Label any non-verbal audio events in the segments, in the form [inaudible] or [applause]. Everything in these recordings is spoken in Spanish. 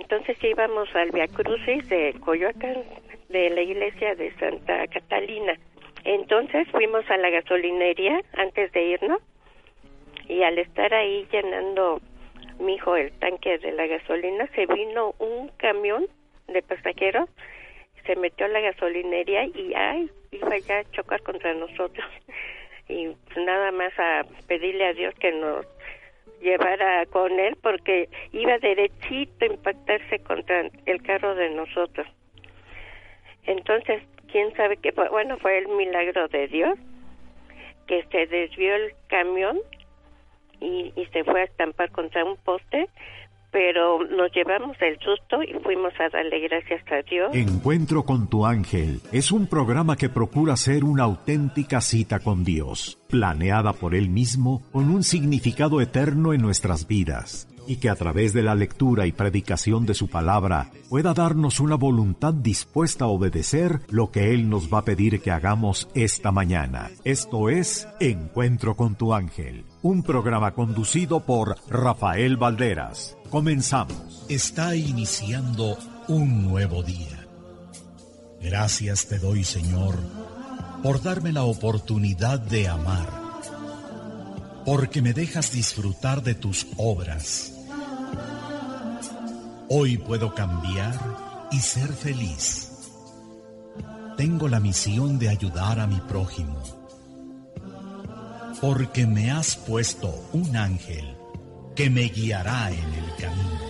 Entonces íbamos al Via Crucis de Coyoacán, de la iglesia de Santa Catalina. Entonces fuimos a la gasolinería antes de irnos y al estar ahí llenando mi hijo el tanque de la gasolina, se vino un camión de pasajeros, se metió a la gasolinería y ay, iba ya a chocar contra nosotros. [laughs] Y nada más a pedirle a Dios que nos llevara con él porque iba derechito a impactarse contra el carro de nosotros. Entonces, quién sabe qué fue, bueno, fue el milagro de Dios que se desvió el camión y, y se fue a estampar contra un poste, pero nos llevamos el susto y fuimos a darle gracias a Dios. Encuentro con tu ángel es un programa que procura ser una auténtica cita con Dios, planeada por Él mismo con un significado eterno en nuestras vidas y que a través de la lectura y predicación de su palabra pueda darnos una voluntad dispuesta a obedecer lo que Él nos va a pedir que hagamos esta mañana. Esto es Encuentro con tu ángel, un programa conducido por Rafael Valderas. Comenzamos. Está iniciando un nuevo día. Gracias te doy, Señor, por darme la oportunidad de amar, porque me dejas disfrutar de tus obras Hoy puedo cambiar y ser feliz. Tengo la misión de ayudar a mi prójimo. Porque me has puesto un ángel que me guiará en el camino.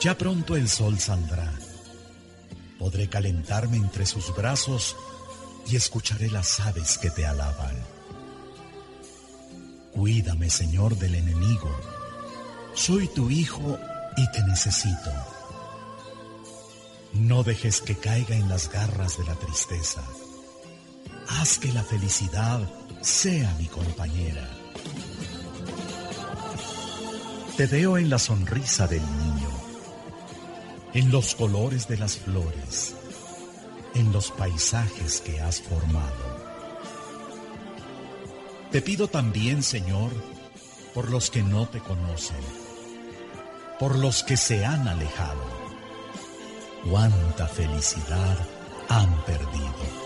Ya pronto el sol saldrá. Podré calentarme entre sus brazos y escucharé las aves que te alaban. Cuídame, Señor, del enemigo soy tu hijo y te necesito. No dejes que caiga en las garras de la tristeza. Haz que la felicidad sea mi compañera. Te veo en la sonrisa del niño, en los colores de las flores, en los paisajes que has formado. Te pido también, Señor, por los que no te conocen por los que se han alejado. Cuánta felicidad han perdido.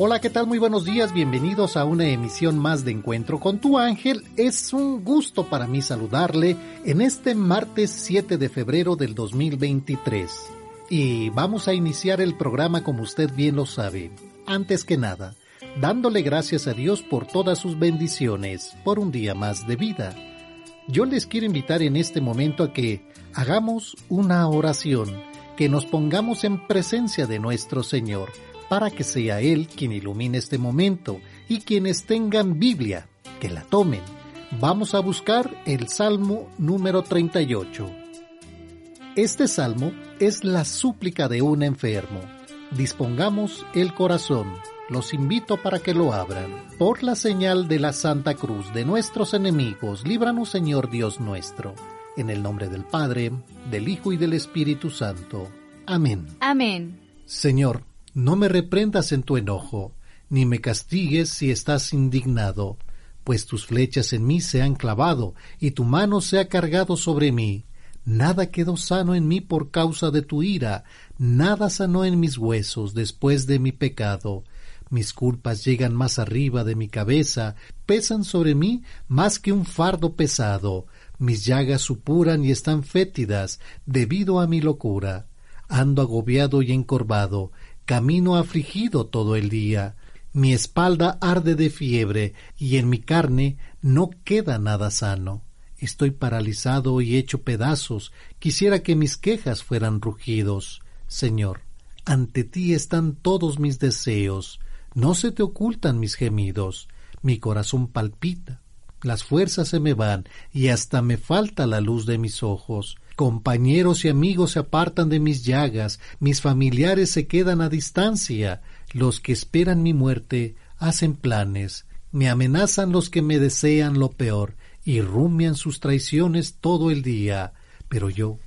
Hola, ¿qué tal? Muy buenos días, bienvenidos a una emisión más de Encuentro con tu ángel. Es un gusto para mí saludarle en este martes 7 de febrero del 2023. Y vamos a iniciar el programa como usted bien lo sabe. Antes que nada, dándole gracias a Dios por todas sus bendiciones, por un día más de vida. Yo les quiero invitar en este momento a que hagamos una oración que nos pongamos en presencia de nuestro Señor, para que sea Él quien ilumine este momento y quienes tengan Biblia, que la tomen. Vamos a buscar el Salmo número 38. Este salmo es la súplica de un enfermo. Dispongamos el corazón. Los invito para que lo abran. Por la señal de la Santa Cruz de nuestros enemigos, líbranos Señor Dios nuestro en el nombre del Padre, del Hijo y del Espíritu Santo. Amén. Amén. Señor, no me reprendas en tu enojo, ni me castigues si estás indignado, pues tus flechas en mí se han clavado, y tu mano se ha cargado sobre mí. Nada quedó sano en mí por causa de tu ira, nada sanó en mis huesos después de mi pecado. Mis culpas llegan más arriba de mi cabeza, pesan sobre mí más que un fardo pesado. Mis llagas supuran y están fétidas debido a mi locura. Ando agobiado y encorvado, camino afligido todo el día. Mi espalda arde de fiebre y en mi carne no queda nada sano. Estoy paralizado y hecho pedazos. Quisiera que mis quejas fueran rugidos. Señor, ante ti están todos mis deseos. No se te ocultan mis gemidos. Mi corazón palpita las fuerzas se me van y hasta me falta la luz de mis ojos. Compañeros y amigos se apartan de mis llagas, mis familiares se quedan a distancia, los que esperan mi muerte hacen planes, me amenazan los que me desean lo peor, y rumian sus traiciones todo el día. Pero yo,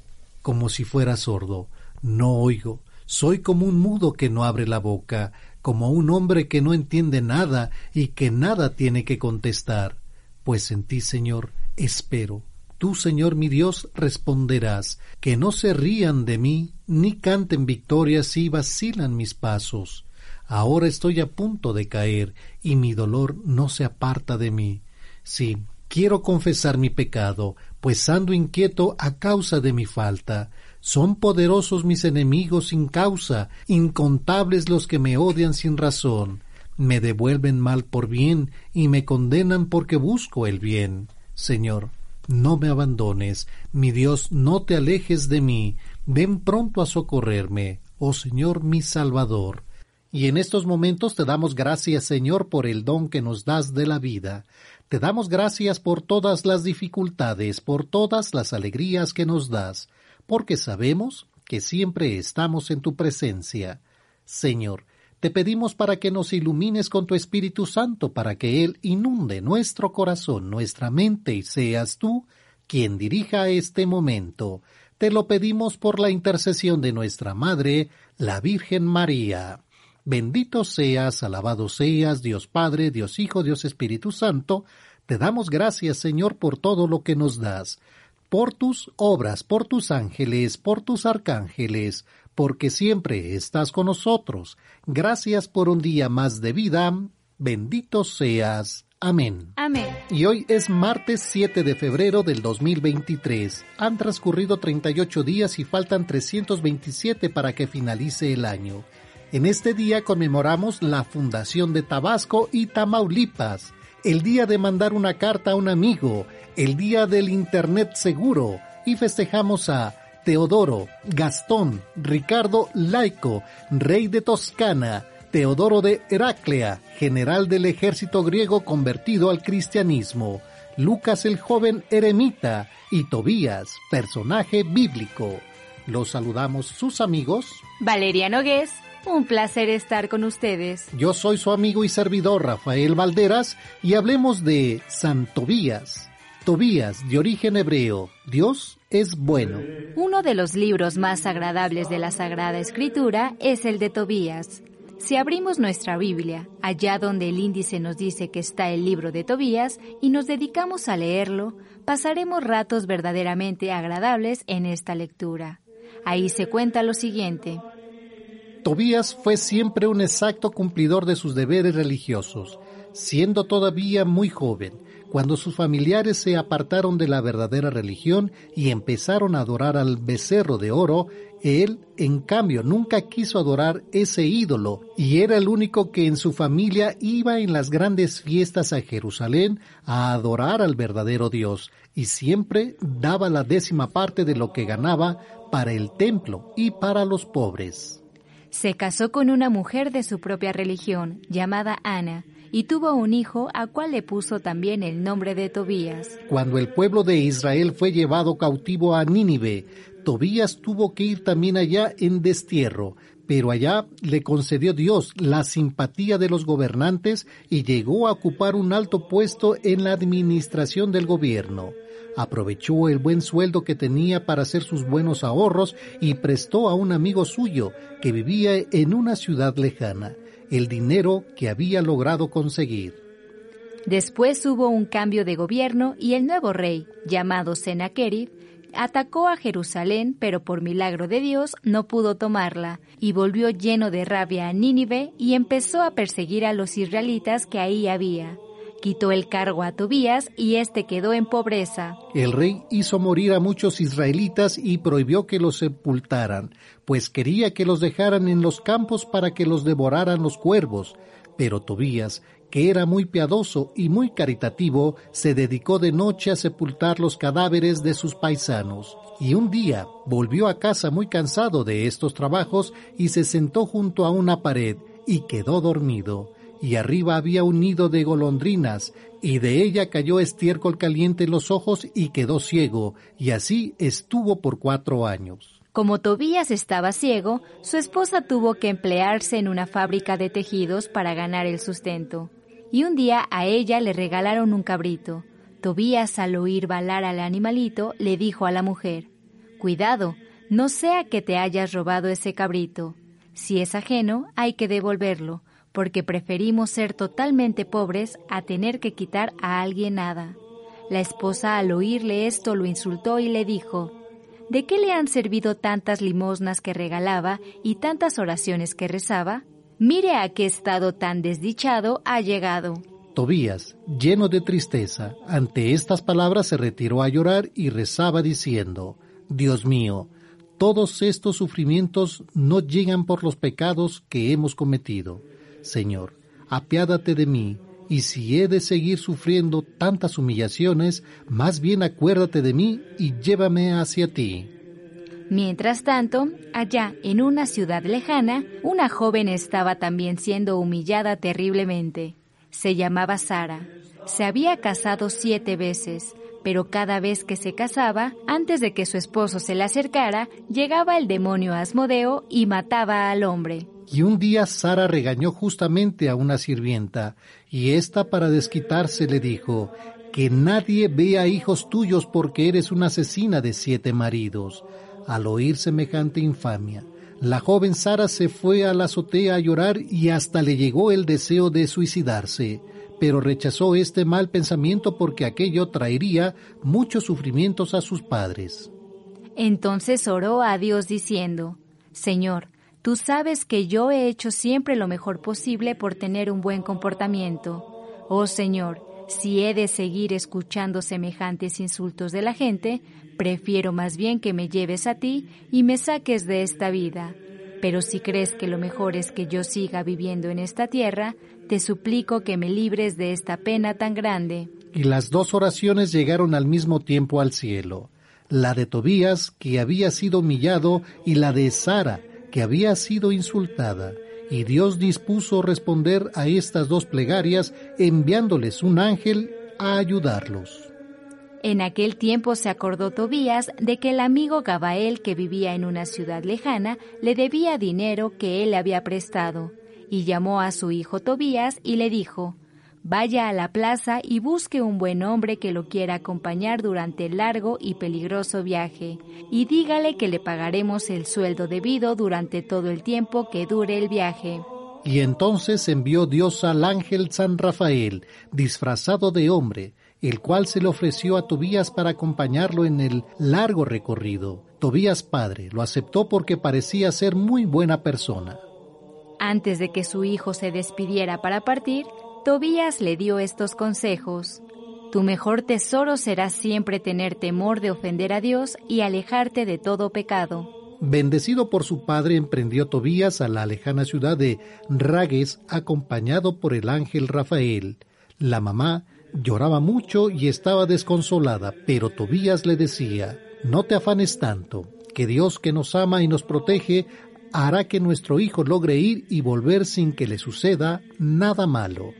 como si fuera sordo, no oigo, soy como un mudo que no abre la boca, como un hombre que no entiende nada y que nada tiene que contestar. Pues en ti, Señor, espero. Tú, Señor mi Dios, responderás, que no se rían de mí, ni canten victorias si vacilan mis pasos. Ahora estoy a punto de caer, y mi dolor no se aparta de mí. Sí, quiero confesar mi pecado, pues ando inquieto a causa de mi falta. Son poderosos mis enemigos sin causa, incontables los que me odian sin razón. Me devuelven mal por bien y me condenan porque busco el bien. Señor, no me abandones, mi Dios, no te alejes de mí, ven pronto a socorrerme, oh Señor mi Salvador. Y en estos momentos te damos gracias, Señor, por el don que nos das de la vida. Te damos gracias por todas las dificultades, por todas las alegrías que nos das porque sabemos que siempre estamos en tu presencia. Señor, te pedimos para que nos ilumines con tu Espíritu Santo, para que Él inunde nuestro corazón, nuestra mente, y seas tú quien dirija este momento. Te lo pedimos por la intercesión de nuestra Madre, la Virgen María. Bendito seas, alabado seas, Dios Padre, Dios Hijo, Dios Espíritu Santo. Te damos gracias, Señor, por todo lo que nos das por tus obras, por tus ángeles, por tus arcángeles, porque siempre estás con nosotros. Gracias por un día más de vida. Bendito seas. Amén. Amén. Y hoy es martes 7 de febrero del 2023. Han transcurrido 38 días y faltan 327 para que finalice el año. En este día conmemoramos la fundación de Tabasco y Tamaulipas, el día de mandar una carta a un amigo, el día del Internet seguro y festejamos a Teodoro, Gastón, Ricardo Laico, rey de Toscana, Teodoro de Heraclea, general del ejército griego convertido al cristianismo, Lucas el joven eremita y Tobías, personaje bíblico. Los saludamos sus amigos. Valeria Nogués, un placer estar con ustedes. Yo soy su amigo y servidor Rafael Valderas y hablemos de San Tobías. Tobías, de origen hebreo, Dios es bueno. Uno de los libros más agradables de la Sagrada Escritura es el de Tobías. Si abrimos nuestra Biblia, allá donde el índice nos dice que está el libro de Tobías, y nos dedicamos a leerlo, pasaremos ratos verdaderamente agradables en esta lectura. Ahí se cuenta lo siguiente. Tobías fue siempre un exacto cumplidor de sus deberes religiosos, siendo todavía muy joven cuando sus familiares se apartaron de la verdadera religión y empezaron a adorar al becerro de oro, él, en cambio, nunca quiso adorar ese ídolo y era el único que en su familia iba en las grandes fiestas a Jerusalén a adorar al verdadero Dios y siempre daba la décima parte de lo que ganaba para el templo y para los pobres. Se casó con una mujer de su propia religión, llamada Ana, y tuvo un hijo a cual le puso también el nombre de Tobías. Cuando el pueblo de Israel fue llevado cautivo a Nínive, Tobías tuvo que ir también allá en destierro, pero allá le concedió Dios la simpatía de los gobernantes y llegó a ocupar un alto puesto en la administración del gobierno. Aprovechó el buen sueldo que tenía para hacer sus buenos ahorros y prestó a un amigo suyo que vivía en una ciudad lejana el dinero que había logrado conseguir. Después hubo un cambio de gobierno y el nuevo rey, llamado Sennacherib, atacó a Jerusalén, pero por milagro de Dios no pudo tomarla, y volvió lleno de rabia a Nínive y empezó a perseguir a los israelitas que ahí había. Quitó el cargo a Tobías y éste quedó en pobreza. El rey hizo morir a muchos israelitas y prohibió que los sepultaran, pues quería que los dejaran en los campos para que los devoraran los cuervos. Pero Tobías, que era muy piadoso y muy caritativo, se dedicó de noche a sepultar los cadáveres de sus paisanos. Y un día volvió a casa muy cansado de estos trabajos y se sentó junto a una pared y quedó dormido y arriba había un nido de golondrinas, y de ella cayó estiércol caliente en los ojos y quedó ciego, y así estuvo por cuatro años. Como Tobías estaba ciego, su esposa tuvo que emplearse en una fábrica de tejidos para ganar el sustento. Y un día a ella le regalaron un cabrito. Tobías, al oír balar al animalito, le dijo a la mujer, Cuidado, no sea que te hayas robado ese cabrito. Si es ajeno, hay que devolverlo, porque preferimos ser totalmente pobres a tener que quitar a alguien nada. La esposa al oírle esto lo insultó y le dijo, ¿De qué le han servido tantas limosnas que regalaba y tantas oraciones que rezaba? Mire a qué estado tan desdichado ha llegado. Tobías, lleno de tristeza, ante estas palabras se retiró a llorar y rezaba diciendo, Dios mío, todos estos sufrimientos no llegan por los pecados que hemos cometido. Señor, apiádate de mí, y si he de seguir sufriendo tantas humillaciones, más bien acuérdate de mí y llévame hacia ti. Mientras tanto, allá en una ciudad lejana, una joven estaba también siendo humillada terriblemente. Se llamaba Sara. Se había casado siete veces, pero cada vez que se casaba, antes de que su esposo se le acercara, llegaba el demonio Asmodeo y mataba al hombre. Y un día Sara regañó justamente a una sirvienta, y ésta para desquitarse le dijo, que nadie vea hijos tuyos porque eres una asesina de siete maridos. Al oír semejante infamia, la joven Sara se fue a la azotea a llorar y hasta le llegó el deseo de suicidarse pero rechazó este mal pensamiento porque aquello traería muchos sufrimientos a sus padres. Entonces oró a Dios diciendo, Señor, tú sabes que yo he hecho siempre lo mejor posible por tener un buen comportamiento. Oh Señor, si he de seguir escuchando semejantes insultos de la gente, prefiero más bien que me lleves a ti y me saques de esta vida. Pero si crees que lo mejor es que yo siga viviendo en esta tierra, te suplico que me libres de esta pena tan grande. Y las dos oraciones llegaron al mismo tiempo al cielo, la de Tobías, que había sido humillado, y la de Sara, que había sido insultada. Y Dios dispuso responder a estas dos plegarias, enviándoles un ángel a ayudarlos. En aquel tiempo se acordó Tobías de que el amigo Gabael, que vivía en una ciudad lejana, le debía dinero que él le había prestado y llamó a su hijo Tobías y le dijo, Vaya a la plaza y busque un buen hombre que lo quiera acompañar durante el largo y peligroso viaje, y dígale que le pagaremos el sueldo debido durante todo el tiempo que dure el viaje. Y entonces envió Dios al ángel San Rafael, disfrazado de hombre, el cual se le ofreció a Tobías para acompañarlo en el largo recorrido. Tobías padre lo aceptó porque parecía ser muy buena persona. Antes de que su hijo se despidiera para partir, Tobías le dio estos consejos. Tu mejor tesoro será siempre tener temor de ofender a Dios y alejarte de todo pecado. Bendecido por su padre, emprendió Tobías a la lejana ciudad de Ragues, acompañado por el ángel Rafael. La mamá lloraba mucho y estaba desconsolada, pero Tobías le decía, No te afanes tanto, que Dios que nos ama y nos protege hará que nuestro hijo logre ir y volver sin que le suceda nada malo.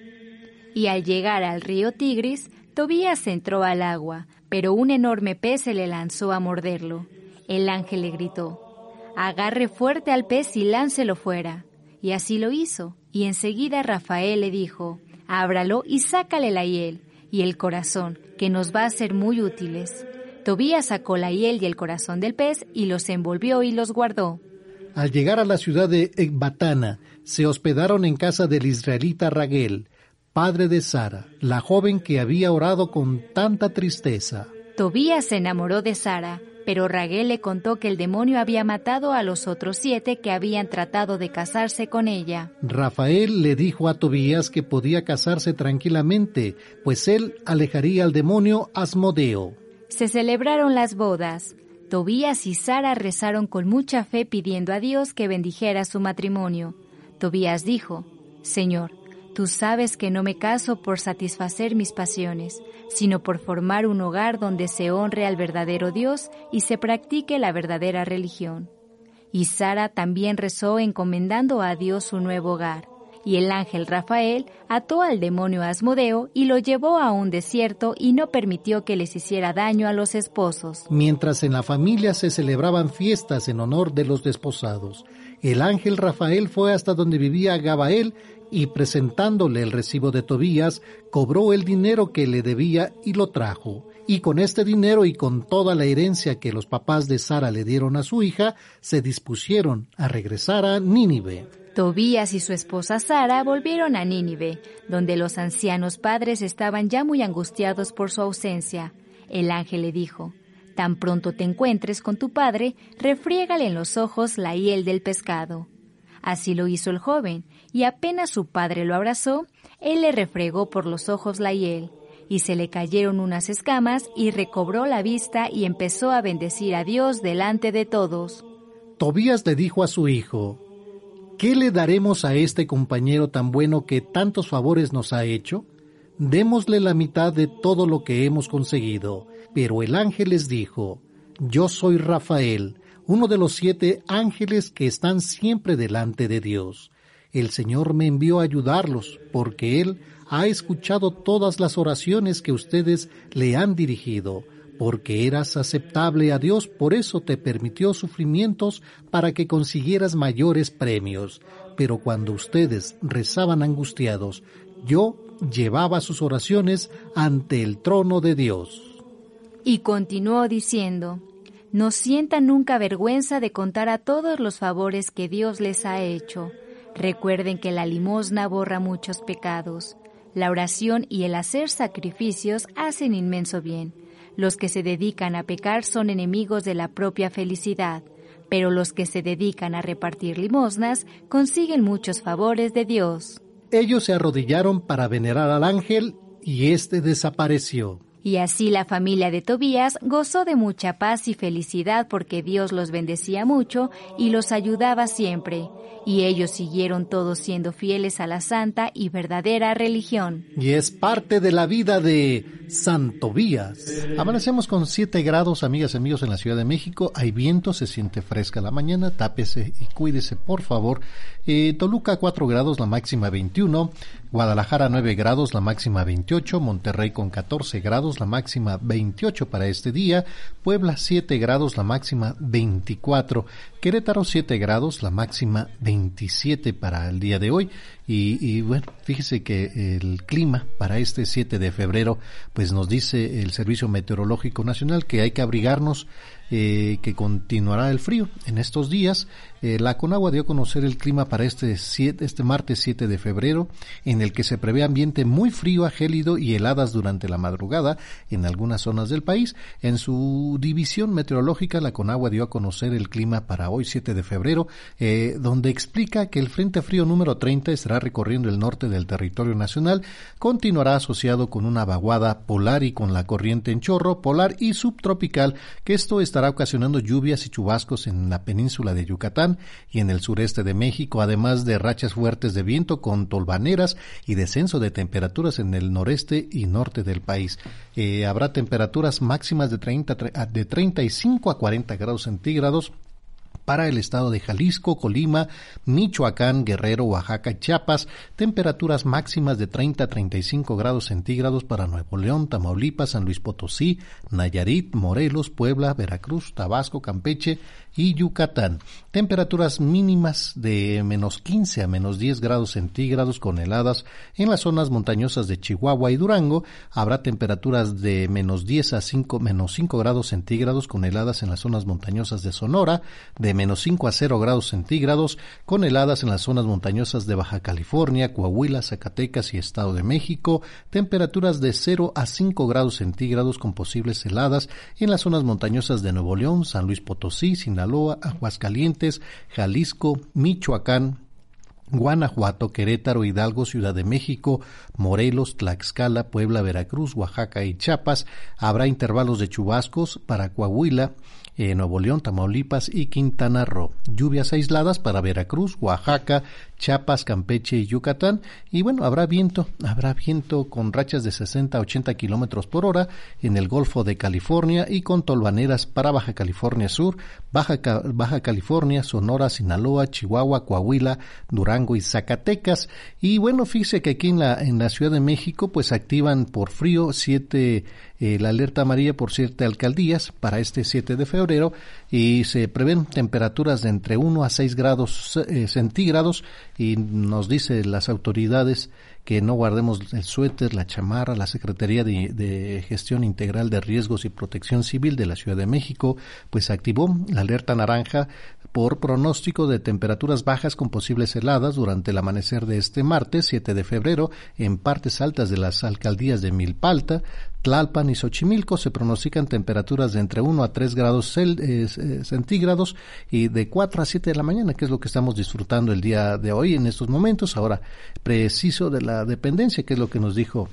Y al llegar al río Tigris, Tobías entró al agua, pero un enorme pez se le lanzó a morderlo. El ángel le gritó, Agarre fuerte al pez y láncelo fuera. Y así lo hizo, y enseguida Rafael le dijo, Ábralo y sácale la hiel y el corazón, que nos va a ser muy útiles. Tobías sacó la hiel y el corazón del pez y los envolvió y los guardó. Al llegar a la ciudad de Ecbatana, se hospedaron en casa del israelita Raguel, padre de Sara, la joven que había orado con tanta tristeza. Tobías se enamoró de Sara, pero Raguel le contó que el demonio había matado a los otros siete que habían tratado de casarse con ella. Rafael le dijo a Tobías que podía casarse tranquilamente, pues él alejaría al demonio Asmodeo. Se celebraron las bodas. Tobías y Sara rezaron con mucha fe pidiendo a Dios que bendijera su matrimonio. Tobías dijo, Señor, tú sabes que no me caso por satisfacer mis pasiones, sino por formar un hogar donde se honre al verdadero Dios y se practique la verdadera religión. Y Sara también rezó encomendando a Dios su nuevo hogar. y el ángel Rafael ató al demonio Asmodeo y lo llevó a un desierto y no permitió que les hiciera daño a los esposos. Mientras en la familia se celebraban fiestas en honor de los desposados, el ángel Rafael fue hasta donde vivía Gabael y presentándole el recibo de Tobías, cobró el dinero que le debía y lo trajo. Y con este dinero y con toda la herencia que los papás de Sara le dieron a su hija, se dispusieron a regresar a Nínive. Tobías y su esposa Sara volvieron a Nínive, donde los ancianos padres estaban ya muy angustiados por su ausencia. El ángel le dijo, Tan pronto te encuentres con tu padre, refriégale en los ojos la hiel del pescado. Así lo hizo el joven, y apenas su padre lo abrazó, él le refregó por los ojos la hiel, y se le cayeron unas escamas, y recobró la vista y empezó a bendecir a Dios delante de todos. Tobías le dijo a su hijo, ¿Qué le daremos a este compañero tan bueno que tantos favores nos ha hecho? Démosle la mitad de todo lo que hemos conseguido. Pero el ángel les dijo, Yo soy Rafael, uno de los siete ángeles que están siempre delante de Dios. El Señor me envió a ayudarlos, porque Él ha escuchado todas las oraciones que ustedes le han dirigido, porque eras aceptable a Dios, por eso te permitió sufrimientos para que consiguieras mayores premios. Pero cuando ustedes rezaban angustiados, yo llevaba sus oraciones ante el trono de Dios. Y continuó diciendo, no sientan nunca vergüenza de contar a todos los favores que Dios les ha hecho. Recuerden que la limosna borra muchos pecados. La oración y el hacer sacrificios hacen inmenso bien. Los que se dedican a pecar son enemigos de la propia felicidad, pero los que se dedican a repartir limosnas consiguen muchos favores de Dios. Ellos se arrodillaron para venerar al ángel y éste desapareció. Y así la familia de Tobías gozó de mucha paz y felicidad porque Dios los bendecía mucho y los ayudaba siempre. Y ellos siguieron todos siendo fieles a la santa y verdadera religión. Y es parte de la vida de San Tobías. Amanecemos con 7 grados, amigas y amigos, en la Ciudad de México. Hay viento, se siente fresca la mañana. Tápese y cuídese, por favor. Eh, Toluca 4 grados, la máxima 21. Guadalajara 9 grados, la máxima 28, Monterrey con 14 grados, la máxima 28 para este día, Puebla 7 grados, la máxima 24, Querétaro 7 grados, la máxima 27 para el día de hoy. Y, bueno, fíjese que el clima para este 7 de febrero, pues nos dice el Servicio Meteorológico Nacional que hay que abrigarnos eh, que continuará el frío. En estos días, eh, la Conagua dio a conocer el clima para este, este martes 7 de febrero, en el que se prevé ambiente muy frío, gélido y heladas durante la madrugada en algunas zonas del país. En su división meteorológica, la Conagua dio a conocer el clima para hoy 7 de febrero, eh, donde explica que el Frente Frío número 30 estará recorriendo el norte del territorio nacional, continuará asociado con una vaguada polar y con la corriente en chorro polar y subtropical, que esto estará ocasionando lluvias y chubascos en la península de Yucatán y en el sureste de México, además de rachas fuertes de viento con tolvaneras y descenso de temperaturas en el noreste y norte del país. Eh, habrá temperaturas máximas de, 30, de 35 a 40 grados centígrados para el estado de Jalisco, Colima, Michoacán, Guerrero, Oaxaca Chiapas, temperaturas máximas de 30 a 35 grados centígrados para Nuevo León, Tamaulipas, San Luis Potosí, Nayarit, Morelos, Puebla, Veracruz, Tabasco, Campeche y Yucatán. Temperaturas mínimas de menos 15 a menos 10 grados centígrados con heladas en las zonas montañosas de Chihuahua y Durango. Habrá temperaturas de menos 10 a 5, menos 5 grados centígrados con heladas en las zonas montañosas de Sonora, de menos 5 a 0 grados centígrados con heladas en las zonas montañosas de Baja California, Coahuila, Zacatecas y Estado de México. Temperaturas de 0 a 5 grados centígrados con posibles heladas en las zonas montañosas de Nuevo León, San Luis Potosí, Sinaloa, Aguascalientes, Jalisco, Michoacán, Guanajuato, Querétaro, Hidalgo, Ciudad de México, Morelos, Tlaxcala, Puebla, Veracruz, Oaxaca y Chiapas. Habrá intervalos de chubascos para Coahuila, eh, Nuevo León, Tamaulipas y Quintana Roo. Lluvias aisladas para Veracruz, Oaxaca, Chiapas, Campeche y Yucatán. Y bueno, habrá viento, habrá viento con rachas de 60 a 80 kilómetros por hora en el Golfo de California y con tolvaneras para Baja California Sur, Baja, Baja California, Sonora, Sinaloa, Chihuahua, Coahuila, Durango, y Zacatecas. Y bueno, fíjese que aquí en la, en la Ciudad de México pues activan por frío siete, eh, la alerta amarilla por siete alcaldías para este 7 de febrero y se prevén temperaturas de entre 1 a 6 grados eh, centígrados y nos dice las autoridades que no guardemos el suéter, la chamarra, la Secretaría de, Gestión Integral de Riesgos y Protección Civil de la Ciudad de México, pues activó la alerta naranja por pronóstico de temperaturas bajas con posibles heladas durante el amanecer de este martes 7 de febrero en partes altas de las alcaldías de Milpalta, Tlalpan y Xochimilco se pronostican temperaturas de entre 1 a 3 grados eh, centígrados y de 4 a 7 de la mañana, que es lo que estamos disfrutando el día de hoy en estos momentos. Ahora, preciso de la dependencia, que es lo que nos dijo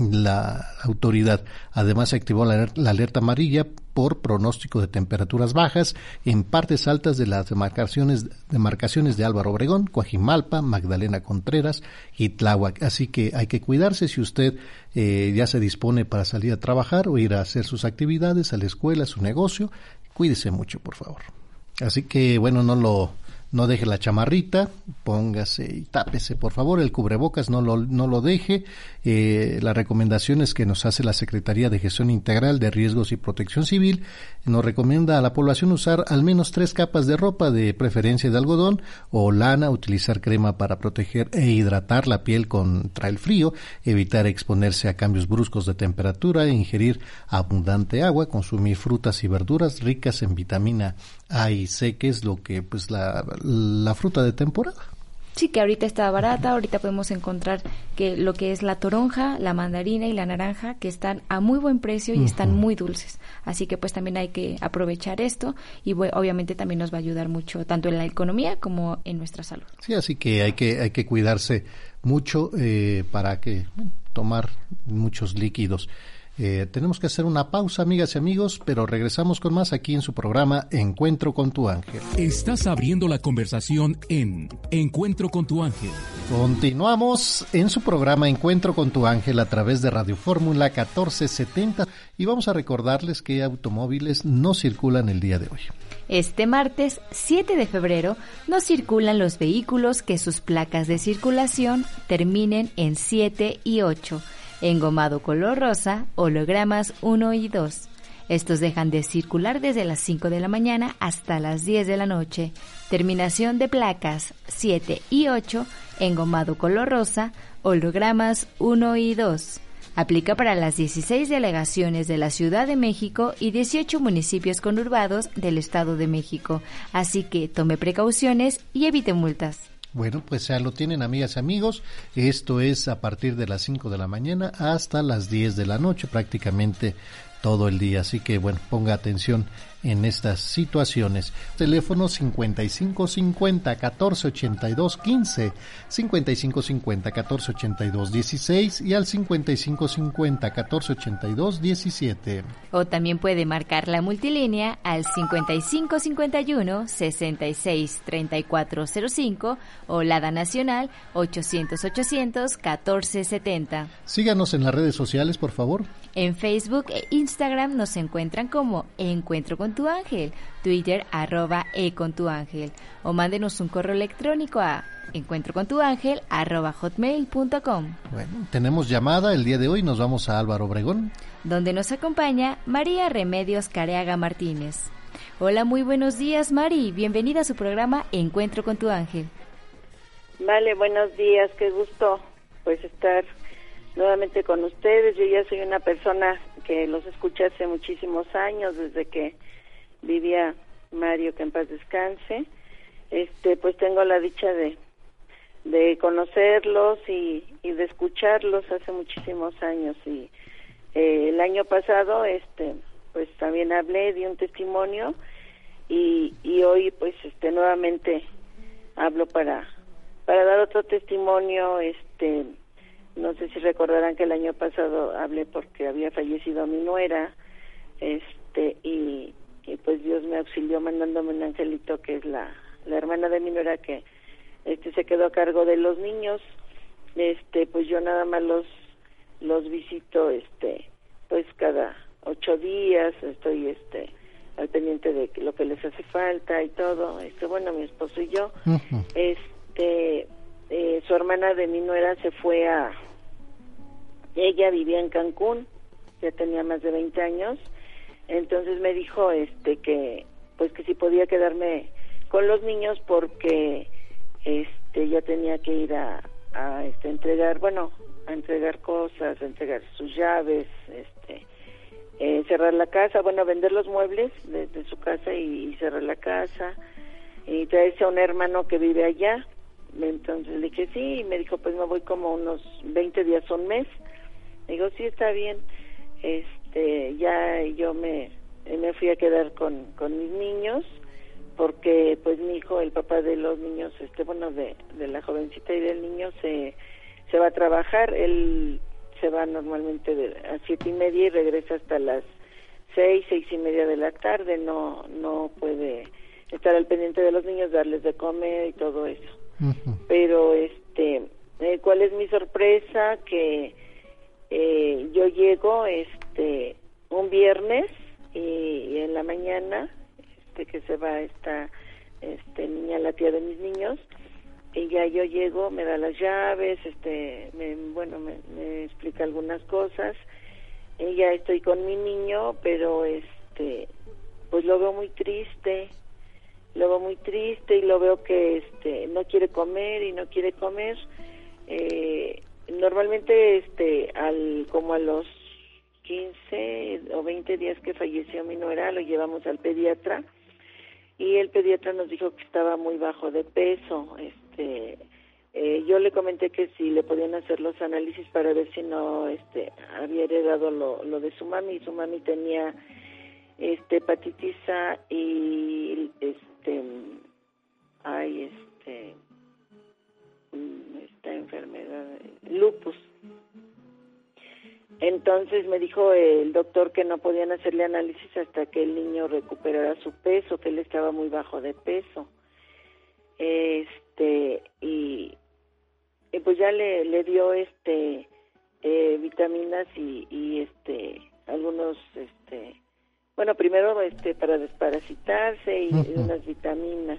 la autoridad. Además, se activó la, alerta amarilla por pronóstico de temperaturas bajas en partes altas de las demarcaciones, demarcaciones de Álvaro Obregón, Coajimalpa, Magdalena Contreras y Tláhuac. Así que hay que cuidarse si usted eh, ya se dispone para salir a trabajar o ir a hacer sus actividades, a la escuela, a su negocio. Cuídese mucho, por favor. Así que, bueno, no lo no deje la chamarrita, póngase y tápese, por favor, el cubrebocas no lo, no lo deje. Eh, las recomendaciones que nos hace la Secretaría de Gestión Integral de Riesgos y Protección Civil nos recomienda a la población usar al menos tres capas de ropa, de preferencia de algodón o lana, utilizar crema para proteger e hidratar la piel contra el frío, evitar exponerse a cambios bruscos de temperatura, ingerir abundante agua, consumir frutas y verduras ricas en vitamina A y C, que es lo que pues la la fruta de temporada. Sí, que ahorita está barata, ahorita podemos encontrar que lo que es la toronja, la mandarina y la naranja, que están a muy buen precio y están muy dulces. Así que pues también hay que aprovechar esto y obviamente también nos va a ayudar mucho tanto en la economía como en nuestra salud. Sí, así que hay que, hay que cuidarse mucho eh, para que tomar muchos líquidos. Eh, tenemos que hacer una pausa, amigas y amigos, pero regresamos con más aquí en su programa Encuentro con tu ángel. Estás abriendo la conversación en Encuentro con tu ángel. Continuamos en su programa Encuentro con tu ángel a través de Radio Fórmula 1470 y vamos a recordarles que automóviles no circulan el día de hoy. Este martes 7 de febrero no circulan los vehículos que sus placas de circulación terminen en 7 y 8 engomado color rosa, hologramas 1 y 2. Estos dejan de circular desde las 5 de la mañana hasta las 10 de la noche. Terminación de placas 7 y 8, engomado color rosa, hologramas 1 y 2. Aplica para las 16 delegaciones de la Ciudad de México y 18 municipios conurbados del Estado de México. Así que tome precauciones y evite multas. Bueno, pues ya lo tienen amigas y amigos. Esto es a partir de las 5 de la mañana hasta las 10 de la noche, prácticamente todo el día. Así que bueno, ponga atención en estas situaciones. Teléfono 5550 1482 15, 5550 1482 16 y al 5550 1482 17. O también puede marcar la multilínea al 5551 66 3405 o la nacional 800 800 1470. Síganos en las redes sociales, por favor. En Facebook e Instagram nos encuentran como Encuentro con tu ángel, Twitter arroba e con tu ángel o mándenos un correo electrónico a encuentro con tu ángel arroba hotmail.com. Bueno, tenemos llamada el día de hoy, nos vamos a Álvaro Obregón. Donde nos acompaña María Remedios Careaga Martínez. Hola, muy buenos días Mari, bienvenida a su programa Encuentro con tu ángel. Vale, buenos días, qué gusto pues estar nuevamente con ustedes. Yo ya soy una persona que los escuché hace muchísimos años, desde que vivía Mario, que en paz descanse. Este, pues tengo la dicha de, de conocerlos y, y de escucharlos hace muchísimos años y eh, el año pasado este pues también hablé di un testimonio y, y hoy pues este nuevamente hablo para para dar otro testimonio este no sé si recordarán que el año pasado hablé porque había fallecido mi nuera, este, y, y pues Dios me auxilió mandándome un angelito que es la, la hermana de mi nuera que este se quedó a cargo de los niños. Este, pues yo nada más los los visito este pues cada ocho días estoy este al pendiente de lo que les hace falta y todo este bueno mi esposo y yo este eh, su hermana de mi nuera se fue a ella vivía en Cancún ya tenía más de 20 años entonces me dijo este que pues que si podía quedarme con los niños porque este ya tenía que ir a, a este, entregar bueno a entregar cosas a entregar sus llaves este eh, cerrar la casa bueno vender los muebles de, su casa y, cerrar la casa y traerse a un hermano que vive allá entonces le dije sí y me dijo pues me voy como unos 20 días o un mes digo sí está bien este ya yo me me fui a quedar con, con mis niños porque pues mi hijo el papá de los niños este bueno de, de la jovencita y del niño se se va a trabajar. Él se va normalmente de, a siete y media y regresa hasta las seis seis y media de la tarde. No no puede estar al pendiente de los niños darles de comer y todo eso pero este eh, cuál es mi sorpresa que eh, yo llego este un viernes y, en la mañana este que se va esta este niña la tía de mis niños y ya yo llego me da las llaves este me, bueno me, me explica algunas cosas y ya estoy con mi niño pero este pues lo veo muy triste lo veo muy triste y lo veo que este no quiere comer y no quiere comer. Eh, normalmente este al como a los 15 o 20 días que falleció mi nuera lo llevamos al pediatra y el pediatra nos dijo que estaba muy bajo de peso. Este eh, yo le comenté que si le podían hacer los análisis para ver si no este había heredado lo, lo de su mami. Su mami tenía este hepatitis A y este hay este esta enfermedad, lupus. Entonces me dijo el doctor que no podían hacerle análisis hasta que el niño recuperara su peso, que él estaba muy bajo de peso. Este, y, pues ya le, le dio este eh, vitaminas y, y este algunos este bueno primero este para desparasitarse y unas vitaminas.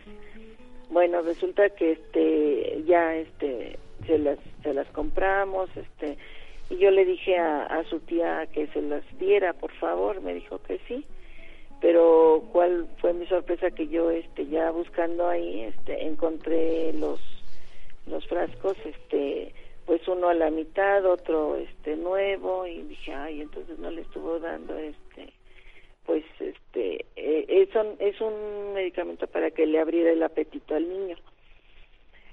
Bueno resulta que este ya este se las se las compramos este y yo le dije a, a su tía que se las diera por favor me dijo que sí pero cuál fue mi sorpresa que yo este ya buscando ahí este encontré los los frascos este pues uno a la mitad otro este nuevo y dije ay entonces no le estuvo dando este pues este eh, es, un, es un medicamento para que le abriera el apetito al niño.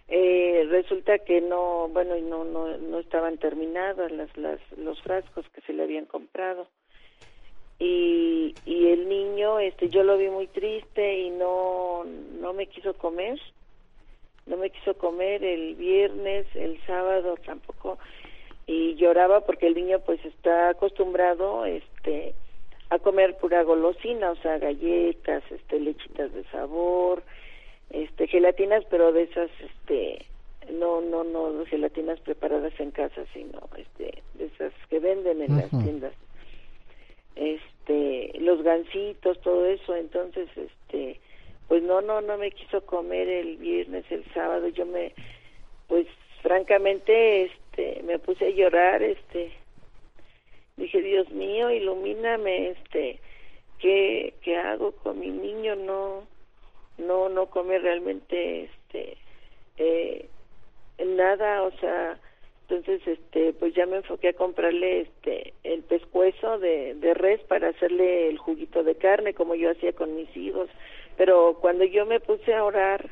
Eh, resulta que no bueno no no no estaban terminados las, las los frascos que se le habían comprado. Y y el niño este yo lo vi muy triste y no no me quiso comer. No me quiso comer el viernes el sábado tampoco. Y lloraba porque el niño pues está acostumbrado este a comer pura golosina, o sea, galletas, este, lechitas de sabor, este, gelatinas, pero de esas, este, no, no, no, gelatinas preparadas en casa, sino, este, de esas que venden en las tiendas, este, los gansitos, todo eso, entonces, este, pues no, no, no me quiso comer el viernes, el sábado, yo me, pues, francamente, este, me puse a llorar, este, dije Dios mío ilumíname este qué, qué hago con mi niño no no no come realmente este eh, nada o sea entonces este pues ya me enfoqué a comprarle este el pescuezo de, de res para hacerle el juguito de carne como yo hacía con mis hijos. Pero cuando yo me puse a orar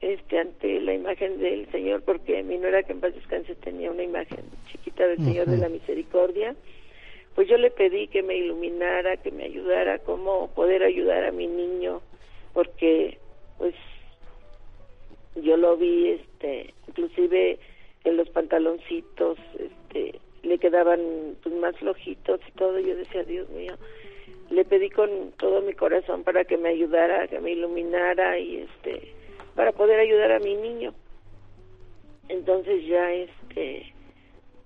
este ante la imagen del Señor porque mi nuera que en paz descanse tenía una imagen chiquita del Señor de la Misericordia pues yo le pedí que me iluminara que me ayudara cómo poder ayudar a mi niño porque pues yo lo vi este inclusive en los pantaloncitos este le quedaban pues más flojitos y todo. Yo decía Dios mío le pedí con todo mi corazón para que me ayudara que me iluminara y este para poder ayudar a mi niño. Entonces ya este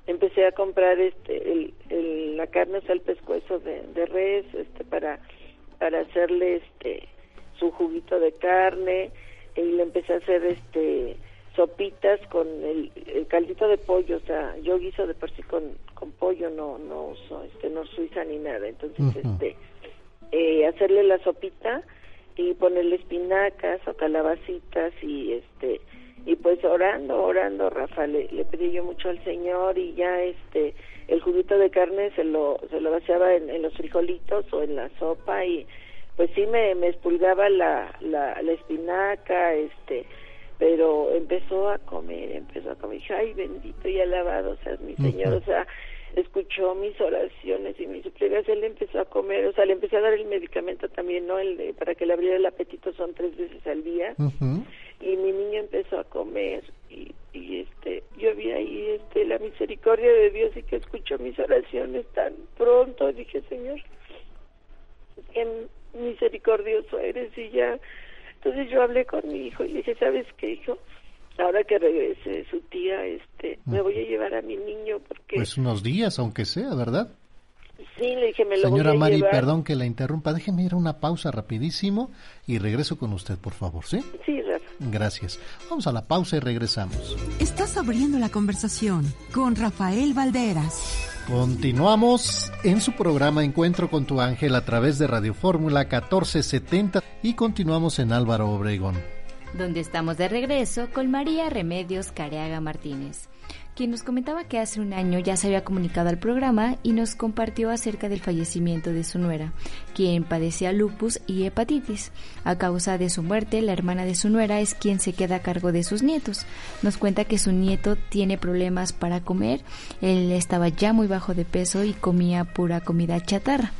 empecé a comprar este el, la carne, o sea, el pescuezo de, de res, este para para hacerle este su juguito de carne y le empecé a hacer este sopitas con el, caldito de pollo, o sea, yo guiso de por sí con, con pollo, no no uso este no suiza ni nada, entonces este eh, hacerle la sopita y ponerle espinacas o calabacitas y este y pues orando, orando, Rafa, le, pedí yo mucho al Señor y ya este el juguito de carne se lo se lo vaciaba en, los frijolitos o en la sopa y pues sí me, me expulgaba la, la, la espinaca, este pero empezó a comer, empezó a comer, dije, ay bendito y alabado sea mi Señor, o sea, escuchó mis oraciones y mis súplicas, él empezó a comer, o sea, le empecé a dar el medicamento también, ¿no? El de, para que le abriera el apetito son tres veces al día, y mi niño empezó a comer, y, y este, yo vi ahí este, la misericordia de Dios y que escuchó mis oraciones tan pronto, dije, Señor, qué misericordioso eres, y ya entonces yo hablé con mi hijo y le dije, ¿sabes qué, hijo? Ahora que regrese su tía, este, me voy a llevar a mi niño porque... Pues unos días, aunque sea, ¿verdad? Sí, le dije, me lo Señora voy a Mari, perdón que la interrumpa. Déjeme ir a una pausa rapidísimo y regreso con usted, por favor, ¿sí? Sí, Rafa. Gracias. Vamos a la pausa y regresamos. Estás abriendo la conversación con Rafael Valderas. Continuamos en su programa Encuentro con tu ángel a través de Radio Fórmula 1470 y continuamos en Álvaro Obregón. Donde estamos de regreso con María Remedios Careaga Martínez quien nos comentaba que hace un año ya se había comunicado al programa y nos compartió acerca del fallecimiento de su nuera, quien padecía lupus y hepatitis. A causa de su muerte, la hermana de su nuera es quien se queda a cargo de sus nietos. Nos cuenta que su nieto tiene problemas para comer, él estaba ya muy bajo de peso y comía pura comida chatarra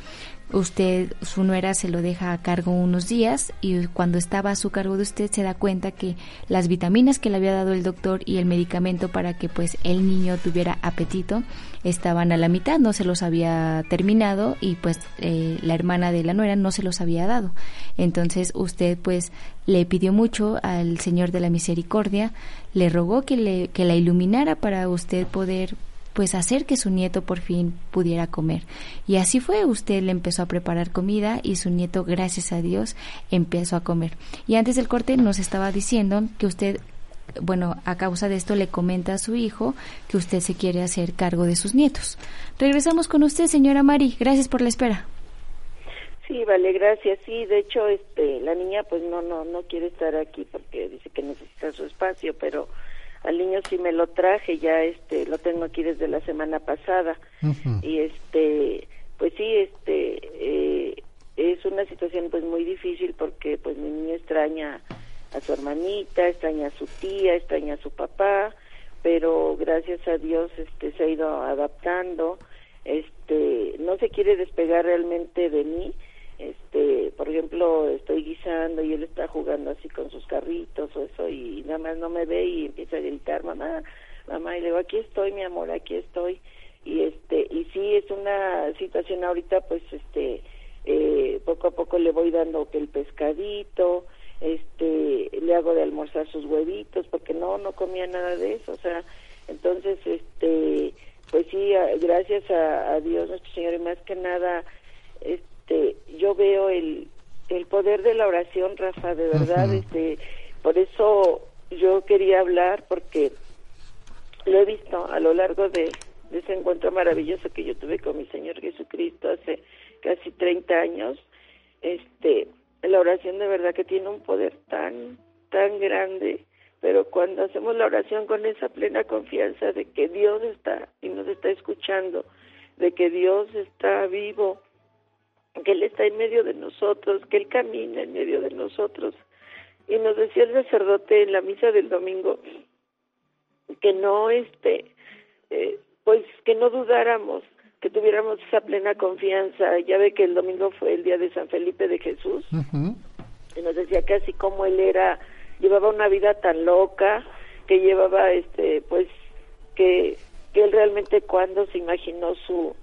usted, su nuera se lo deja a cargo unos días y cuando estaba a su cargo de usted se da cuenta que las vitaminas que le había dado el doctor y el medicamento para que pues el niño tuviera apetito estaban a la mitad, no se los había terminado y pues eh, la hermana de la nuera no se los había dado. Entonces usted pues le pidió mucho al Señor de la Misericordia, le rogó que, le, que la iluminara para usted poder pues hacer que su nieto por fin pudiera comer. Y así fue, usted le empezó a preparar comida y su nieto, gracias a Dios, empezó a comer. Y antes del corte nos estaba diciendo que usted, bueno, a causa de esto le comenta a su hijo que usted se quiere hacer cargo de sus nietos. Regresamos con usted, señora Mari. Gracias por la espera. Sí, vale, gracias. Sí, de hecho, este, la niña pues no, no, no quiere estar aquí porque dice que necesita su espacio, pero al niño sí me lo traje ya este lo tengo aquí desde la semana pasada. Y este pues sí este eh, es una situación pues muy difícil porque pues mi niño extraña a su hermanita extraña a su tía extraña a su papá pero gracias a Dios este se ha ido adaptando. Este no se quiere despegar realmente de mí este por ejemplo estoy guisando y él está jugando así con sus carritos o eso y nada más no me ve y empieza a gritar mamá mamá y le digo aquí estoy mi amor aquí estoy y este y sí es una situación ahorita pues este eh, poco a poco le voy dando que el pescadito este le hago de almorzar sus huevitos porque no no comía nada de eso o sea entonces este pues sí gracias a, a Dios nuestro Señor y más que nada este este, yo veo el, el poder de la oración, Rafa, de verdad, este, por eso yo quería hablar porque lo he visto a lo largo de, ese encuentro maravilloso que yo tuve con mi Señor Jesucristo hace casi 30 años, este, la oración de verdad que tiene un poder tan, tan grande, pero cuando hacemos la oración con esa plena confianza de que Dios está y nos está escuchando, de que Dios está vivo, que Él está en medio de nosotros, que Él camina en medio de nosotros. Y nos decía el sacerdote en la misa del domingo que no, este, eh, pues que no dudáramos, que tuviéramos esa plena confianza. Ya ve que el domingo fue el día de San Felipe de Jesús. Y nos decía que así como Él era, llevaba una vida tan loca, que llevaba, este, pues, que, que Él realmente cuando se imaginó su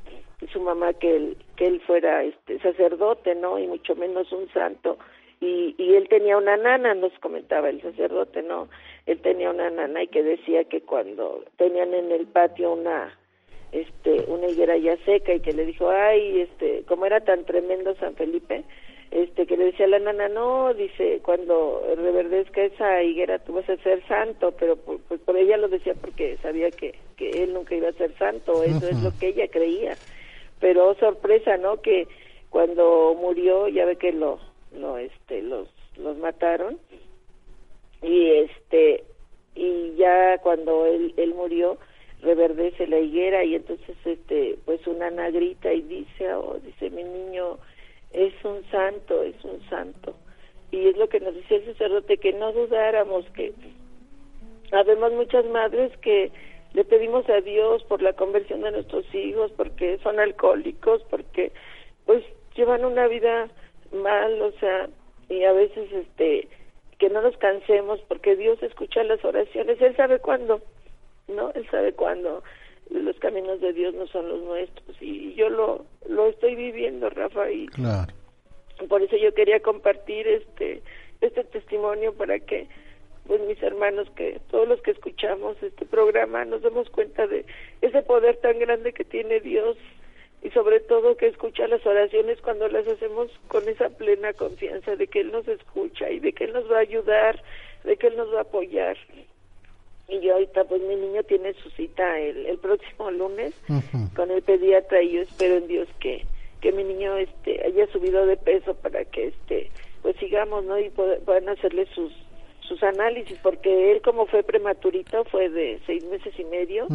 su mamá que él, que él fuera este sacerdote, ¿no? Y mucho menos un santo. Y, y él tenía una nana, nos comentaba el sacerdote, ¿no? Él tenía una nana y que decía que cuando tenían en el patio una este una higuera ya seca y que le dijo, "Ay, este, como era tan tremendo San Felipe, este que le decía a la nana, no, dice, cuando reverdezca esa higuera tú vas a ser santo, pero pues, pues por ella lo decía porque sabía que, que él nunca iba a ser santo, eso es lo que ella creía. Pero oh, sorpresa, ¿no? Que cuando murió, ya ve que lo, lo este, los, los mataron, y este, y ya cuando él, él murió, reverdece la higuera y entonces este pues una nagrita y dice oh, dice mi niño es un santo, es un santo. Y es lo que nos decía el sacerdote, que no dudáramos, que habemos muchas madres que le pedimos a Dios por la conversión de nuestros hijos, porque son alcohólicos, porque pues llevan una vida mal, o sea, y a veces este que no nos cansemos porque Dios escucha las oraciones, él sabe cuándo, ¿no? Él sabe cuándo los caminos de Dios no son los nuestros y yo lo lo estoy viviendo Rafa y claro. por eso yo quería compartir este este testimonio para que pues mis hermanos que todos los que escuchamos este programa nos demos cuenta de ese poder tan grande que tiene Dios y sobre todo que escucha las oraciones cuando las hacemos con esa plena confianza de que Él nos escucha y de que Él nos va a ayudar, de que Él nos va a apoyar. Y yo ahorita pues mi niño tiene su cita el, el próximo lunes con el pediatra y yo espero en Dios que que mi niño este haya subido de peso para que este pues sigamos no y puedan hacerle sus sus análisis porque él como fue prematurito fue de seis meses y medio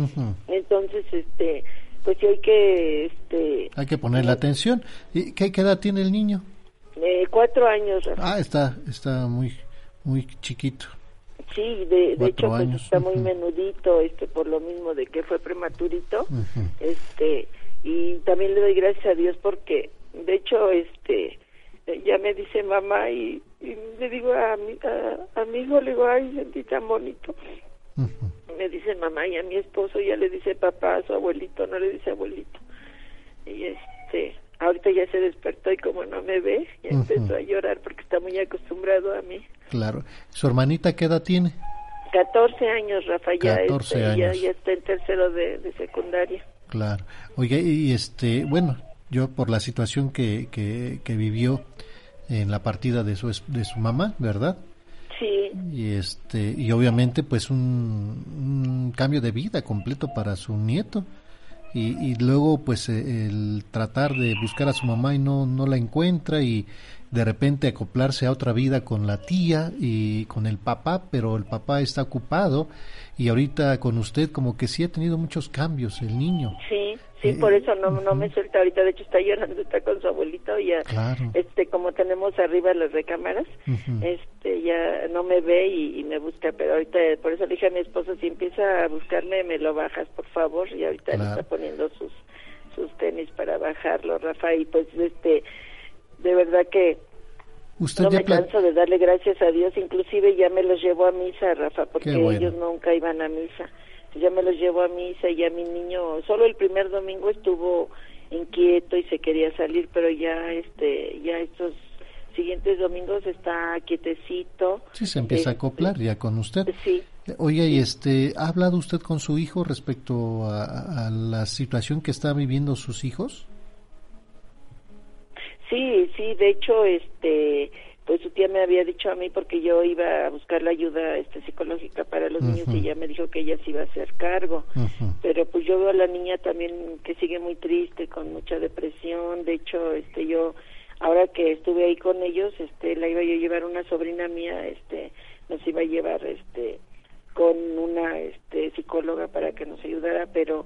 entonces este pues sí hay que este hay que ponerle atención. Y qué, edad tiene el niño eh, cuatro años ah está está muy muy chiquito. Sí, de, de hecho pues está muy menudito, este, por lo mismo de que fue prematurito, este, y también le doy gracias a Dios porque, de hecho, este, ya me dice mamá y, le digo a mi, a, mi hijo, le digo, ay, sentí tan bonito. Me dice mamá y a mi esposo ya le dice papá a su abuelito, no le dice abuelito. Y este, ahorita ya se despertó y como no me ve, ya empezó a llorar porque está muy acostumbrado a mí. Claro. ¿Su hermanita qué edad tiene? 14 años, Rafa, ya, 14 este, años. Ya, está en tercero de, secundaria. Claro. Oye, y este, bueno, yo por la situación que, que, que vivió en la partida de su, de su mamá, ¿verdad? Sí. Y este, y obviamente pues un, un cambio de vida completo para su nieto. Y, y, luego pues el tratar de buscar a su mamá y no, no la encuentra y de repente acoplarse a otra vida con la tía y con el papá, pero el papá está ocupado y ahorita con usted como que sí ha tenido muchos cambios el niño. Sí, sí, por eso no, no me suelta ahorita, de hecho está llorando, está con su abuelito ya, este, como tenemos arriba las recámaras, este, ya no me ve y, me busca, pero ahorita, por eso le dije a mi esposo, si empieza a buscarme, me lo bajas, por favor, y ahorita le está poniendo sus, sus tenis para bajarlo, Rafa, y pues, este, de verdad que ¿Usted no me canso de darle gracias a Dios, inclusive ya me los llevo a misa, Rafa, porque ellos nunca iban a misa. Ya me los llevo a misa y ya mi niño, solo el primer domingo estuvo inquieto y se quería salir, pero ya este ya estos siguientes domingos está quietecito. Sí, se empieza a este, acoplar ya con usted. Sí. Oye, y este, ¿ha hablado usted con su hijo respecto a la situación que están viviendo sus hijos? Sí, sí, de hecho, este, pues su tía me había dicho a mí porque yo iba a buscar la ayuda este, psicológica para los niños y ella me dijo que ella se iba a hacer cargo. Pero pues yo veo a la niña también que sigue muy triste, con mucha depresión. De hecho, este, yo ahora que estuve ahí con ellos, este, la iba yo a llevar una sobrina mía, este, nos iba a llevar, este, con una, este, psicóloga para que nos ayudara, pero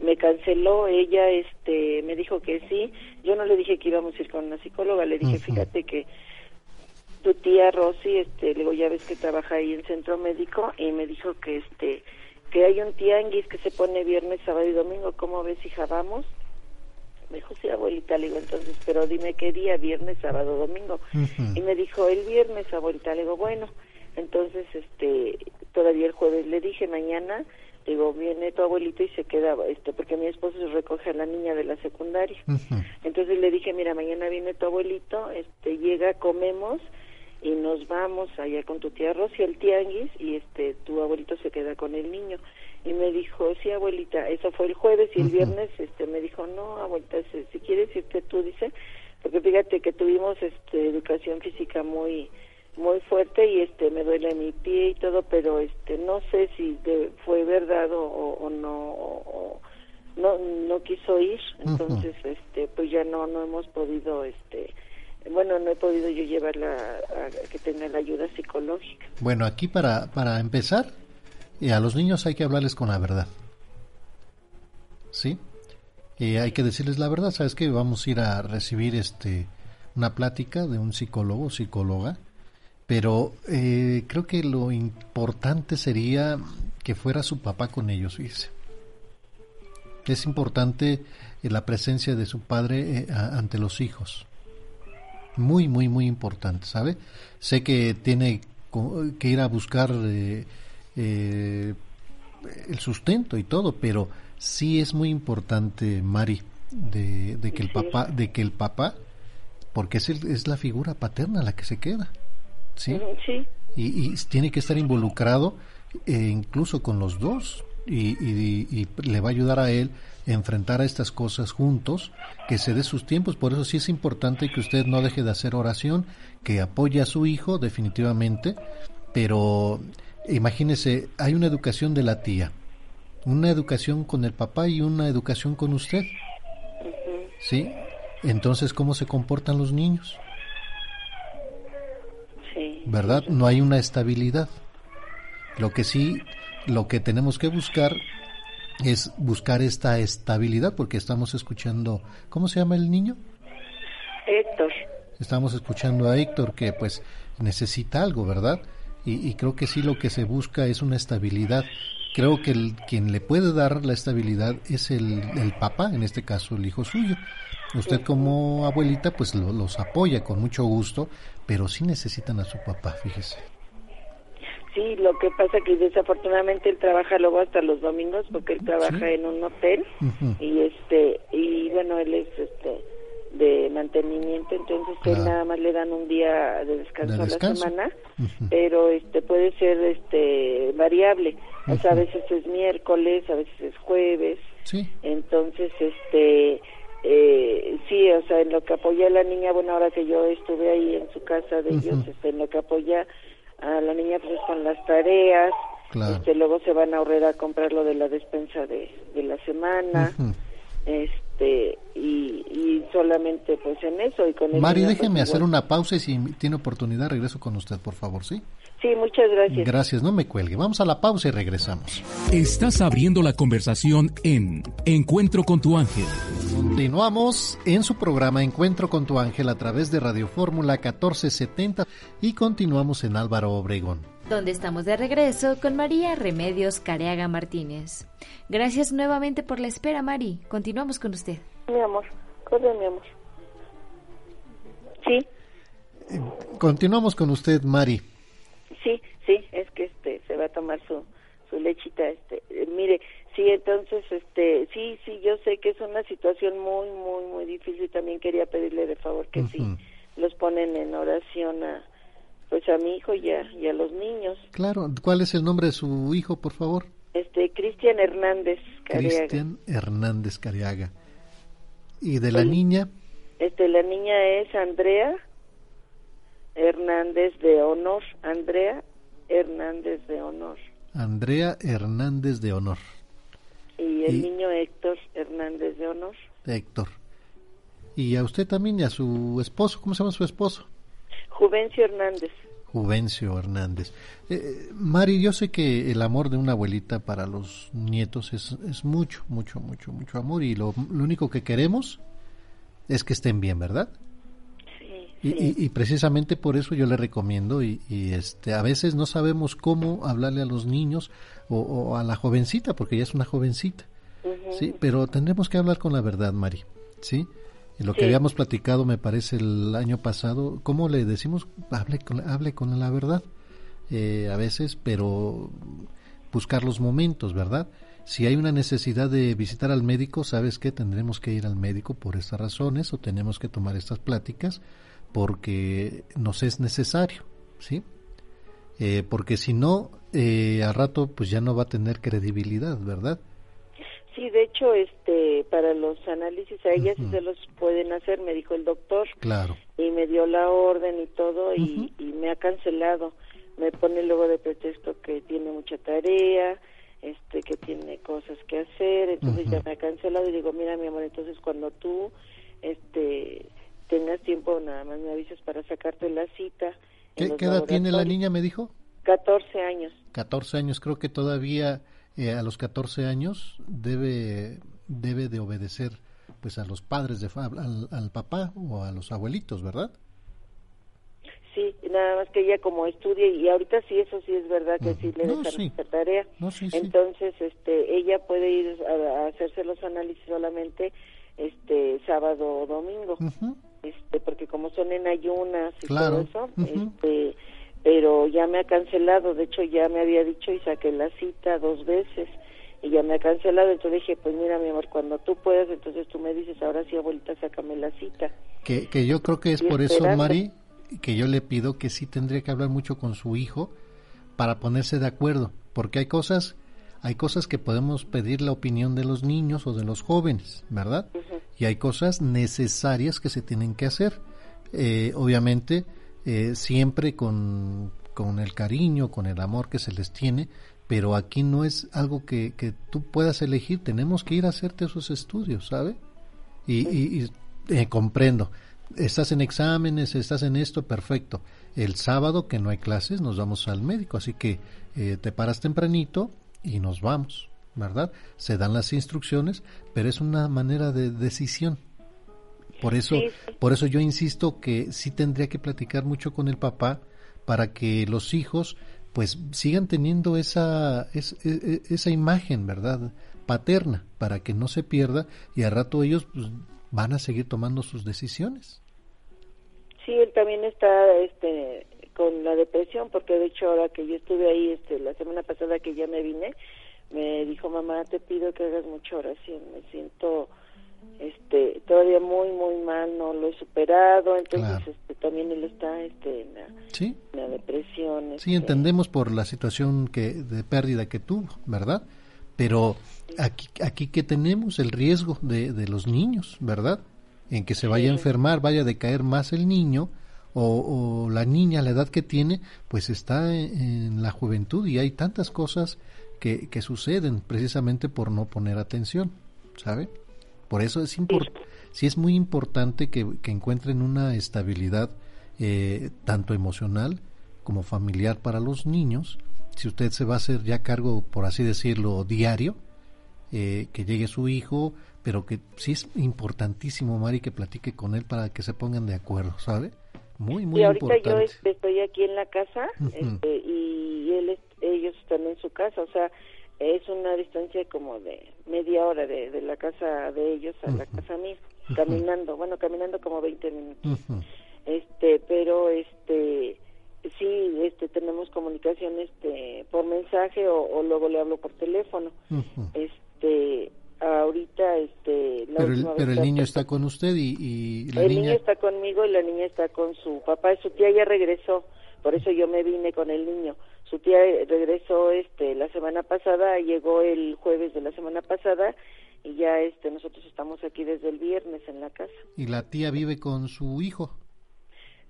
me canceló. Ella este me dijo que sí. Yo no le dije que íbamos a ir con una psicóloga le dije fíjate que tu tía Rosy este le digo ya ves que trabaja ahí en centro médico y me dijo que este que hay un tianguis que se pone viernes sábado y domingo cómo ves hija vamos. Me dijo sí abuelita le digo entonces pero dime qué día viernes sábado domingo y me dijo el viernes abuelita le digo bueno entonces este todavía el jueves le dije mañana digo, viene tu abuelito y se queda, este, porque mi esposo se recoge a la niña de la secundaria. Entonces le dije, mira, mañana viene tu abuelito, este, llega, comemos y nos vamos allá con tu tía Rosy al tianguis y este, tu abuelito se queda con el niño. Y me dijo, sí, abuelita, eso fue el jueves y el viernes, este, me dijo, no, abuelita, si, quieres irte tú, dice, porque fíjate que tuvimos este educación física muy muy fuerte y este me duele mi pie y todo pero este no sé si fue verdad o, no no no quiso ir entonces este pues ya no no hemos podido este bueno no he podido yo llevarla a, que tenga la ayuda psicológica. Bueno aquí para para empezar eh, a los niños hay que hablarles con la verdad. Sí y hay que decirles la verdad. Sabes que vamos a ir a recibir este una plática de un psicólogo psicóloga. Pero eh, creo que lo importante sería que fuera su papá con ellos, fíjese. Es importante eh, la presencia de su padre eh, ante los hijos. Muy, muy, muy importante, ¿sabe? Sé que tiene que ir a buscar el sustento y todo, pero sí es muy importante, Mari, de, que el papá, de que el papá, porque es, es la figura paterna la que se queda. ¿sí? Sí. Y, tiene que estar involucrado eh, incluso con los dos y, le va a ayudar a él enfrentar a estas cosas juntos, que se dé sus tiempos. Por eso sí es importante que usted no deje de hacer oración, que apoye a su hijo definitivamente, pero imagínese, hay una educación de la tía, una educación con el papá y una educación con usted. ¿Sí? Entonces, ¿cómo se comportan los niños? ¿verdad? No hay una estabilidad. Lo que sí, lo que tenemos que buscar es buscar esta estabilidad porque estamos escuchando, ¿cómo se llama el niño? Héctor. Estamos escuchando a Héctor que pues necesita algo, ¿verdad? Y, creo que sí lo que se busca es una estabilidad. Creo que el, quien le puede dar la estabilidad es el, el papá, en este caso el hijo suyo. Usted como abuelita pues los apoya con mucho gusto, pero sí necesitan a su papá, fíjese. Sí, lo que pasa que desafortunadamente él trabaja luego hasta los domingos porque él trabaja en un hotel y este y bueno él es este de mantenimiento entonces él nada más le dan un día de descanso, a la semana pero este puede ser este variable. O sea a veces es miércoles a veces es jueves. Sí. entonces este eh, sí, o sea, en lo que apoya a la niña, bueno, ahora que yo estuve ahí en su casa de ellos, este, en lo que apoya a la niña pues con las tareas, este, luego se van a ahorrar a comprar lo de la despensa de, de la semana, este, y, y, solamente pues en eso y con Mari, déjeme pues, hacer una pausa y si tiene oportunidad regreso con usted, por favor, ¿sí? Sí, muchas gracias. Gracias, no me cuelgue. Vamos a la pausa y regresamos. Estás abriendo la conversación en Encuentro con tu ángel. Continuamos en su programa Encuentro con tu ángel a través de Radio Fórmula 1470 y continuamos en Álvaro Obregón. Donde estamos de regreso con María Remedios Careaga Martínez. Gracias nuevamente por la espera, Mari. Continuamos con usted. Mi amor, corre, mi amor. Sí. Continuamos con usted, Mari. Sí, sí, es que este se va a tomar su su lechita este eh, mire, sí, entonces este sí, sí, yo sé que es una situación muy muy muy difícil, también quería pedirle de favor que sí los ponen en oración a pues a mi hijo y a, y a los niños. Claro, ¿cuál es el nombre de su hijo, por favor? Este Cristian Hernández Cariaga. Cristian Hernández Cariaga. ¿Y de la niña? Este la niña es Andrea Hernández de Honor. Andrea Hernández de Honor. Andrea Hernández de Honor. Y el niño Héctor Hernández de Honor. Héctor. Y a usted también y a su esposo, ¿cómo se llama su esposo? Juvencio Hernández. Juvencio Hernández. Eh, Mari, yo sé que el amor de una abuelita para los nietos es, es mucho, mucho, mucho, mucho amor y lo, lo único que queremos es que estén bien, ¿verdad? Y, precisamente por eso yo le recomiendo y, este a veces no sabemos cómo hablarle a los niños o, a la jovencita porque ella es una jovencita sí pero tendremos que hablar con la verdad Mari sí lo que habíamos platicado me parece el año pasado cómo le decimos hable con hable con la verdad eh, a veces pero buscar los momentos verdad si hay una necesidad de visitar al médico sabes que tendremos que ir al médico por estas razones o tenemos que tomar estas pláticas porque nos es necesario, ¿sí? Eh, porque si no, eh, al rato pues ya no va a tener credibilidad, ¿verdad? Sí, de hecho, este, para los análisis a ella sí se los pueden hacer, me dijo el doctor. Claro. Y me dio la orden y todo y, y me ha cancelado. Me pone luego de pretexto que tiene mucha tarea, este, que tiene cosas que hacer, entonces ya me ha cancelado y digo, mira mi amor, entonces cuando tú, este, tengas tiempo nada más me avisas para sacarte la cita. ¿Qué, ¿qué edad tiene la niña, me dijo? 14 años. 14 años, creo que todavía eh, a los 14 años debe, debe de obedecer pues a los padres, de, al, al papá o a los abuelitos, ¿verdad? Sí, nada más que ella como estudia y ahorita sí, eso sí es verdad que sí le dejan sí. esta tarea. No, sí, sí. Entonces, este, ella puede ir a, a hacerse los análisis solamente este sábado o domingo. Este, porque como son en ayunas y Claro. todo eso, este, pero ya me ha cancelado, de hecho ya me había dicho y saqué la cita dos veces y ya me ha cancelado, entonces dije, pues mira mi amor, cuando tú puedas, entonces tú me dices, ahora sí abuelita, sácame la cita. Que, que yo creo que es Y por eso. Mari, que yo le pido que sí tendría que hablar mucho con su hijo para ponerse de acuerdo, porque hay cosas, hay cosas que podemos pedir la opinión de los niños o de los jóvenes, ¿verdad? Y hay cosas necesarias que se tienen que hacer. Eh, obviamente, eh, siempre con, con el cariño, con el amor que se les tiene, pero aquí no es algo que, que tú puedas elegir, tenemos que ir a hacerte esos estudios, ¿sabe? Y, y- y, eh, comprendo. Estás en exámenes, estás en esto, perfecto. El sábado, que no hay clases, nos vamos al médico, así que eh, te paras tempranito y nos vamos, ¿verdad? Se dan las instrucciones, pero es una manera de decisión. Por eso, Sí, por eso yo insisto que sí tendría que platicar mucho con el papá para que los hijos pues sigan teniendo esa, es- e- e- esa imagen, ¿verdad? Paterna, para que no se pierda y al rato ellos pues, van a seguir tomando sus decisiones. Sí, él también está este con la depresión porque de hecho ahora que yo estuve ahí este la semana pasada que ya me vine me dijo mamá te pido que hagas mucha oración me siento este todavía muy muy mal no lo he superado entonces Claro. este también él está este en la, Sí, en la depresión sí este, entendemos por la situación que de pérdida que tuvo, ¿verdad? Pero aquí, aquí que tenemos el riesgo de, de los niños, ¿verdad? En que se vaya a enfermar, vaya a decaer más el niño o, o la niña la edad que tiene, pues está en, en la juventud y hay tantas cosas que, que suceden precisamente por no poner atención, ¿sabe? Por eso es importante, sí es muy importante que, que encuentren una estabilidad eh, tanto emocional como familiar para los niños. Si usted se va a hacer ya cargo, por así decirlo, diario, eh, que llegue su hijo, pero que sí es importantísimo, Mari, que platique con él para que se pongan de acuerdo, ¿sabe? Muy, muy y ahorita importante. yo este, estoy aquí en la casa este, y él ellos están en su casa o sea es una distancia como de media hora de, de la casa de ellos a la casa mía caminando bueno caminando como 20 minutos. Este pero este sí este tenemos comunicación este por mensaje o, o luego le hablo por teléfono. Este ahorita este la Pero el, pero el niño está con usted y, y la el niña... niño está conmigo y la niña está con su papá. Su tía ya regresó por eso yo me vine con el niño su tía regresó este la semana pasada llegó el jueves de la semana pasada y ya este nosotros estamos aquí desde el viernes en la casa. Y la tía vive con su hijo.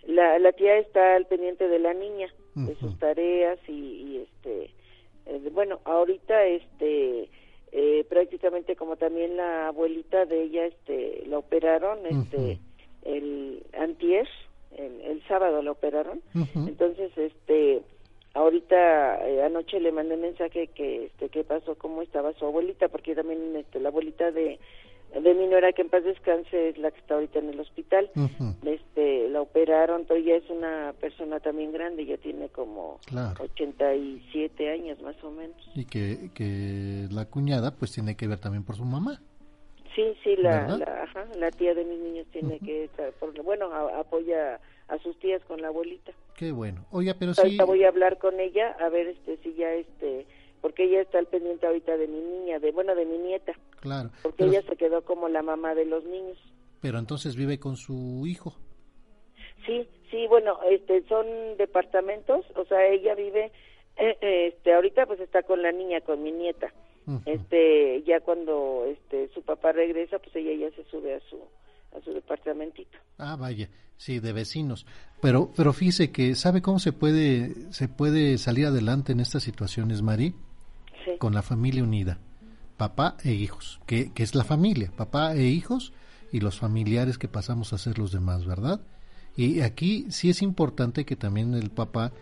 la, la tía está al pendiente de la niña de sus tareas y, y, este eh, bueno ahorita este eh, prácticamente como también la abuelita de ella este la operaron este el antier el, el sábado la operaron. Entonces este ahorita eh, anoche le mandé mensaje que este qué pasó cómo estaba su abuelita porque también este la abuelita de de mi nuera que en paz descanse es la que está ahorita en el hospital. Este la operaron pero ella es una persona también grande ya tiene como Claro. 87 años más o menos. Y que, que la cuñada pues tiene que ver también por su mamá. sí sí la la, ajá, la tía de mis niños tiene que estar por, bueno a- apoya a sus tías con la abuelita Qué bueno. Oiga, pero sí... ahorita voy a hablar con ella a ver este si ya este porque ella está al pendiente ahorita de mi niña de bueno de mi nieta Claro. porque Pero, ella se quedó como la mamá de los niños pero entonces vive con su hijo. Sí, sí, bueno, este, son departamentos, o sea, ella vive, eh, eh, este, ahorita pues está con la niña, con mi nieta, Este, ya cuando este su papá regresa, pues ella ya se sube a su a su departamentito. Ah, vaya, sí, de vecinos. Pero, pero fíjese que, ¿sabe cómo se puede, se puede salir adelante en estas situaciones, Mari? Sí. Con la familia unida, papá e hijos, que, que es la familia, papá e hijos y los familiares que pasamos a ser los demás, ¿verdad? Y aquí sí es importante que también el papá,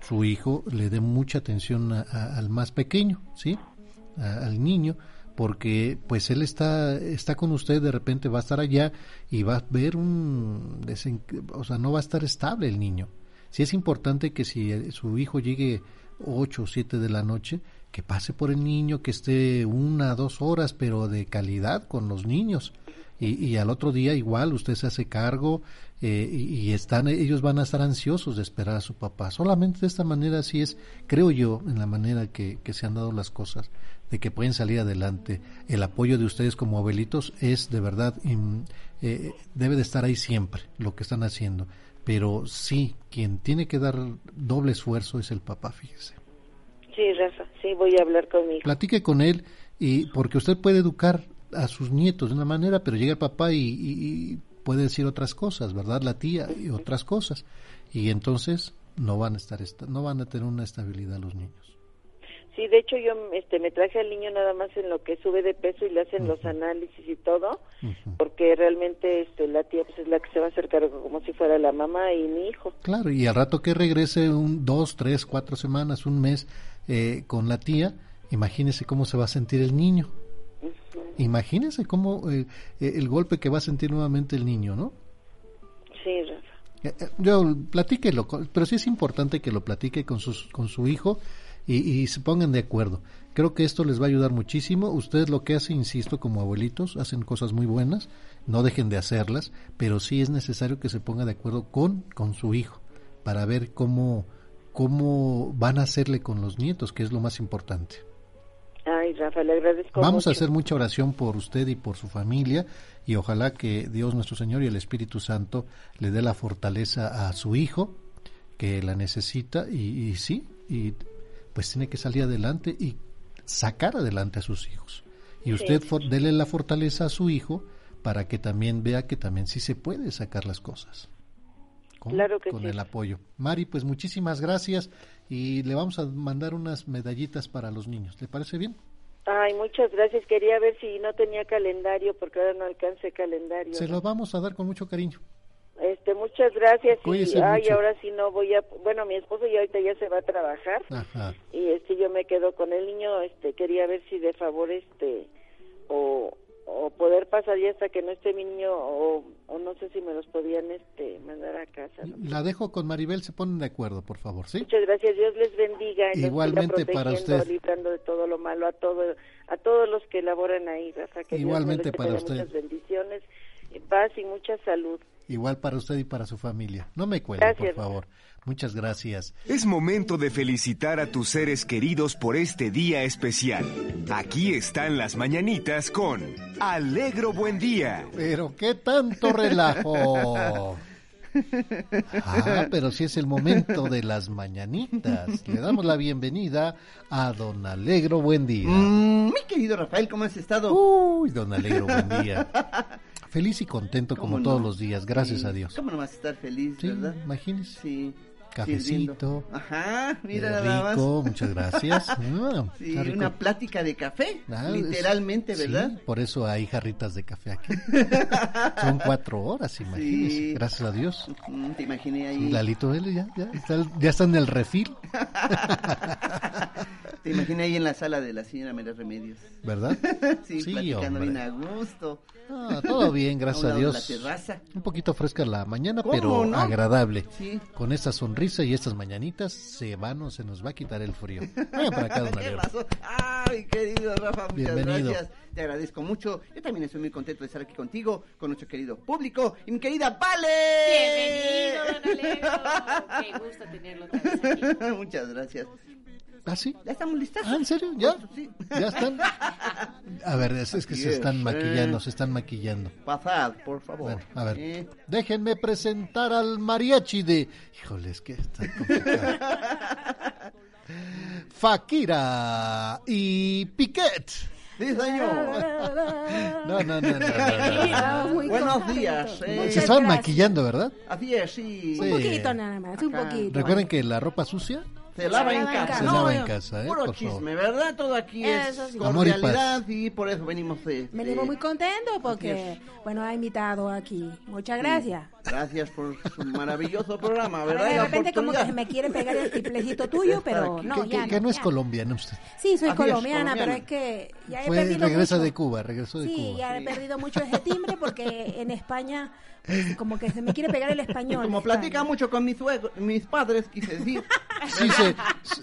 su hijo, le dé mucha atención a- a- al más pequeño, ¿sí? A- al niño, porque pues él está está con usted de repente va a estar allá y va a ver un desen- o sea no va a estar estable el niño. Sí es importante que si eh, su hijo llegue 8 o 7 de la noche que pase por el niño que esté una dos horas pero de calidad con los niños. Y, al otro día igual usted se hace cargo eh, y, están ellos van a estar ansiosos de esperar a su papá. Solamente de esta manera así es creo yo en la manera que se han dado las cosas de que pueden salir adelante el apoyo de ustedes como abuelitos es de verdad eh, debe de estar ahí siempre lo que están haciendo pero sí quien tiene que dar doble esfuerzo es el papá fíjese Sí, Rafa, sí, voy a hablar con mi hijo. platique con él y porque usted puede educar a sus nietos de una manera, pero llega el papá y, y- y puede decir otras cosas, ¿verdad? La tía y otras cosas. Y entonces no van a estar esta- no van a tener una estabilidad los niños. Sí, de hecho yo este me traje al niño nada más en lo que sube de peso y le hacen los análisis y todo, porque realmente este la tía pues es la que se va a hacer cargo como si fuera la mamá y mi hijo. Claro, y al rato que regrese un dos, tres, cuatro semanas, un mes eh, con la tía, imagínese cómo se va a sentir el niño. Imagínese cómo eh, eh, el golpe que va a sentir nuevamente el niño, ¿no? Sí, Rafa. Eh, eh, Yo platíquelo, pero sí es importante que lo platique con sus, con su hijo y, y se pongan de acuerdo. Creo que esto les va a ayudar muchísimo. Ustedes lo que hacen, insisto, como abuelitos, hacen cosas muy buenas, no dejen de hacerlas, pero sí es necesario que se ponga de acuerdo con, con su hijo para ver cómo, cómo van a hacerle con los nietos, que es lo más importante. Ay, Rafa, le agradezco Vamos a hacer mucha oración por usted y por su familia y ojalá que Dios nuestro Señor y el Espíritu Santo le dé la fortaleza a su hijo que la necesita y, y sí, y pues tiene que salir adelante y sacar adelante a sus hijos. Y usted for- dele la fortaleza a su hijo para que también vea que también sí se puede sacar las cosas. Con, Claro que con sí. el apoyo. Mari, pues muchísimas gracias y le vamos a mandar unas medallitas para los niños. ¿Le parece bien? Ay, muchas gracias. Quería ver si no tenía calendario porque ahora no alcance calendario. Se ¿no? lo vamos a dar con mucho cariño. Este, muchas gracias. Cuídese y ay, mucho. ahora sí no voy a, bueno, mi esposo ya ahorita ya se va a trabajar Ajá. y este yo me quedo con el niño, este quería ver si de favor este o o poder pasar ya hasta que no esté mi niño o, o no sé si me los podían este mandar a casa. ¿no? La dejo con Maribel, se ponen de acuerdo, por favor, ¿sí? Muchas gracias, Dios les bendiga. Igualmente para usted. librando de todo lo malo a todo, a todos los que laboran ahí, Rafa. Que Dios Igualmente me les para usted. Muchas bendiciones, paz y mucha salud. Igual para usted y para su familia. No me cuelgue, por favor. Muchas gracias. Es momento de felicitar a tus seres queridos por este día especial. Aquí están las mañanitas con Alegro Buen Día. Pero qué tanto relajo. Ah, pero sí es el momento de las mañanitas. Le damos la bienvenida a Don Alegro Buen Día. Mm, mi querido Rafael, ¿cómo has estado? Uy, Don Alegro Buen Día. [laughs] Feliz y contento como ¿Cómo no? todos los días, gracias Sí, a Dios. ¿Cómo no vas a estar feliz, Sí, verdad? imagínese. Sí. Cafecito. Ajá, mira Eh, nada más. rico, muchas gracias. [laughs] Ah, Sí, una plática de café, Ah, es- literalmente, sí, ¿verdad? por eso hay jarritas de café aquí. [laughs] Son cuatro horas, imagínese. Sí. Gracias a Dios. Te imaginé ahí. Lalito, él ya, ya, está, ya está en el refil, [laughs] Te imaginé ahí en la sala de la señora María Remedios. ¿verdad? sí, Sí, platicando bien a gusto. Ah, todo bien, gracias A Dios. la terraza. Un poquito fresca la mañana, ¿Cómo pero no? agradable. Sí. Con esta sonrisa y estas mañanitas se van o se nos va a quitar el frío. Venga para acá, don [laughs] ¿Qué Alegro. pasó? Ay, querido Rafa, muchas Bienvenido. gracias. Te agradezco mucho. Yo también estoy muy contento de estar aquí contigo, con nuestro querido público y mi querida Vale. Bienvenido, don. Qué gusto tenerlo aquí. [laughs] muchas gracias. ¿Ah, sí? ¿Ya estamos listas? Ah, ¿en serio? ¿Ya? Sí. ¿Ya están? A ver, es, es que se están eh. maquillando, se están maquillando. Pasad, por favor. Bueno, a ver, Eh, déjenme presentar al mariachi de... Híjole, es que está complicado. [laughs] Fakira y Piquet. Sí, señor. No, no, no, no, no, Buenos contento. días. eh. Se estaban maquillando, ¿verdad? Así es, sí. Sí. Un poquito nada más, un poquito. Recuerden que la ropa sucia Se lava en lava en casa. Se No, lava en eh, casa, eh, Puro por favor. chisme, ¿verdad? Todo aquí es Eso sí. Amor y cordialidad y por eso venimos de... Venimos de- muy contentos porque, bueno, ha invitado aquí. Muchas gracias. Gracias por su maravilloso programa, ¿verdad? Y de repente como que me quiere pegar el triplecito tuyo, pero no, que, ya que- que no es ya. colombiana usted. Sí, soy colombiana, colombiana. pero es que ya he Fue, perdido regresa mucho. de Cuba, regresó de Sí, Cuba. ya he perdido mucho ese timbre porque en España [laughs] como que se me quiere pegar el español. Como España. platica mucho con mis, suegros, mis padres, quise decir. [laughs] Sí, se-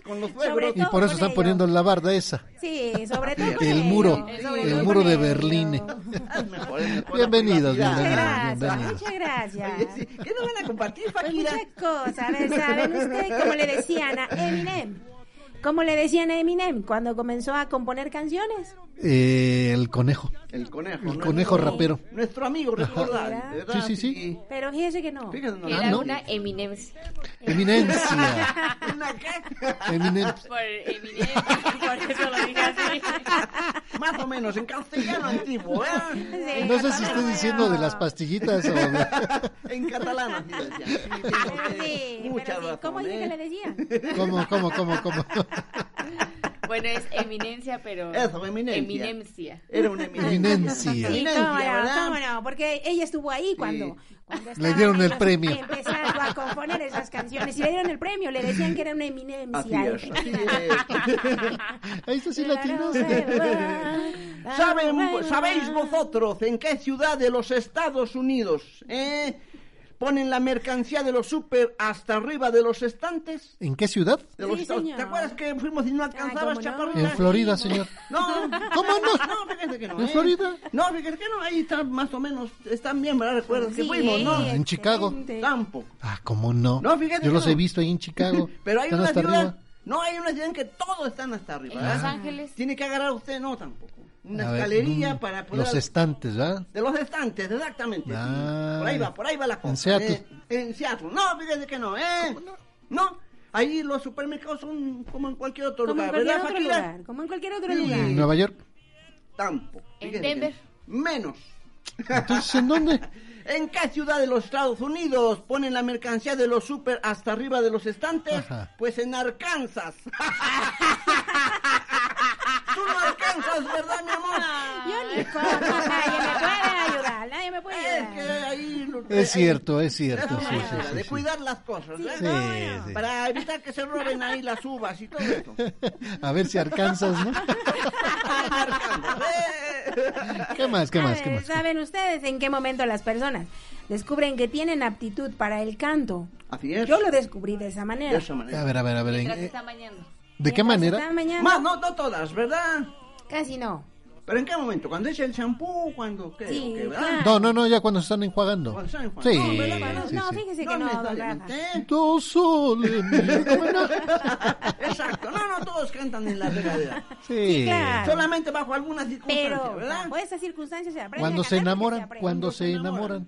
Con los suegros. y por eso están ello. poniendo la barda esa. Sí, sobre todo con El ello, muro, sobre el todo muro de. Berlín. [laughs] Bienvenidos, la Muchas bienvenidos. gracias, bienvenidos. muchas gracias. Oye, sí, ¿Qué nos van a compartir, Pues Fakira? muchas cosas. A ver, ¿saben ustedes cómo le decían a Eminem? ¿Cómo le decían a Eminem cuando comenzó a componer canciones? Eh, el conejo. El conejo. El nuestro- conejo rapero. Nuestro amigo, recordar. Sí, sí, sí. Pero fíjese que no. Fíjate, no, Ah, Era ¿no? una eminencia. Eminencia. [laughs] ¿Una qué? Eminem. Por eminencia, por eso lo dije así. Más o menos, en castellano antiguo, ¿eh? Sí, No sé si estoy diciendo de las pastillitas o de... [laughs] En catalán, así. Sí, Pero usted sí, mucha pero sí. ¿Cómo dije ¿eh? que le decían? ¿Cómo, cómo, cómo, cómo? [laughs] Bueno, es eminencia, pero. Eso, eminencia. Eminencia. Era una eminencia. Eminencia. Sí, cómo no, cómo no, porque ella estuvo ahí cuando, cuando Le dieron el premio. empezando a componer esas canciones y le dieron el premio, le decían que era una Así eminencia. es, así es. Ahí está sí la atinaste. ¿Saben, ¿Sabéis vosotros en qué ciudad de los Estados Unidos eh, ponen la mercancía de los super hasta arriba de los estantes? ¿En qué ciudad? De los Sí, Estados- señor. ¿Te acuerdas que fuimos y no alcanzabas, ¿cómo no? chaparrita? En Florida, señor. No, [laughs] ¿Cómo no? No, fíjate que no. ¿En ¿eh? Florida? No, fíjate que no, ahí están más o menos, están bien, ¿verdad? Recuerdas que fuimos, ¿no? En Chicago. Tampoco. Ah, ¿cómo no? No, fíjate Yo que los no. he visto ahí en Chicago. [laughs] Pero hay Están una hasta ciudad, arriba. no, hay una ciudad en que todos están hasta arriba, En ¿verdad? Los Ángeles. Tiene que agarrar usted, no, tampoco. Una A ver, mm, para poder... Los estantes, ¿verdad? De los estantes, exactamente. Ah. Por ahí va, por ahí va la cosa. En Seattle. eh. en Seattle. No, fíjese que no, ¿eh? no? ahí los supermercados son como en cualquier otro Como en lugar, cualquier ¿verdad, otro lugar, como en cualquier otro Sí. lugar. En Nueva York. Tampoco. En Denver. no. Menos. Entonces, ¿en dónde? [laughs] ¿En qué ciudad de los Estados Unidos ponen la mercancía de los super hasta arriba de los estantes? Ajá. Pues en Arkansas. [laughs] Alcanzas, ¿verdad, mi amor? [laughs] Yo ni cómo, nadie me puede [laughs] ayudar, nadie me puede Es que ayudar. ahí... lo- Es cierto, es cierto. Es Sí, sí, sí, de sí. cuidar las cosas, ¿verdad? Sí, sí. Para evitar que se roben ahí las uvas y todo eso. [laughs] A ver si alcanzas, ¿no? ¿Qué más, qué más, qué más? ¿Saben ustedes en qué momento las personas descubren que tienen aptitud para el canto? Así es. Yo lo descubrí de esa manera. De esa manera. A ver, a ver, a ver. ¿en- Mientras eh, está. ¿De qué manera? están bañando, Más, no, no todas, ¿verdad? Casi no. Pero ¿en qué momento? ¿Cuando echa el champú? ¿Cuando qué? Sí, ¿O qué, claro. No, no, no, ya cuando se están enjuagando. Cuando están enjuagando. Sí, No, sí, no, sí. fíjese que No no, don Rafa. Dos soles. [laughs] Exacto. No, no, todos cantan en la regadera. Sí. claro. Solamente bajo algunas circunstancias, Pero ¿verdad? bajo esas circunstancias se aprende Cuando a se cantar enamoran, aprende. cuando se enamoran.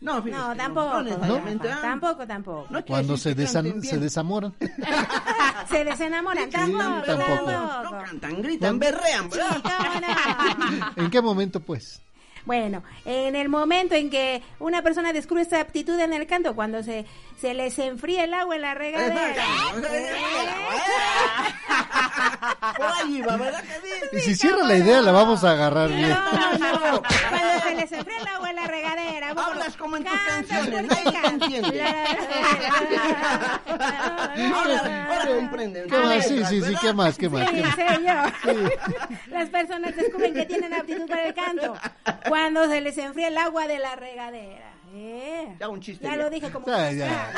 No, No, que tampoco. No. Tampoco, tampoco. No Cuando se, desan- se desamoran. [laughs] se desenamoran. Tampoco, tampoco. No cantan, gritan, berrean, ¿verdad? ¿Cómo no? [laughs] ¿En qué momento, pues? Bueno, en el momento en que una persona descubre esta aptitud en el canto, cuando se, se les enfría el agua en la regadera. Exacto. Por ahí va, ¿verdad que Y si cierra la idea, la vamos a agarrar bien. No, no, cuando se les enfría el agua en la regadera. Hablas como en tus canciones. Ahora, comprenden. ¿Qué más? Sí, sí, sí, ¿qué más? ¿Qué más? Sí. Las personas descubren que tienen aptitud para el canto cuando se les enfría el agua de la regadera. Eh. Ya un chiste. Ya ya. lo dije como [laughs] Ya, ya.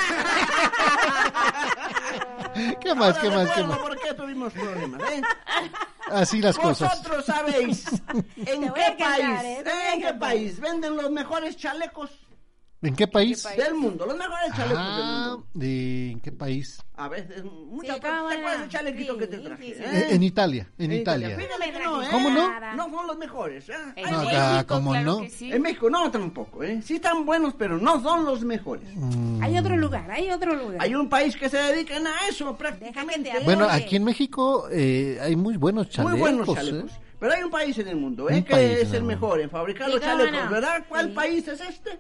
¿Qué más? Ahora ¿Qué más? ¿Qué más? por qué tuvimos problemas, ¿eh? [laughs] Así las cosas. Vosotros sabéis [laughs] en Te voy qué país, ¿eh? A ¿eh? en qué país venden los mejores chalecos. ¿En qué país? Del mundo, los mejores chalecos del Ah, mundo. ¿de ¿en qué país? A veces, muchas Sí, ¿te cómo acuerdas no? del chalequito Sí, que te traje? sí. eh? Eh, En Italia, en Italia. Fíjate que no, ¿eh? ¿Cómo no? No son los mejores. ¿eh? En Hay- No, México, ¿cómo claro no? que sí. En México no tampoco, ¿eh? Sí están buenos, pero no son los mejores. Mm. Hay otro lugar, hay otro lugar. Hay un país que se dedican a eso prácticamente. Déjame te Bueno, aquí en México eh, hay muy buenos chalecos. Muy buenos ¿eh? chalecos. Pero hay un país en el mundo, ¿eh? Un que país en es el el mejor en fabricar Sí, los chalecos, no. ¿verdad? ¿Cuál Sí. país es este?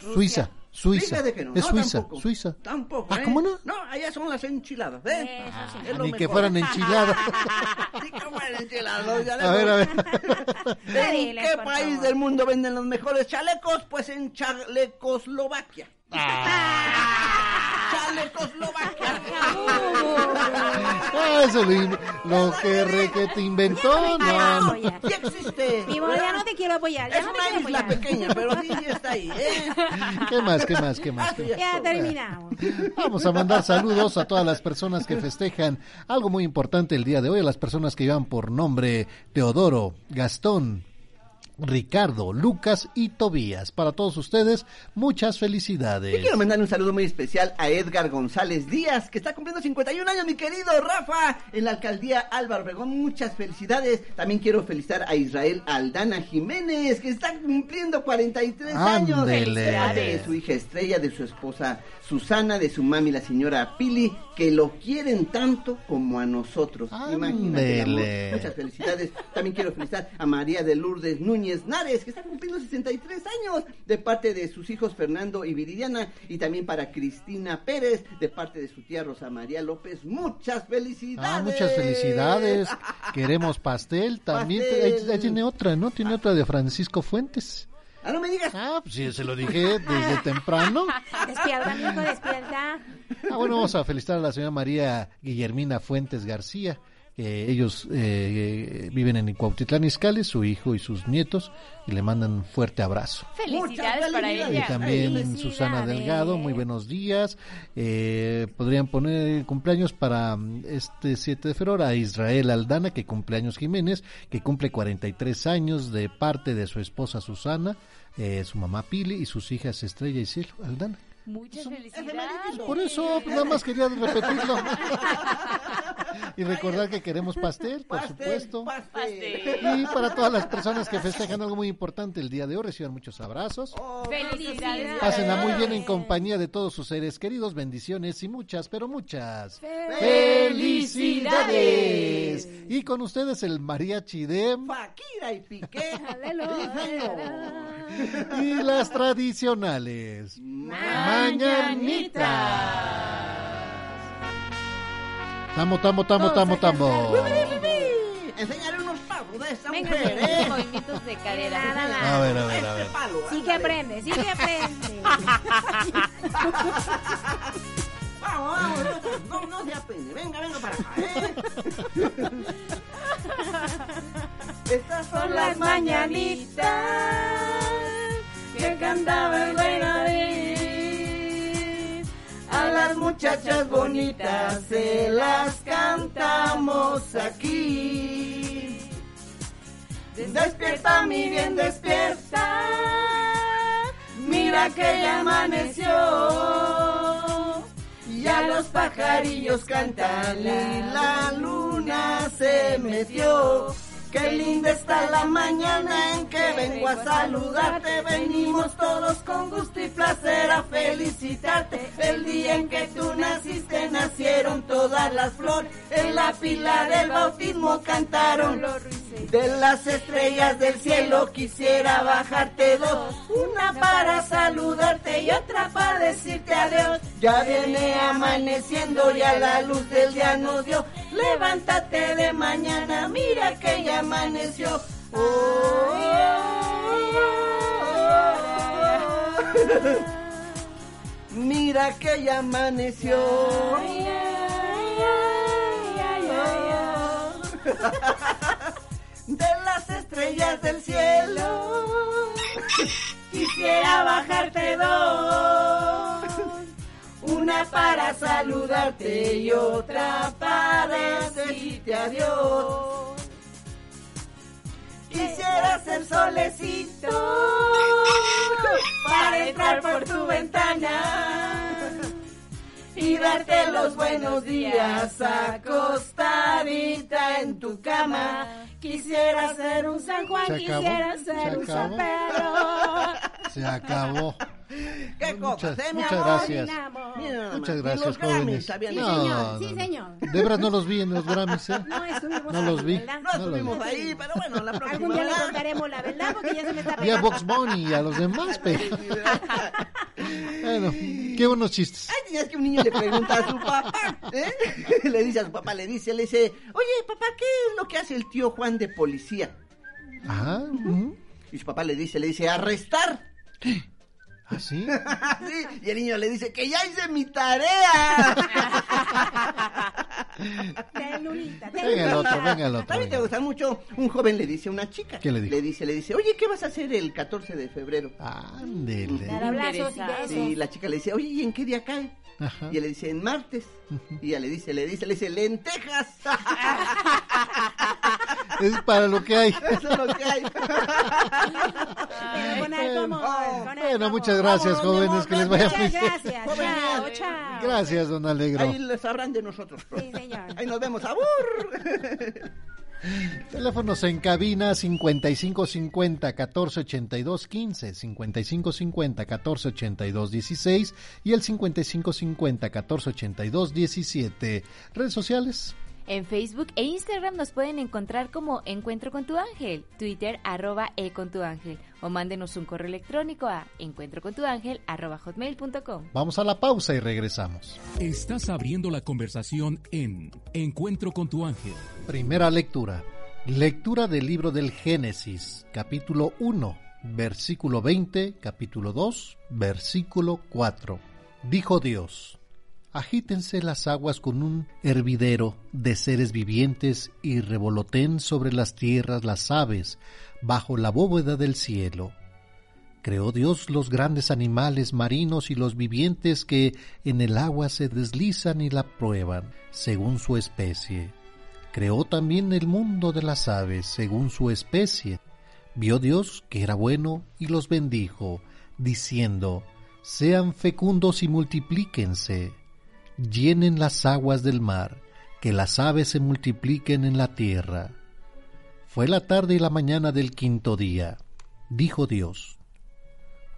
Suiza, Suiza. Fíjate que no, es no, Suiza, tampoco. Suiza. Tampoco. Ah, ¿eh? ¿cómo no? No, allá son las enchiladas, ¿eh? Eso sí. Es lo Ni que mejor. fueran enchiladas. [laughs] Sí, que fueran enchiladas, los a ver, a ver. [laughs] ¿En qué país favor. del mundo venden los mejores chalecos? Pues en Chalecoslovaquia. Chalecoslovaquia. Ah, eso lo, que re que te inventó, no, no. Sí existe. Mi amor, ya no te quiero apoyar, ya Es no te una quiero isla apoyar. pequeña, pero sí está ahí, ¿eh? ¿Qué más, qué más, qué más? qué más? Ya terminamos. Vamos a mandar saludos a todas las personas que festejan algo muy importante el día de hoy, a las personas que llevan por nombre Teodoro, Gastón, Ricardo, Lucas y Tobías. Para todos ustedes, muchas Y felicidades. quiero mandar un saludo muy especial a Edgar González Díaz, que está cumpliendo 51 años, mi querido Rafa, en la alcaldía Álvaro Obregón. Muchas felicidades. También quiero felicitar a Israel Aldana Jiménez, que está cumpliendo 43 años. De su hija Estrella, de su esposa Susana, de su mami, la señora Pili, que lo quieren tanto como a nosotros. Imagínate. Muchas felicidades. También quiero felicitar a María de Lourdes Núñez Nares, que está cumpliendo 63 años, de parte de sus hijos Fernando y Viridiana, y también para Cristina Pérez, de parte de su tía Rosa María López. Muchas felicidades. Ah, muchas felicidades. [laughs] Queremos pastel. También Pastel. ahí- ahí tiene otra, ¿no? Tiene otra de Francisco Fuentes. Ah, no me digas. Ah, pues sí, se lo dije desde temprano. [laughs] Despierta, mijo, despierta. Ah, bueno, vamos a felicitar a la señora María Guillermina Fuentes García. Que ellos eh, viven en Cuautitlán Izcalli, su hijo y sus nietos, y le mandan un fuerte abrazo. Felicidades para Y ella. también Felicidades. Susana Delgado, muy buenos días. Eh, podrían poner cumpleaños para mm, este 7 de febrero a Israel Aldana, que cumpleaños Jiménez, que cumple 43 años de parte de su esposa Susana, eh, su mamá Pili y sus hijas Estrella y Cielo Aldana. Muchas felicidades. Por eso, pues, nada más quería repetirlo. [laughs] y recordar que queremos pastel, por Pastel, supuesto. pastel. Y para todas las personas que festejan algo muy importante el día de hoy, reciban muchos abrazos. Oh, Felicidades. Pásenla muy bien en compañía de todos sus seres queridos, bendiciones y muchas, pero muchas felicidades. Y con ustedes el mariachi de Paquira y Piqué. y las tradicionales mañanitas. Tamo, tamo, tamo, tamo, tamo. Enseñaré unos pasos de esta Venga, mujer, ¿eh? Movimientos de cadera. Nada más. A ver, a ver, a ver. Este palo. Sí que aprende, sí que aprende. [laughs] [laughs] Vamos, vamos, no, no se apene. Venga, venga para acá, ¿eh? [laughs] Estas son las mañanitas que cantaba el rey David. Muchachas bonitas se las cantamos aquí. Despierta, mi bien, despierta. Mira que ya amaneció. Ya los pajarillos cantan y la luna se metió. Qué linda está la mañana en que vengo a saludarte. Venimos todos con gusto y placer a felicitarte. El día en que tú naciste nacieron todas las flores. En la pila del bautismo cantaron de las estrellas del cielo quisiera bajarte dos, una para saludarte y otra para decirte adiós. Ya viene amaneciendo y a la luz del día nos dio. Levántate de mañana, mira que ya amaneció. Mira que ya amaneció. de las estrellas del cielo. Quisiera bajarte dos, una para saludarte y otra para decirte adiós. Quisiera ser solecito para entrar por tu ventana y darte los buenos días acostadita en tu cama. Quisiera ser un San Juan, quisiera ser un San Se acabó. ¿Qué Muchas- cosas, eh, mi muchas amor? gracias. Mi amor. Mira Muchas gracias, los Grammys jóvenes. sabían Sí. No, señor, no, sí, no. señor. De verdad no los vi en los Grammys, ¿eh? No estuvimos No los vi. ¿verdad? No No los estuvimos vi. ahí, pero bueno, la próxima. Algún día le contaremos la verdad porque ya se me está Y a. Box Bunny y a los demás, [laughs] pero... Bueno, qué buenos chistes. Ay, tenías que un niño le pregunta a su papá, ¿eh? [laughs] Le dice a su papá, le dice, le dice, oye, papá, ¿qué es lo que hace el tío Juan de policía? Ah, ujú. Y su papá le dice, le dice, arrestar. ¿Ah, sí? [laughs] Sí, y el niño le dice, que ya hice mi tarea. [laughs] Ternurita, Venga el otro, venga el otro. ¿También te venga. gusta mucho? Un joven le dice a una chica. ¿Qué le dijo? Le dice, le dice, oye, ¿qué vas a hacer el 14 de febrero? Ándele. Abrazos y besos. Y la chica le dice, oye, ¿y en qué día cae? Ajá. Y él le dice, en martes. Y ella le dice, le dice, le dice, lentejas. [laughs] Es para lo que hay. Eso es lo que hay. Pero con algo, amor, con algo, Bueno, muchas gracias, Vámonos, mi jóvenes, amor, que les vaya Muchas bien. gracias. Chao, chao. Gracias, don Alegro. Ahí les sabrán de nosotros. Sí, señor. Ahí nos vemos. ¡Abur! [laughs] Teléfonos en cabina 5550 1482 15, 5550 1482 16 y el 5550 1482 17. Redes sociales. En Facebook e Instagram nos pueden encontrar como Encuentro con tu ángel, Twitter arroba e con tu ángel o mándenos un correo electrónico a encuentrocontuángel arroba hotmail.com. Vamos a la pausa y regresamos. Estás abriendo la conversación en Encuentro con tu ángel. Primera lectura. Lectura del libro del Génesis, capítulo 1, versículo 20, capítulo 2, versículo 4. Dijo Dios, agítense las aguas con un hervidero de seres vivientes y revoloten sobre las tierras las aves bajo la bóveda del cielo. Creó Dios los grandes animales marinos y los vivientes que en el agua se deslizan y la prueban, según su especie. Creó también el mundo de las aves, según su especie. Vio Dios que era bueno y los bendijo, diciendo, Sean fecundos y multiplíquense, llenen las aguas del mar, que las aves se multipliquen en la tierra. Fue la tarde y la mañana del quinto día. Dijo Dios,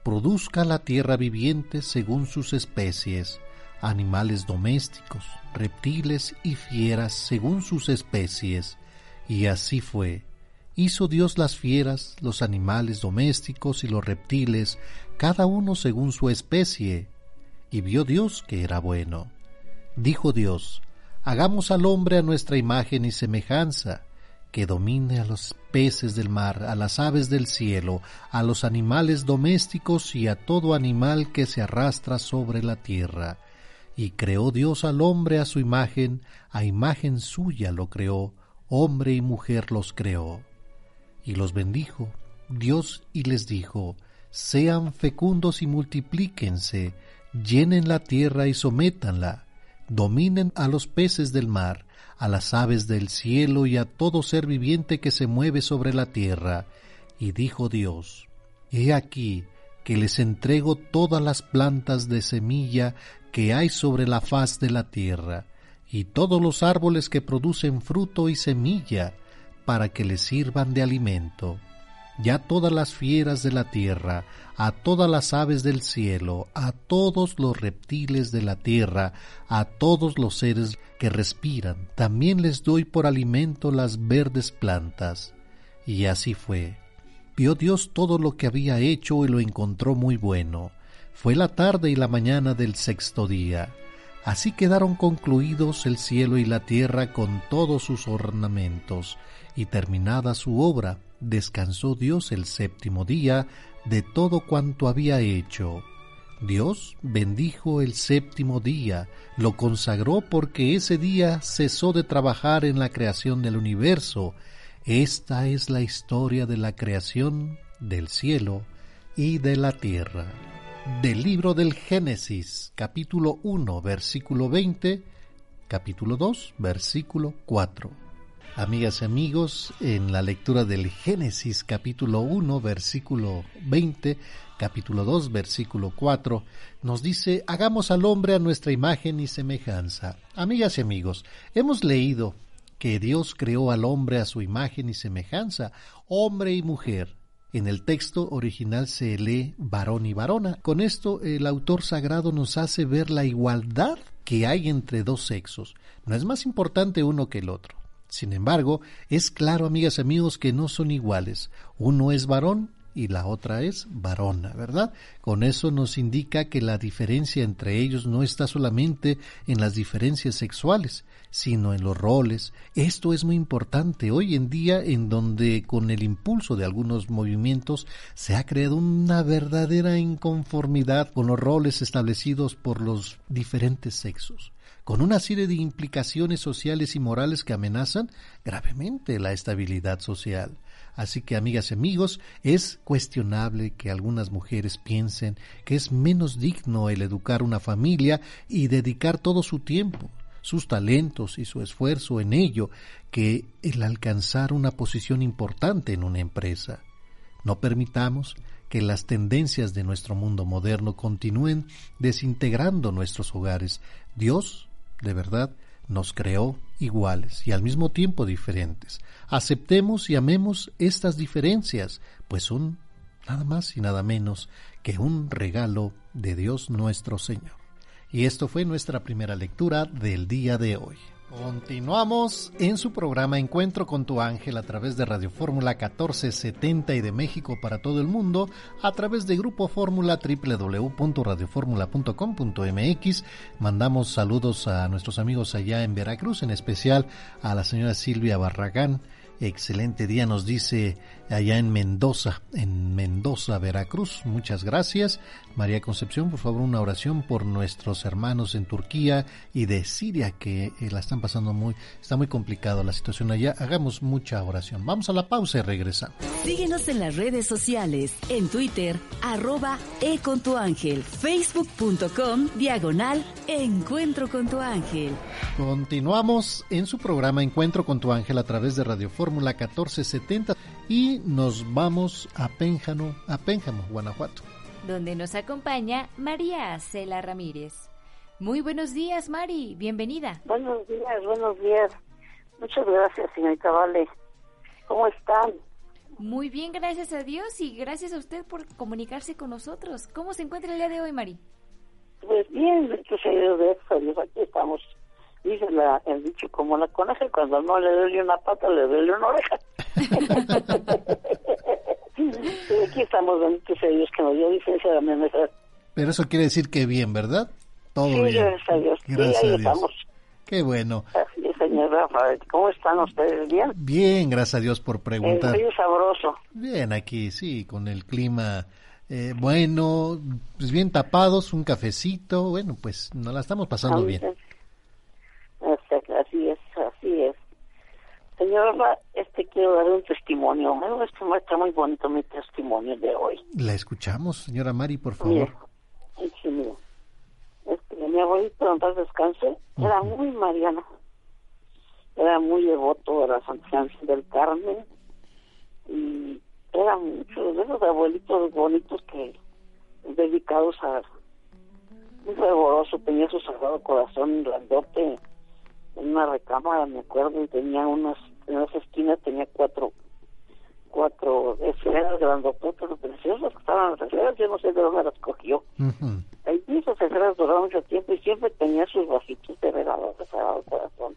produzca la tierra viviente según sus especies, animales domésticos, reptiles y fieras según sus especies. Y así fue. Hizo Dios las fieras, los animales domésticos y los reptiles, cada uno según su especie. Y vio Dios que era bueno. Dijo Dios, hagamos al hombre a nuestra imagen y semejanza, que domine a los peces del mar, a las aves del cielo, a los animales domésticos y a todo animal que se arrastra sobre la tierra. Y creó Dios al hombre a su imagen, a imagen suya lo creó, hombre y mujer los creó. Y los bendijo Dios y les dijo, sean fecundos y multiplíquense, llenen la tierra y sométanla, dominen a los peces del mar, a las aves del cielo y a todo ser viviente que se mueve sobre la tierra. Y dijo Dios, He aquí que les entrego todas las plantas de semilla que hay sobre la faz de la tierra, y todos los árboles que producen fruto y semilla, para que les sirvan de alimento. Ya todas las fieras de la tierra, a todas las aves del cielo, a todos los reptiles de la tierra, a todos los seres que respiran, también les doy por alimento las verdes plantas. Y así fue. Vio Dios todo lo que había hecho y lo encontró muy bueno. Fue la tarde y la mañana del sexto día. Así quedaron concluidos el cielo y la tierra con todos sus ornamentos, y terminada su obra, descansó Dios el séptimo día de todo cuanto había hecho. Dios bendijo el séptimo día, lo consagró porque ese día cesó de trabajar en la creación del universo. Esta es la historia de la creación del cielo y de la tierra. Del libro del Génesis, capítulo 1, versículo 20, capítulo 2, versículo 4. Amigas y amigos, en la lectura del Génesis capítulo 1 versículo 20, capítulo 2 versículo 4, nos dice, hagamos al hombre a nuestra imagen y semejanza. Amigas y amigos, hemos leído que Dios creó al hombre a su imagen y semejanza, hombre y mujer. En el texto original se lee varón y varona. Con esto el autor sagrado nos hace ver la igualdad que hay entre dos sexos. No es más importante uno que el otro. Sin embargo, es claro, amigas y amigos, que no son iguales. Uno es varón y la otra es varona, ¿verdad? Con eso nos indica que la diferencia entre ellos no está solamente en las diferencias sexuales, sino en los roles. Esto es muy importante hoy en día en donde con el impulso de algunos movimientos se ha creado una verdadera inconformidad con los roles establecidos por los diferentes sexos con una serie de implicaciones sociales y morales que amenazan gravemente la estabilidad social. Así que, amigas y amigos, es cuestionable que algunas mujeres piensen que es menos digno el educar una familia y dedicar todo su tiempo, sus talentos y su esfuerzo en ello que el alcanzar una posición importante en una empresa. No permitamos que las tendencias de nuestro mundo moderno continúen desintegrando nuestros hogares. Dios, de verdad, nos creó iguales y al mismo tiempo diferentes. Aceptemos y amemos estas diferencias, pues son nada más y nada menos que un regalo de Dios nuestro Señor. Y esto fue nuestra primera lectura del día de hoy. Continuamos en su programa Encuentro con tu ángel a través de Radio Fórmula 1470 y de México para todo el mundo, a través de Grupo Fórmula www.radioformula.com.mx. Mandamos saludos a nuestros amigos allá en Veracruz, en especial a la señora Silvia Barragán. Excelente día nos dice allá en Mendoza, en Mendoza, Veracruz. Muchas gracias. María Concepción, por favor, una oración por nuestros hermanos en Turquía y de Siria que eh, la están pasando muy, está muy complicado la situación allá. Hagamos mucha oración. Vamos a la pausa y regresamos. Síguenos en las redes sociales, en Twitter, arroba e con tu ángel, facebook.com, diagonal, encuentro con tu ángel. Continuamos en su programa Encuentro con tu ángel a través de Radio Fórmula 1470 y nos vamos a Pénjamo, a Pénjamo, Guanajuato. donde nos acompaña María Cela Ramírez. Muy buenos días, Mari, bienvenida. Buenos días, buenos días. Muchas gracias, señorita Vale. ¿Cómo están? Muy bien, gracias a Dios y gracias a usted por comunicarse con nosotros. ¿Cómo se encuentra el día de hoy, Mari? Pues bien, de eso, Dios, aquí estamos. Dice la, el dicho, como la coneja, cuando no le duele una pata, le duele una oreja. [laughs] Sí, aquí estamos, bendito sea Dios, que nos dio licencia de amanecer. Pero eso quiere decir que bien, ¿verdad? Todo Sí, bien. gracias a Dios. Sí, Gracias ahí a Dios. estamos. Qué bueno. Así es, señor Rafael. ¿Cómo están ustedes? ¿Bien? Bien, gracias a Dios por El preguntar. frío sabroso. Bien, aquí sí, con el clima eh, bueno, pues bien tapados, un cafecito, bueno, pues nos la estamos pasando bien. Así es, así es. Señor Rafa, este quiero dar un testimonio. Está muy bonito mi testimonio de hoy. La escuchamos, señora Mari, por favor. Mire, sí. Este, mi abuelito, en paz descanse, era muy mariano. Era muy devoto a la Santa del Carmen. Y eran muchos de esos abuelitos bonitos que dedicados a muy fervoroso, tenía su sagrado corazón grandote en una recámara, me acuerdo, y tenía unas, en las esquinas tenía cuatro cuatro esferas grandototas, preciosas que estaban las esferas, yo no sé de dónde las cogió. Ahí esas esferas duraron mucho tiempo y siempre tenía sus vasitos de regalo de sagrado corazón.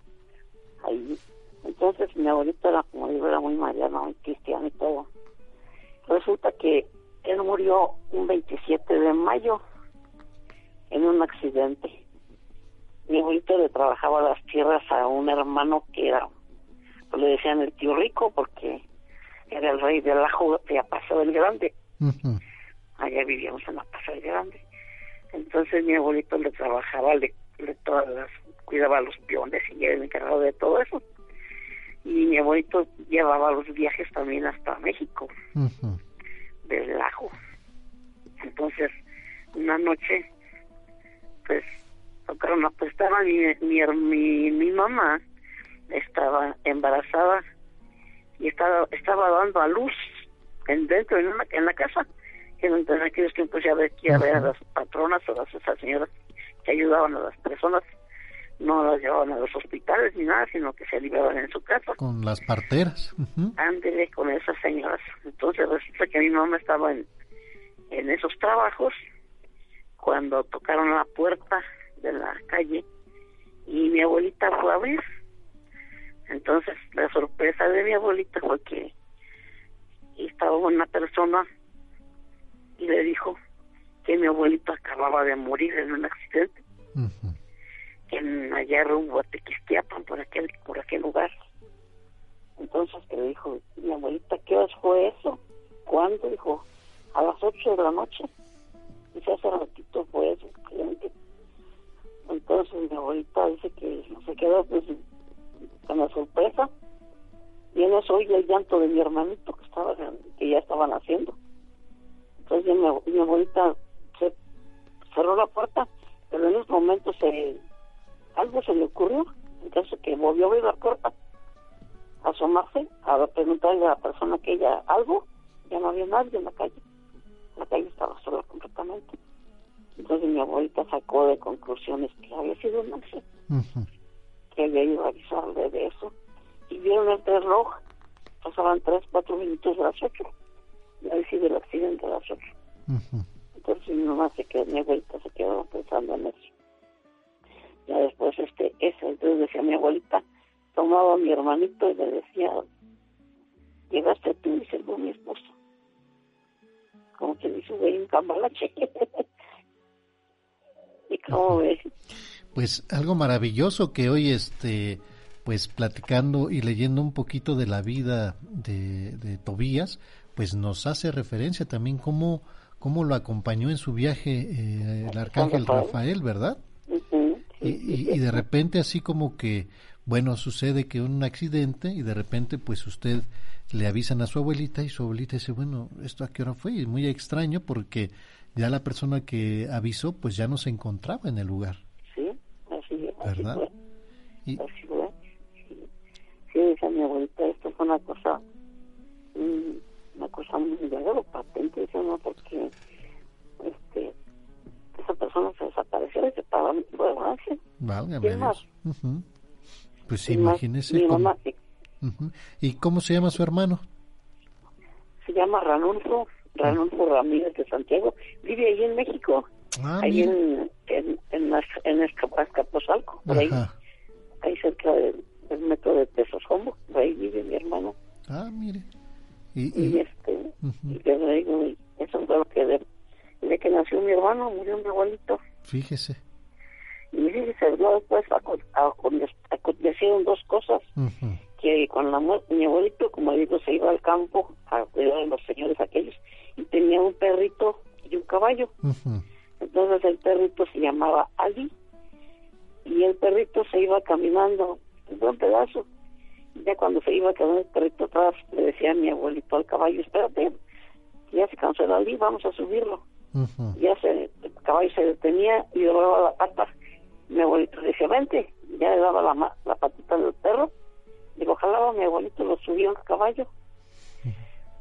Ahí. Entonces mi abuelito era, como digo, era muy mariano, muy cristiano y todo. Resulta que él murió un 27 de mayo en un accidente. Mi abuelito le trabajaba las tierras a un hermano que era, pues le decían el tío rico porque era el rey del ajo de Paso del Grande. Allá vivíamos en la Paso del Grande. Entonces mi abuelito le trabajaba, le, le todas las, cuidaba los peones y era el encargado de todo eso. Y mi abuelito llevaba los viajes también hasta México del ajo. Entonces, una noche, pues, tocaron, pues estaba mi, mi, mi, mi mamá estaba embarazada y estaba estaba dando a luz en dentro en una en la casa que en, en aquellos tiempos ya ve que había las patronas o las esas señoras que ayudaban a las personas no las llevaban a los hospitales ni nada sino que se aliviaban en su casa Con las parteras. Ujú. ándele con esas señoras. Entonces resulta que mi mamá estaba en, en esos trabajos cuando tocaron la puerta de la calle y mi abuelita fue a abrir. Entonces la sorpresa de mi abuelita fue que estaba una persona y le dijo que mi abuelito acababa de morir en un accidente en allá rumbo a Tequisquiapan por aquel por aquel lugar entonces que le dijo mi abuelita qué horas fue eso cuándo dijo a las ocho de la noche dice hace ratito fue eso accidente". Entonces mi abuelita dice que se quedó pues con la sorpresa. Y en eso oye el llanto de mi hermanito que estaba que ya estaban haciendo. Entonces mi abuelita se cerró la puerta pero en ese momento se algo se le ocurrió. Entonces que volvió a abrir la puerta a asomarse a preguntarle a la persona que ella algo. Ya no había nadie en la calle. La calle estaba sola completamente entonces mi abuelita sacó de conclusiones que había sido un accidente que había ido a avisarle de eso y vieron el reloj pasaban tres cuatro minutos de las ocho y había sido el accidente a las ocho entonces mi mamá se quedó, mi abuelita se quedó pensando en eso. Ya después, este, eso, entonces decía mi abuelita, tomaba a mi hermanito y le decía, llegaste tú y se fue mi esposo. Como que le sube un cambalache. [laughs] y como ves, Pues algo maravilloso que hoy este pues platicando y leyendo un poquito de la vida de, de Tobías, pues nos hace referencia también cómo, cómo lo acompañó en su viaje eh, el arcángel Rafael, ¿verdad? Y, y- y de repente así como que, bueno, sucede que un accidente y de repente pues usted le avisan a su abuelita y su abuelita dice, bueno, ¿esto a qué hora fue? Y muy extraño porque ya la persona que avisó pues ya no se encontraba en el lugar, sí, así, así ¿verdad? fue. Y, Así fue. Sí, sí, decía mi abuelita, esto fue una cosa, una cosa muy verdadera, patente, decía, ¿no? Porque este, esa persona se desapareció y se pagó mi ambulancia. Válgame ¿Quién más? Dios. Ujú. Pues ¿Quién más? imagínese. Mi cómo- mamá sí, Ujú. ¿Y cómo se llama su hermano? se llama Ranulfo, Ranulfo Ramírez de Santiago, vive ahí en México, Ah, ahí en, en, en, en Azcapotzalco, por ahí, ahí cerca del, del metro de Tesosomo, por ahí vive mi hermano. Ah, mire. Y, y y- este y le digo eso fue lo que de, de que nació mi hermano murió mi abuelito fíjese. y fíjese no después aco- aconte- acontecieron dos cosas que con la muerte mi abuelito como digo se iba al campo a cuidar a los señores aquellos y tenía un perrito y un caballo. Entonces el perrito se llamaba Ali y el perrito se iba caminando un buen pedazo. Ya cuando se iba caminando el perrito atrás le decía a mi abuelito al caballo espérate ya se cansó el Ali vamos a subirlo. Ya se el caballo se detenía y doblaba la pata. Mi abuelito le decía vente. Ya le daba la, la patita del perro. Digo jalaba mi abuelito lo subió al caballo.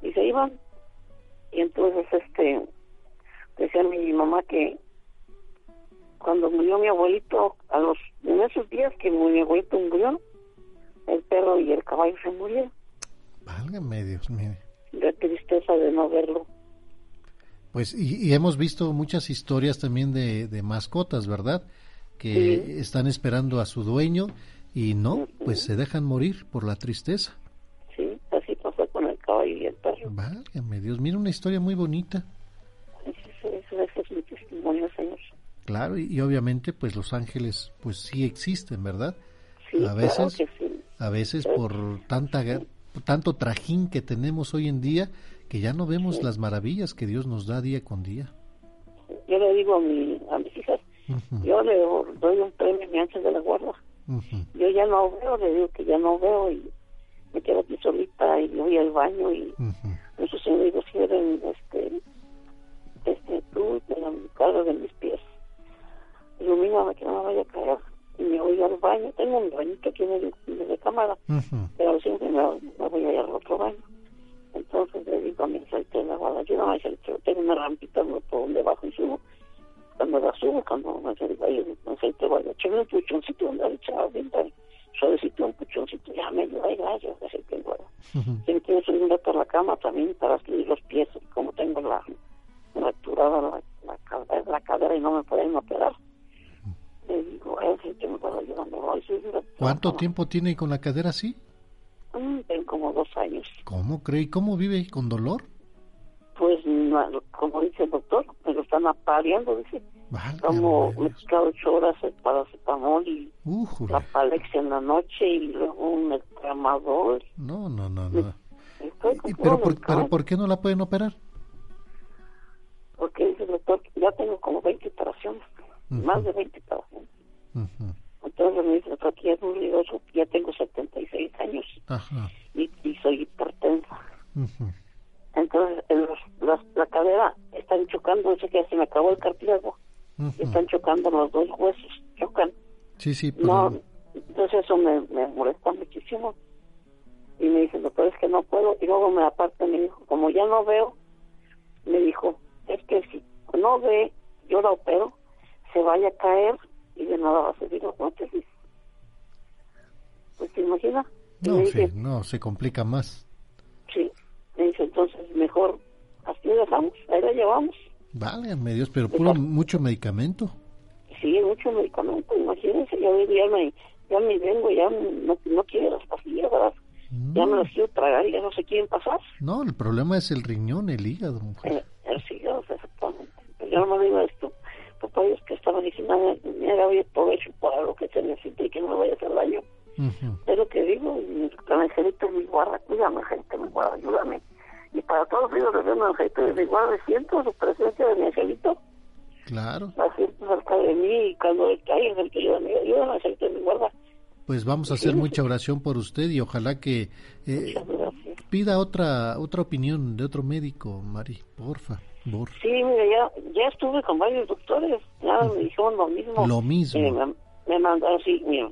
Y se iban y entonces este decía mi mamá que cuando murió mi abuelito a los en esos días que mi abuelito murió el perro y el caballo se murieron Válgame Dios, mire. de tristeza de no verlo Pues, y, y hemos visto muchas historias también de, de mascotas, ¿verdad? Que Sí. están esperando a su dueño y no, pues se dejan morir por la tristeza. sí así pasó con el perro Válgame Dios, mira una historia muy bonita. ese- ese es mi testimonio señor Claro, y, y obviamente pues los ángeles pues sí existen, ¿verdad? Sí, a claro veces, que sí. a veces por tanta ga- tanto trajín que tenemos hoy en día que ya no vemos las maravillas que Dios nos da día con día. yo le digo a, mi, a mis hijas yo le doy un premio a mi ángel de la guarda Ujú. yo ya no veo, le digo que ya no veo y me quedo aquí solita y voy al baño y muchos amigos quieren este este tú te la carga de mis pies ilumíname que no me vaya a caer y me voy al baño tengo un bañito aquí en el, en el cama recámara, Ujú. pero siempre me, me voy a ir al otro baño. Entonces le digo a mi de la guarda, yo no me aceite, tengo una rampita no por donde bajo y subo. Cuando la subo, cuando me ahí, me de guarda, echarme un puchoncito donde le echaba bien suavecito, un puchoncito, ya me dio ahí gallo de aceite de guarda. Si me quiero subir por la cama también para subir los pies, como tengo la fracturada la, la, cadera- la cadera y no me pueden operar. Le digo, ese que me puedo ayudar, me voy ¿Cuánto tiempo tiene con la cadera así? Mm, Tengo como dos años. ¿Cómo cree? ¿Y ¿Cómo vive? ¿Con dolor? Como dice el doctor, me lo están apareando, dice. Como me ocho horas el paracetamol y la palexia en la noche y luego un tramador. No, no, no, no. ¿Y pero, por, pero por qué no la pueden operar? Porque dice el doctor, ya tengo como 20 operaciones, más de 20 operaciones. Entonces me dice doctor ya es muy riesgoso, ya tengo 76 años Ajá. y, y soy hipertensa. Ujú. Entonces, en los- las- la cadera están chocando, dice que ya se me acabó el cartílago, están chocando los dos huesos, chocan. Sí, sí, pero... No, entonces eso me, me molesta muchísimo. Y me dice, doctor, es que no puedo. Y luego me aparte me dijo, como ya no veo, me dijo, es que si no ve, yo la opero, se vaya a caer y de nada va a servir la prótesis. Pues te imaginas. No, sí, no, se complica más. Me dice, entonces mejor así dejamos, ahí la llevamos. Válgame Dios, pero puro, mucho medicamento. Sí, mucho medicamento, imagínense, ya, ya me, ya me vengo, ya no, no quiero las pastillas, ¿verdad? Ya me las quiero tragar y ya no se quieren pasar. No, el problema es el riñón, el hígado, mujer. Eh, el cigarro, exactamente. Pero yo no me digo esto, papá, es que esta medicina me, me haga bien provecho para lo que se necesite y que no me vaya a hacer daño. Ujú. Es lo que digo, Angelito mi guarda, cuídame, Angelito mi guarda, ayúdame. Y para todos los hijos de mi Angelito de mi guarda, siento su presencia de mi Angelito, Claro. la siento cerca de mí y cuando caiga el que yo me ayuda, Angelito mi guarda. Pues vamos a hacer mucha oración por usted y ojalá que eh, pida otra otra opinión de otro médico, Mari, porfa. Por. Sí, mira, ya, ya estuve con varios doctores, ya me dijeron lo mismo. Lo mismo. Eh, me, me mandaron, sí, mira,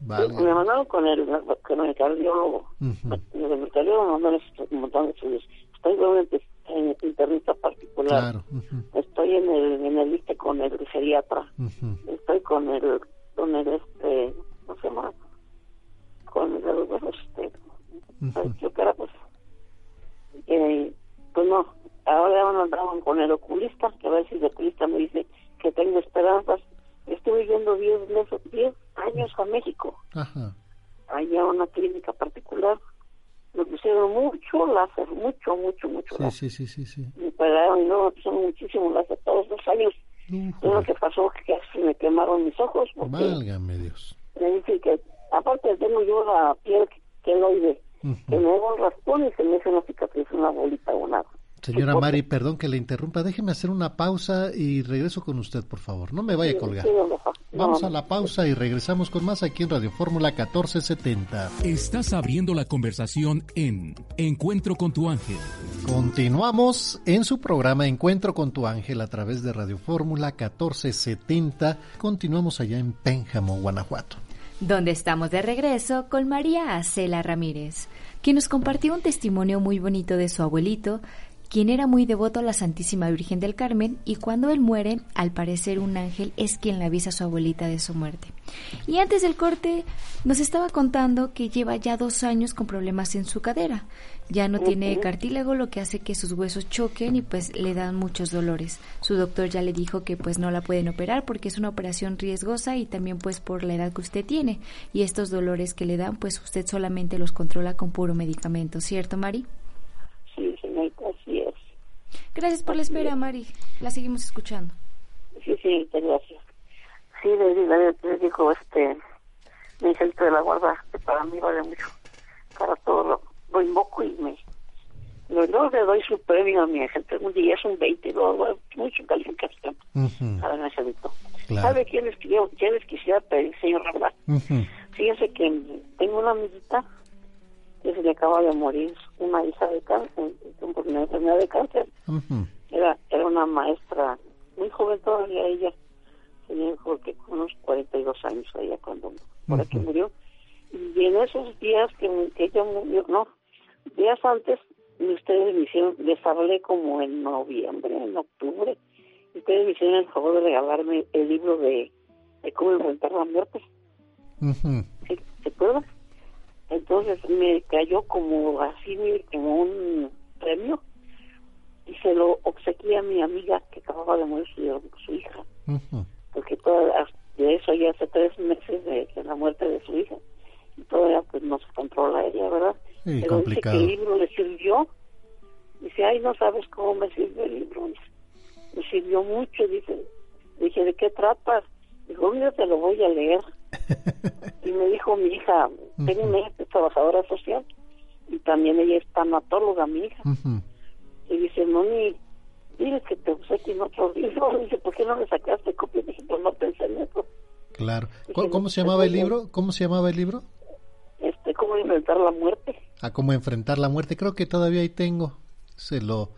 Válgame. me mandaron con el, con el cardiólogo. Ujú. El cardiólogo me estos- un montón de estudios. Estoy en internista particular. Claro. ujú, Estoy en el, en el liste con el geriatra. Estoy con el, con el, este, ¿cómo se llama? Con el, este, ¿sabes qué opera, pues? Eh, pues no, ahora me mandaron con el oculista, que a ver si el oculista me dice que tengo esperanzas. Estuve yendo 10 meses, 10 años a México, Ajá. allá a una clínica particular. Me pusieron mucho láser, mucho, mucho, mucho Sí, láser. sí, sí, sí, sí. Me operaron y luego me pusieron muchísimo láser todos los años. Lo que pasó que casi me quemaron mis ojos porque Válgame Dios. me dice que aparte tengo yo la piel queloide, que me hago un raspón y se me hace una cicatriz, una bolita o una Señora Mari, perdón que le interrumpa. Déjeme hacer una pausa y regreso con usted, por favor. No me vaya a colgar. Sí, don Rafa. Vamos a la pausa y regresamos con más aquí en Radio Fórmula 1470. Estás abriendo la conversación en Encuentro con tu ángel. Continuamos en su programa Encuentro con tu ángel a través de Radio Fórmula 1470. Continuamos allá en Pénjamo, Guanajuato. donde estamos de regreso con María Acela Ramírez, quien nos compartió un testimonio muy bonito de su abuelito, quien era muy devoto a la Santísima Virgen del Carmen y cuando él muere, al parecer un ángel es quien le avisa a su abuelita de su muerte. Y antes del corte nos estaba contando que lleva ya dos años con problemas en su cadera. Ya no tiene cartílago, lo que hace que sus huesos choquen y pues le dan muchos dolores. Su doctor ya le dijo que pues no la pueden operar porque es una operación riesgosa y también pues por la edad que usted tiene. Y estos dolores que le dan pues usted solamente los controla con puro medicamento, ¿cierto Mari? Sí, es. Gracias por la espera Mari. La seguimos escuchando. Sí, sí, gracias. Sí, le, le, le dijo este, mi angelito de la guarda, que para mí vale mucho. Para todo lo, lo invoco y me... Lo, luego le doy su premio a mi angelito. Un día es un 20, luego doy mucho calificación a mi angelito. Claro. ¿Sabe quién les, quién les quisiera pedir, señor? Ujú. Fíjense que tengo una amiguita que se le acaba de morir una hija de cáncer, por una enfermedad de cáncer. Era, era una maestra muy joven todavía ella, tenía creo que unos 42 años ella cuando por aquí murió. Y en esos días que, que ella murió, no, días antes, ustedes me hicieron, les hablé como en noviembre, en octubre, y ustedes me hicieron el favor de regalarme el libro de, de cómo enfrentar la muerte. Ujú. ¿Sí? ¿Se acuerdan? Entonces me cayó como así, como un premio y se lo obsequié a mi amiga que acababa de morir su, su hija, porque toda, de eso ya hace tres meses de, de la muerte de su hija y todavía pues no se controla ella, ¿verdad? Sí, Pero complicado. dice que el libro le sirvió. Dice, ay, no sabes cómo me sirvió el libro. Dice, me sirvió mucho. Dice, dije, ¿de qué tratas? Dijo, mira, te lo voy a leer. [laughs] y me dijo mi hija, Penny es trabajadora social, y también ella es tanatóloga, mi hija. Ujú. Y dice, Moni, dile que te obsequien otro libro. [laughs] Dice, ¿por qué no le sacaste copia? Dije, pues no pensé en eso. Claro. ¿Cómo, cómo se llamaba el libro? ¿Cómo se llamaba el libro? Este, ¿Cómo enfrentar la muerte? A cómo enfrentar la muerte. Creo que todavía ahí tengo. Se lo,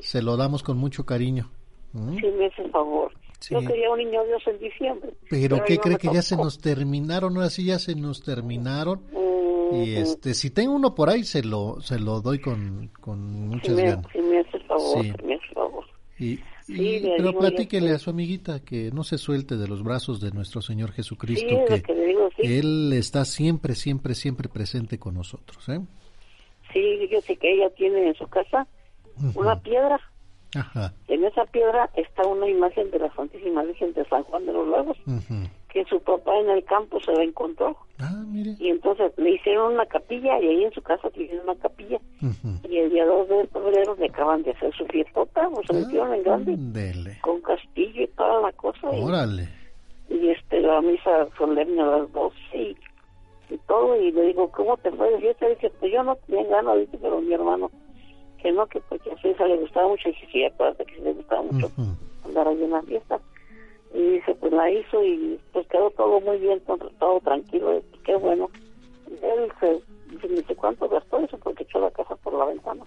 se lo damos con mucho cariño. ¿Mm? Si me hace favor. Sí. Yo quería un niño Dios en diciembre. Pero ¿qué no cree que ya se nos terminaron? Ahora sí ya se nos terminaron. Mm, Y este, si tengo uno por ahí, se lo, se lo doy con, con si muchas me, ganas. si me hace favor, Sí. si me hace favor. Y, Sí, y- le pero platíquele a su amiguita que no se suelte de los brazos de nuestro Señor Jesucristo, Sí, que, que digo, sí. Él está siempre, siempre, siempre presente con nosotros. ¿eh? Sí, yo sé que ella tiene en su casa una piedra. Ajá. En esa piedra está una imagen de la Santísima Virgen de San Juan de los Lagos, que su papá en el campo se la encontró. Ah, mire. Y entonces le hicieron una capilla y ahí en su casa tiene una capilla. Y el día 2 de febrero le acaban de hacer su fiestota, o se metieron en grande, Dele. con castillo y toda la cosa. y- Órale. y este la misa solemne a las 12 y, y todo y le digo ¿cómo te fue de fiesta? dice pues yo no tenía ganas dice pero mi hermano que no que porque a su hija le gustaba mucho y dije sí acuérdate que sí le gustaba mucho andar ahí en la fiesta y dice pues la hizo y pues quedó todo muy bien todo, tranquilo y, qué bueno él se dice, ¿cuánto gastó eso? porque echó la casa por la ventana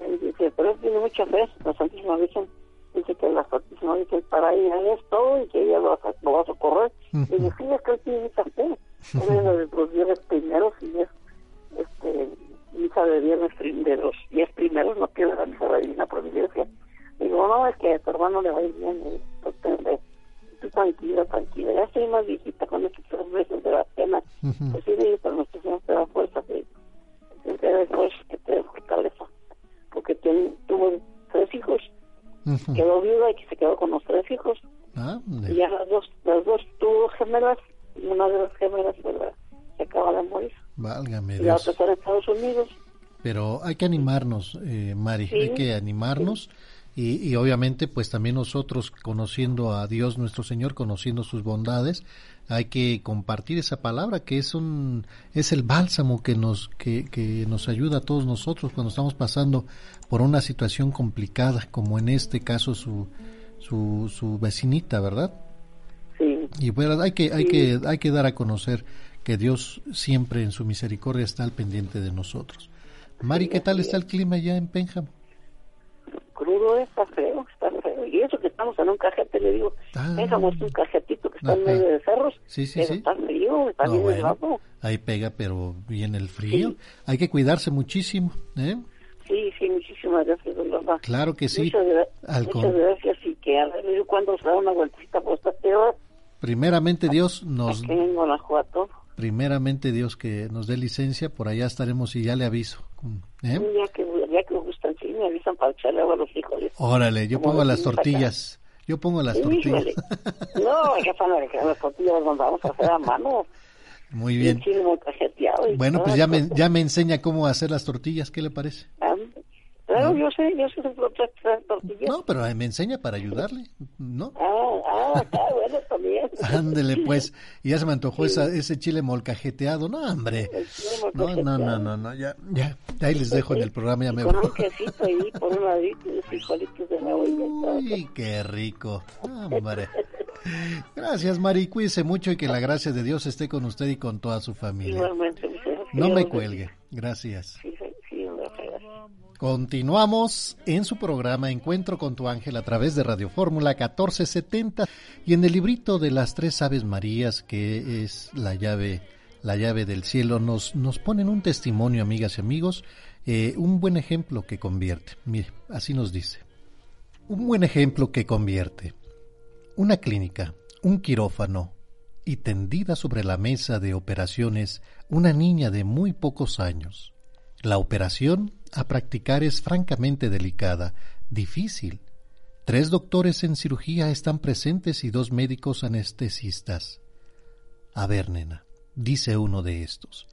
él dice, pero él tiene mucha fe, la Santísima Virgen dice que la Santísima Virgen para ella es todo y que ella lo, va a- lo va a socorrer. Y dice, sí, es que él tiene mucha fe. Es de los viernes primeros y es este, misa de viernes de los diez primeros, no pierde la misa de la Divina Providencia. Digo, no, es que a tu hermano le va a ir bien. Y, pues. Tú tranquila, tranquila. Ya estoy más viejita con estos tres meses de la pena. Pues sí, pero nuestro Señor te da fuerza, que te fuerza, que te dé fortaleza. Porque tuvo tres hijos, quedó viuda y que se quedó con los tres hijos. Ah, Y ya las dos, las dos tuvo gemelas y una de las gemelas la- se acaba de morir. Válgame Y la Dios. otra en Estados Unidos. Pero hay que animarnos, eh, Mari, Sí. hay que animarnos y, y obviamente pues también nosotros conociendo a Dios nuestro Señor, conociendo sus bondades, hay que compartir esa palabra que es un es el bálsamo que nos que, que nos ayuda a todos nosotros cuando estamos pasando por una situación complicada como en este caso su su, su vecinita, ¿verdad? Sí. Y bueno, hay que hay Sí. que hay que dar a conocer que Dios siempre en su misericordia está al pendiente de nosotros. Mari, ¿qué tal está el clima ya en Penjam? Crudo está feo, está feo. Y eso que estamos en un cajete, le digo, Ah. déjame un cajetito que está en Ajá. medio de cerros. Sí, sí, pero sí. está frío, está No, bien bueno, helado. ahí pega, pero bien el frío. Hay que cuidarse muchísimo, ¿eh? Sí, sí, muchísimas gracias, don Rafa. Claro que sí. Muchas, muchas gracias y que a ver cuándo se da una vueltita por estas tierras Primeramente Dios nos aquí en Guanajuato. primeramente Dios que nos dé licencia, por allá estaremos y ya le aviso. ¿eh? Un día que, ya que gustan, sí, me avisan para echarle agua a los frijoles. Órale, yo pongo las tortillas. Yo pongo las tortillas. Híjole. [laughs] No, pasa, que las tortillas las vamos a hacer a mano. Muy bien. Bueno, pues ya me, ya me enseña cómo hacer las tortillas, ¿qué le parece? Claro, yo sé, yo sé otras tortillas. No, pero me enseña para ayudarle, ¿no? Ah, ah, ah, bueno, también. [laughs] Ándele pues, y ya se me antojó esa, ese chile molcajeteado, no hombre, no, no, no, no, no, ya, ya, ahí les dejo en el programa, ya me Con voy. un quesito ahí por un ladito y los frijolitos de todo. Uy, qué rico, hombre. Gracias Mari, cuídese mucho y que la gracia de Dios esté con usted y con toda su familia. Igualmente. No me cuelgue, gracias. Sí, sí, sí, hombre, gracias. Continuamos en su programa Encuentro con tu ángel a través de Radio Fórmula 1470 y en el librito de las tres aves marías que es la llave la llave del cielo, nos, nos ponen un testimonio, amigas y amigos, eh, un buen ejemplo que convierte. Mire, así nos dice. Un buen ejemplo que convierte. Una clínica, un quirófano y tendida sobre la mesa de operaciones una niña de muy pocos años. La operación a practicar es francamente delicada, difícil. Tres doctores en cirugía están presentes y dos médicos anestesistas. A ver, nena, dice uno de estos,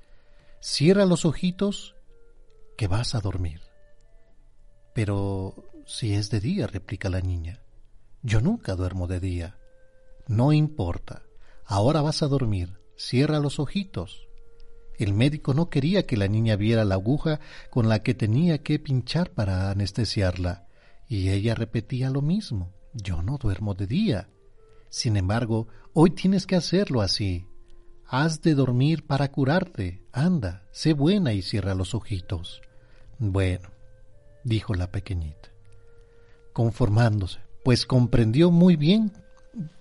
cierra los ojitos que vas a dormir. Pero si es de día, replica la niña. Yo nunca duermo de día. No importa. Ahora vas a dormir. Cierra los ojitos. El médico no quería que la niña viera la aguja con la que tenía que pinchar para anestesiarla, y ella repetía lo mismo. Yo no duermo de día. Sin embargo, hoy tienes que hacerlo así. Has de dormir para curarte. Anda, sé buena y cierra los ojitos. Bueno, dijo la pequeñita, conformándose, pues comprendió muy bien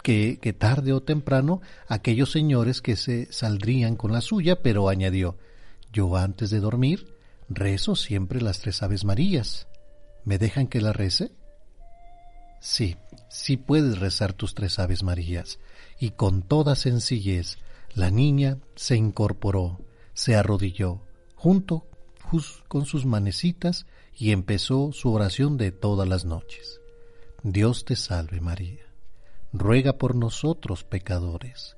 que, tarde o temprano aquellos señores que se saldrían con la suya, pero añadió, yo antes de dormir rezo siempre las tres Aves Marías. ¿Me dejan que la rece? Sí, sí puedes rezar tus tres Aves Marías. Y con toda sencillez, la niña se incorporó, se arrodilló, junto con sus manecitas, y empezó su oración de todas las noches. Dios te salve María ruega por nosotros pecadores.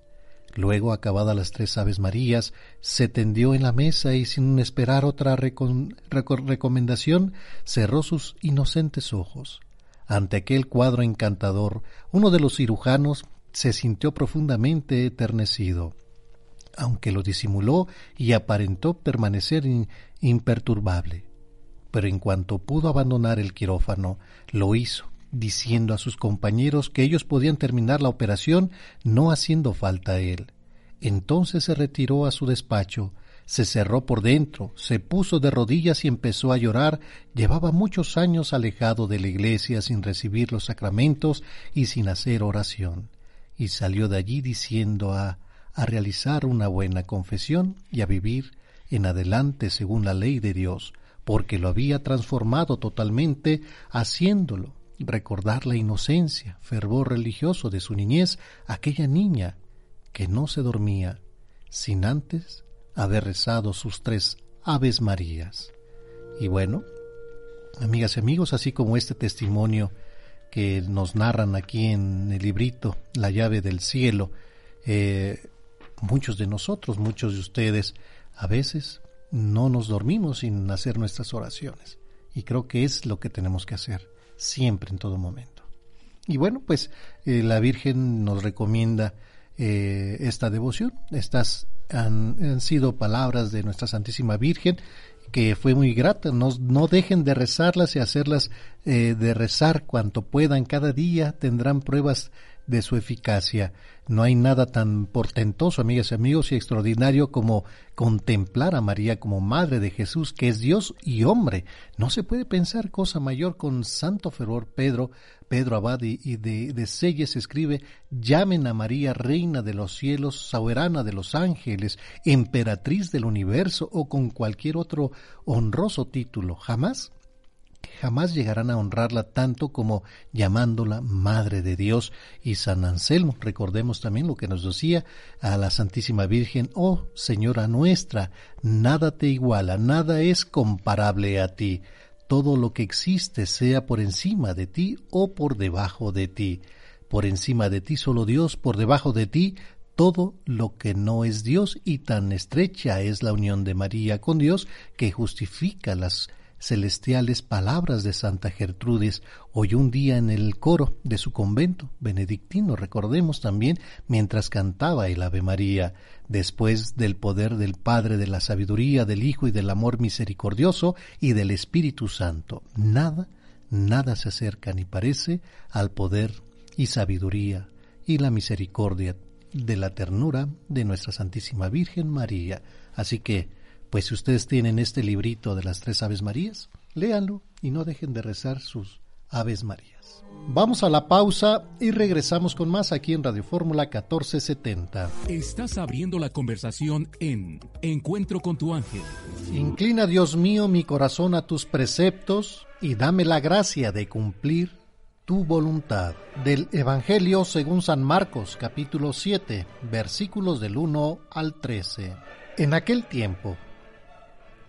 Luego, acabadas las tres Aves Marías, se tendió en la mesa y sin esperar otra recomendación, cerró sus inocentes ojos. Ante aquel cuadro encantador, uno de los cirujanos se sintió profundamente eternecido, aunque lo disimuló y aparentó permanecer imperturbable. Pero en cuanto pudo abandonar el quirófano, lo hizo, diciendo a sus compañeros que ellos podían terminar la operación no haciendo falta a él. Entonces se retiró a su despacho, se cerró por dentro, se puso de rodillas y empezó a llorar. Llevaba muchos años alejado de la iglesia sin recibir los sacramentos y sin hacer oración. Y salió de allí diciendo a, a realizar una buena confesión y a vivir en adelante según la ley de Dios, porque lo había transformado totalmente haciéndolo recordar la inocencia, fervor religioso de su niñez, aquella niña que no se dormía sin antes haber rezado sus tres Aves Marías. Y bueno, amigas y amigos, así como este testimonio que nos narran aquí en el librito La llave del cielo, eh, muchos de nosotros, muchos de ustedes, a veces no nos dormimos sin hacer nuestras oraciones. Y creo que es lo que tenemos que hacer siempre, en todo momento. Y bueno, pues eh, la Virgen nos recomienda eh, esta devoción. Estas han, sido palabras de nuestra Santísima Virgen que fue muy grata. No, no dejen de rezarlas y hacerlas eh, de rezar cuanto puedan. Cada día tendrán pruebas de su eficacia. No hay nada tan portentoso, amigas y amigos, y extraordinario como contemplar a María como Madre de Jesús, que es Dios y hombre. No se puede pensar cosa mayor con santo fervor Pedro, Pedro Abad y de, de Selles escribe, llamen a María Reina de los cielos, soberana de los ángeles, emperatriz del universo o con cualquier otro honroso título. Jamás jamás llegarán a honrarla tanto como llamándola Madre de Dios y San Anselmo. Recordemos también lo que nos decía a la Santísima Virgen, oh Señora nuestra, nada te iguala, nada es comparable a ti. Todo lo que existe sea por encima de ti o por debajo de ti. Por encima de ti solo Dios, por debajo de ti todo lo que no es Dios y tan estrecha es la unión de María con Dios que justifica las celestiales palabras de Santa Gertrudis hoy un día en el coro de su convento benedictino, recordemos también, mientras cantaba el Ave María, después del poder del Padre, de la sabiduría, del Hijo y del amor misericordioso y del Espíritu Santo. Nada, nada se acerca ni parece al poder y sabiduría y la misericordia de la ternura de nuestra Santísima Virgen María. Así que, pues si ustedes tienen este librito de las tres Aves Marías, léanlo y no dejen de rezar sus Aves Marías. Vamos a la pausa y regresamos con más aquí en Radio Fórmula 1470. Estás abriendo la conversación en Encuentro con tu ángel. Inclina, Dios mío, mi corazón a tus preceptos y dame la gracia de cumplir tu voluntad. Del Evangelio según San Marcos, capítulo 7, versículos del 1 al 13. En aquel tiempo,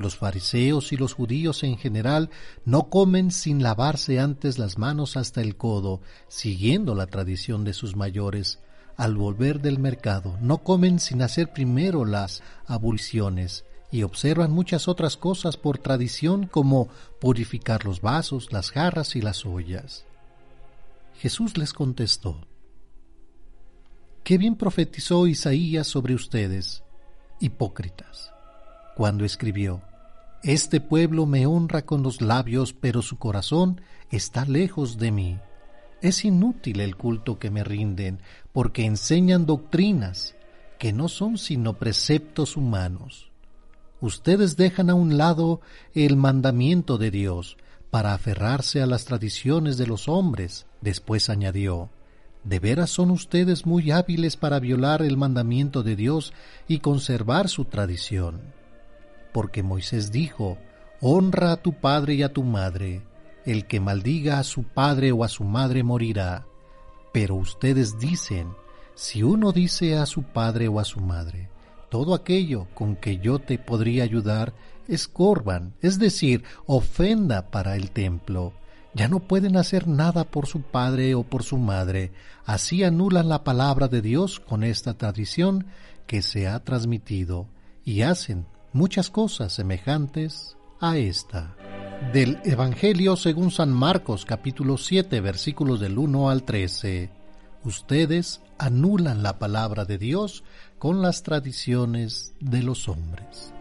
Los fariseos y los judíos en general no comen sin lavarse antes las manos hasta el codo, siguiendo la tradición de sus mayores. Al volver del mercado, no comen sin hacer primero las abluciones y observan muchas otras cosas por tradición como purificar los vasos, las jarras y las ollas. Jesús les contestó, Qué bien profetizó Isaías sobre ustedes, hipócritas, cuando escribió, Este pueblo me honra con los labios, pero su corazón está lejos de mí. Es inútil el culto que me rinden, porque enseñan doctrinas que no son sino preceptos humanos. Ustedes dejan a un lado el mandamiento de Dios para aferrarse a las tradiciones de los hombres. Después añadió, ¿De veras son ustedes muy hábiles para violar el mandamiento de Dios y conservar su tradición? Porque Moisés dijo, Honra a tu padre y a tu madre. El que maldiga a su padre o a su madre morirá. Pero ustedes dicen, si uno dice a su padre o a su madre, todo aquello con que yo te podría ayudar es corban, es decir, ofenda para el templo. Ya no pueden hacer nada por su padre o por su madre, así anulan la palabra de Dios con esta tradición que se ha transmitido y hacen muchas cosas semejantes a esta. Del Evangelio según San Marcos capítulo 7 versículos del 1 al 13. Ustedes anulan la palabra de Dios con las tradiciones de los hombres.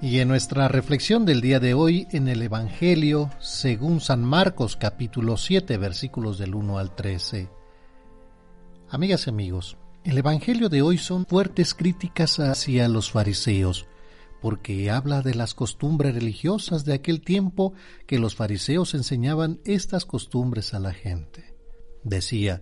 Y en nuestra reflexión del día de hoy en el Evangelio según San Marcos capítulo 7 versículos del 1 al 13. Amigas y amigos, el Evangelio de hoy son fuertes críticas hacia los fariseos, porque habla de las costumbres religiosas de aquel tiempo que los fariseos enseñaban estas costumbres a la gente. Decía,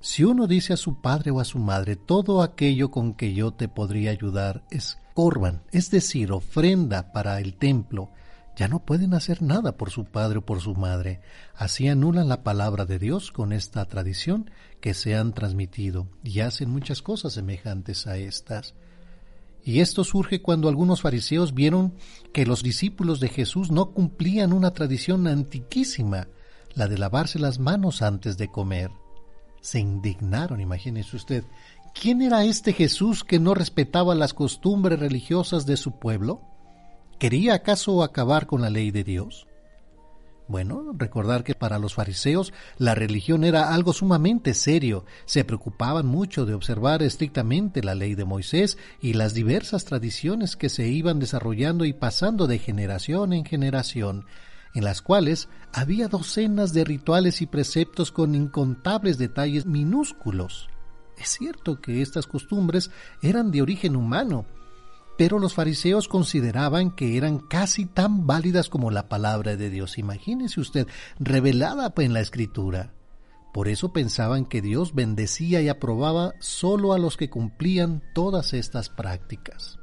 si uno dice a su padre o a su madre, todo aquello con que yo te podría ayudar es corban, es decir, ofrenda para el templo, ya no pueden hacer nada por su padre o por su madre. Así anulan la palabra de Dios con esta tradición que se han transmitido y hacen muchas cosas semejantes a estas. Y esto surge cuando algunos fariseos vieron que los discípulos de Jesús no cumplían una tradición antiquísima, la de lavarse las manos antes de comer. Se indignaron, imagínese usted. ¿Quién era este Jesús que no respetaba las costumbres religiosas de su pueblo? ¿Quería acaso acabar con la ley de Dios? Bueno, recordar que para los fariseos la religión era algo sumamente serio. Se preocupaban mucho de observar estrictamente la ley de Moisés y las diversas tradiciones que se iban desarrollando y pasando de generación en generación, en las cuales había docenas de rituales y preceptos con incontables detalles minúsculos. Es cierto que estas costumbres eran de origen humano, pero los fariseos consideraban que eran casi tan válidas como la palabra de Dios. Imagínese usted, revelada en la escritura. Por eso pensaban que Dios bendecía y aprobaba solo a los que cumplían todas estas prácticas.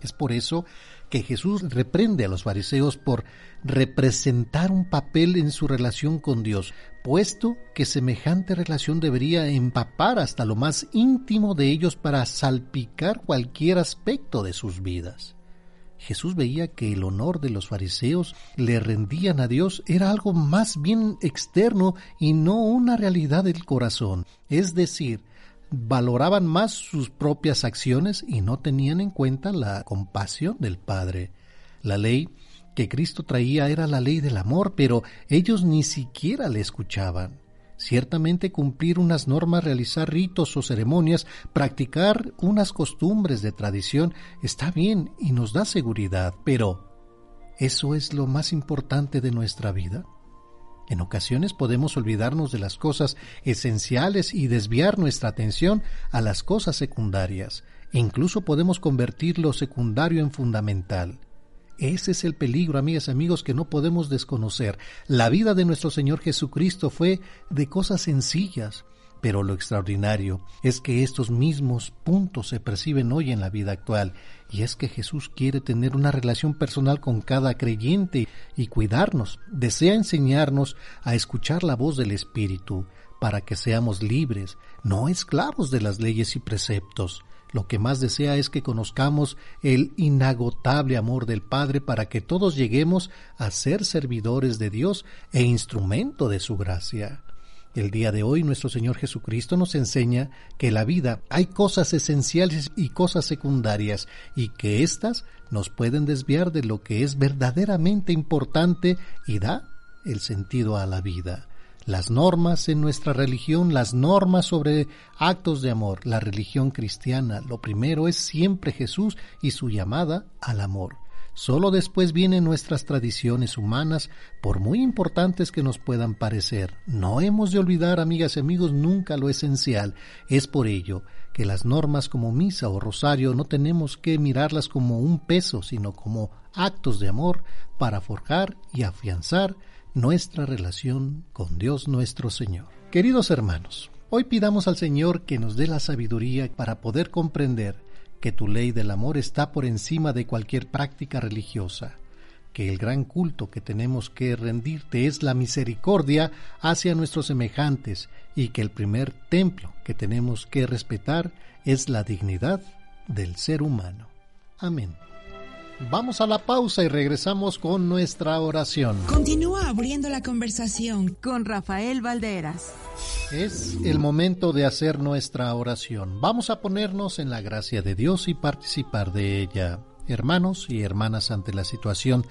Es por eso que Jesús reprende a los fariseos por representar un papel en su relación con Dios, puesto que semejante relación debería empapar hasta lo más íntimo de ellos para salpicar cualquier aspecto de sus vidas. Jesús veía que el honor de los fariseos le rendían a Dios era algo más bien externo y no una realidad del corazón, es decir, valoraban más sus propias acciones y no tenían en cuenta la compasión del Padre. La ley que Cristo traía era la ley del amor, pero ellos ni siquiera le escuchaban. Ciertamente cumplir unas normas, realizar ritos o ceremonias, practicar unas costumbres de tradición está bien y nos da seguridad, pero ¿eso es lo más importante de nuestra vida? En ocasiones podemos olvidarnos de las cosas esenciales y desviar nuestra atención a las cosas secundarias. E incluso podemos convertir lo secundario en fundamental. Ese es el peligro, amigas y amigos, que no podemos desconocer. La vida de nuestro Señor Jesucristo fue de cosas sencillas, pero lo extraordinario es que estos mismos puntos se perciben hoy en la vida actual, y es que Jesús quiere tener una relación personal con cada creyente y cuidarnos, desea enseñarnos a escuchar la voz del Espíritu, para que seamos libres, no esclavos de las leyes y preceptos. Lo que más desea es que conozcamos el inagotable amor del Padre para que todos lleguemos a ser servidores de Dios e instrumento de su gracia. El día de hoy nuestro Señor Jesucristo nos enseña que en la vida hay cosas esenciales y cosas secundarias y que éstas nos pueden desviar de lo que es verdaderamente importante y da el sentido a la vida las normas en nuestra religión, las normas sobre actos de amor, la religión cristiana, lo primero es siempre Jesús y su llamada al amor. Solo después vienen nuestras tradiciones humanas, por muy importantes que nos puedan parecer. No hemos de olvidar, amigas y amigos, nunca lo esencial. Es por ello que las normas como misa o rosario no tenemos que mirarlas como un peso, sino como actos de amor para forjar y afianzar nuestra relación con Dios nuestro Señor. Queridos hermanos, hoy pidamos al Señor que nos dé la sabiduría para poder comprender que tu ley del amor está por encima de cualquier práctica religiosa, que el gran culto que tenemos que rendirte es la misericordia hacia nuestros semejantes y que el primer templo que tenemos que respetar es la dignidad del ser humano. Amén. Vamos a la pausa y regresamos con nuestra oración. Continúa abriendo la conversación con Rafael Valderas. Es el momento de hacer nuestra oración. Vamos a ponernos en la gracia de Dios y participar de ella. Hermanos y hermanas, ante la situación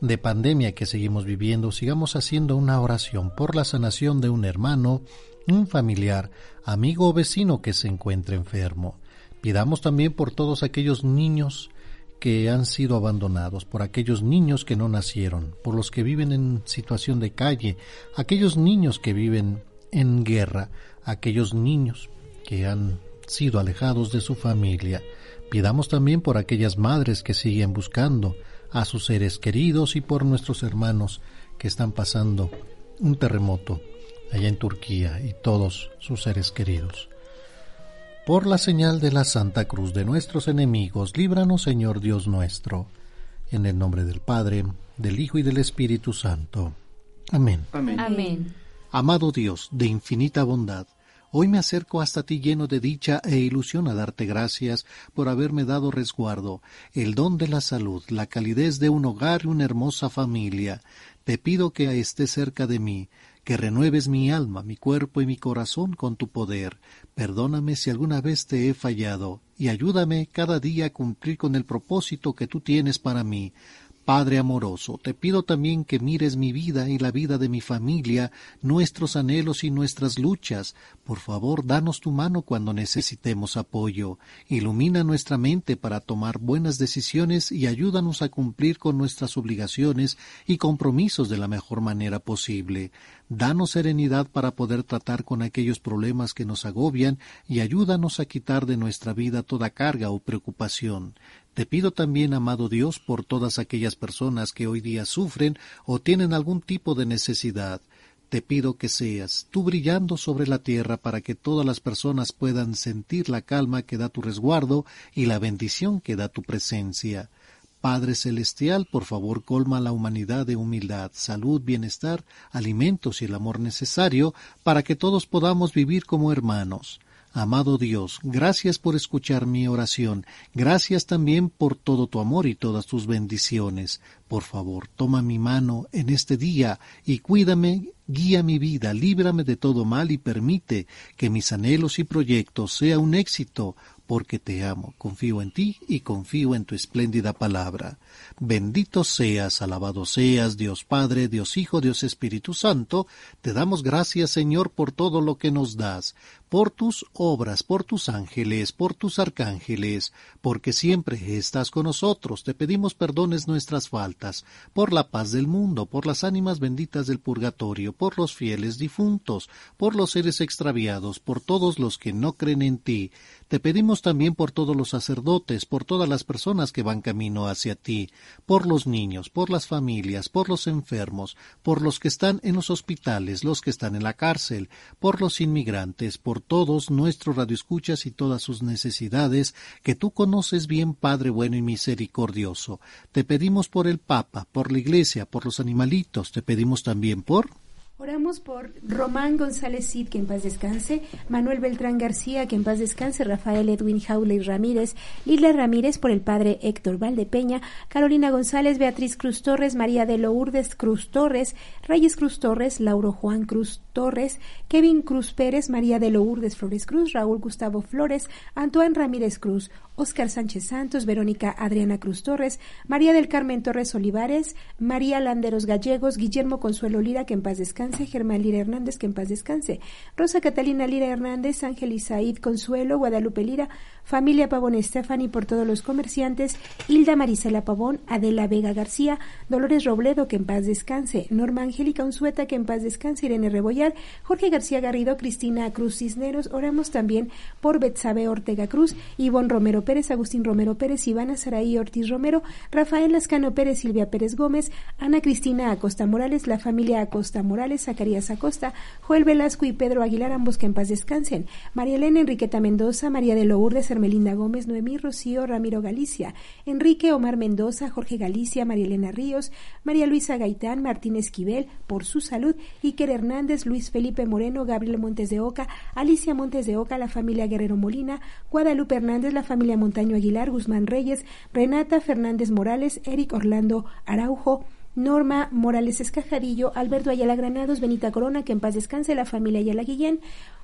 de pandemia que seguimos viviendo, sigamos haciendo una oración por la sanación de un hermano, un familiar, amigo o vecino que se encuentre enfermo. Pidamos también por todos aquellos niños que han sido abandonados, por aquellos niños que no nacieron, por los que viven en situación de calle, aquellos niños que viven en guerra, aquellos niños que han sido alejados de su familia. Pidamos también por aquellas madres que siguen buscando a sus seres queridos y por nuestros hermanos que están pasando un terremoto allá en Turquía y todos sus seres queridos. Por la señal de la Santa Cruz de nuestros enemigos, líbranos Señor Dios nuestro, en el nombre del Padre, del Hijo y del Espíritu Santo. Amén. Amén. Amado Dios, de infinita bondad, hoy me acerco hasta ti lleno de dicha e ilusión a darte gracias por haberme dado resguardo, el don de la salud, la calidez de un hogar y una hermosa familia. Te pido que estés cerca de mí, que renueves mi alma, mi cuerpo y mi corazón con tu poder. Perdóname si alguna vez te he fallado, y ayúdame cada día a cumplir con el propósito que tú tienes para mí. Padre amoroso, te pido también que mires mi vida y la vida de mi familia, nuestros anhelos y nuestras luchas. Por favor, danos tu mano cuando necesitemos apoyo. Ilumina nuestra mente para tomar buenas decisiones y ayúdanos a cumplir con nuestras obligaciones y compromisos de la mejor manera posible. Danos serenidad para poder tratar con aquellos problemas que nos agobian y ayúdanos a quitar de nuestra vida toda carga o preocupación. Te pido también, amado Dios, por todas aquellas personas que hoy día sufren o tienen algún tipo de necesidad. Te pido que seas tú brillando sobre la tierra para que todas las personas puedan sentir la calma que da tu resguardo y la bendición que da tu presencia. Padre Celestial, por favor colma a la humanidad de humildad, salud, bienestar, alimentos y el amor necesario para que todos podamos vivir como hermanos. Amado Dios, gracias por escuchar mi oración, gracias también por todo tu amor y todas tus bendiciones. Por favor, toma mi mano en este día y cuídame, guía mi vida, líbrame de todo mal y permite que mis anhelos y proyectos sea un éxito porque te amo, confío en ti y confío en tu espléndida palabra. Bendito seas, alabado seas, Dios Padre, Dios Hijo, Dios Espíritu Santo, te damos gracias, Señor, por todo lo que nos das, por tus obras, por tus ángeles, por tus arcángeles, porque siempre estás con nosotros. Te pedimos perdones nuestras faltas, por la paz del mundo, por las ánimas benditas del purgatorio, por los fieles difuntos, por los seres extraviados, por todos los que no creen en ti. Te pedimos también por todos los sacerdotes, por todas las personas que van camino hacia ti, por los niños, por las familias, por los enfermos, por los que están en los hospitales, los que están en la cárcel, por los inmigrantes, por todos nuestros radioescuchas y todas sus necesidades, que tú conoces bien, Padre bueno y misericordioso. Te pedimos por el Papa, por la Iglesia, por los animalitos, te pedimos también por Oramos por Román González Cid, que en paz descanse, Manuel Beltrán García, que en paz descanse, Rafael Edwin Jauley Ramírez, Lila Ramírez por el padre Héctor Valdepeña, Carolina González, Beatriz Cruz Torres, María de Lourdes Cruz Torres, Reyes Cruz Torres, Lauro Juan Cruz Torres, Kevin Cruz Pérez, María de Lourdes Flores Cruz, Raúl Gustavo Flores, Antoine Ramírez Cruz, Óscar Sánchez Santos, Verónica Adriana Cruz Torres, María del Carmen Torres Olivares, María Landeros Gallegos, Guillermo Consuelo Lira, que en paz descanse, Germán Lira Hernández, que en paz descanse, Rosa Catalina Lira Hernández, Ángel Isaid Consuelo, Guadalupe Lira, Familia Pavón Estefani por todos los comerciantes, Hilda Marisela Pavón, Adela Vega García, Dolores Robledo, que en paz descanse, Norma Angélica Unzueta, que en paz descanse, Irene Rebollar, Jorge García Garrido, Cristina Cruz Cisneros, oramos también por Betsabe Ortega Cruz, Ivonne Romero Pérez, Agustín Romero Pérez, Ivana Saraí Ortiz Romero, Rafael Lascano Pérez, Silvia Pérez Gómez, Ana Cristina Acosta Morales, la familia Acosta Morales, Zacarías Acosta, Joel Velasco y Pedro Aguilar, ambos que en paz descansen, María Elena Enriqueta Mendoza, María de Lourdes, Hermelinda Gómez, Noemí Rocío, Ramiro Galicia, Enrique Omar Mendoza, Jorge Galicia, María Elena Ríos, María Luisa Gaitán, Martín Esquivel, por su salud, Iker Hernández, Luis Felipe Moreno, Gabriel Montes de Oca, Alicia Montes de Oca, la familia Guerrero Molina, Guadalupe Hernández, la familia Montaño Aguilar, Guzmán Reyes, Renata Fernández Morales, Eric Orlando Araujo, Norma Morales Escajarillo, Alberto Ayala Granados, Benita Corona, que en paz descanse, la familia Ayala Guillén.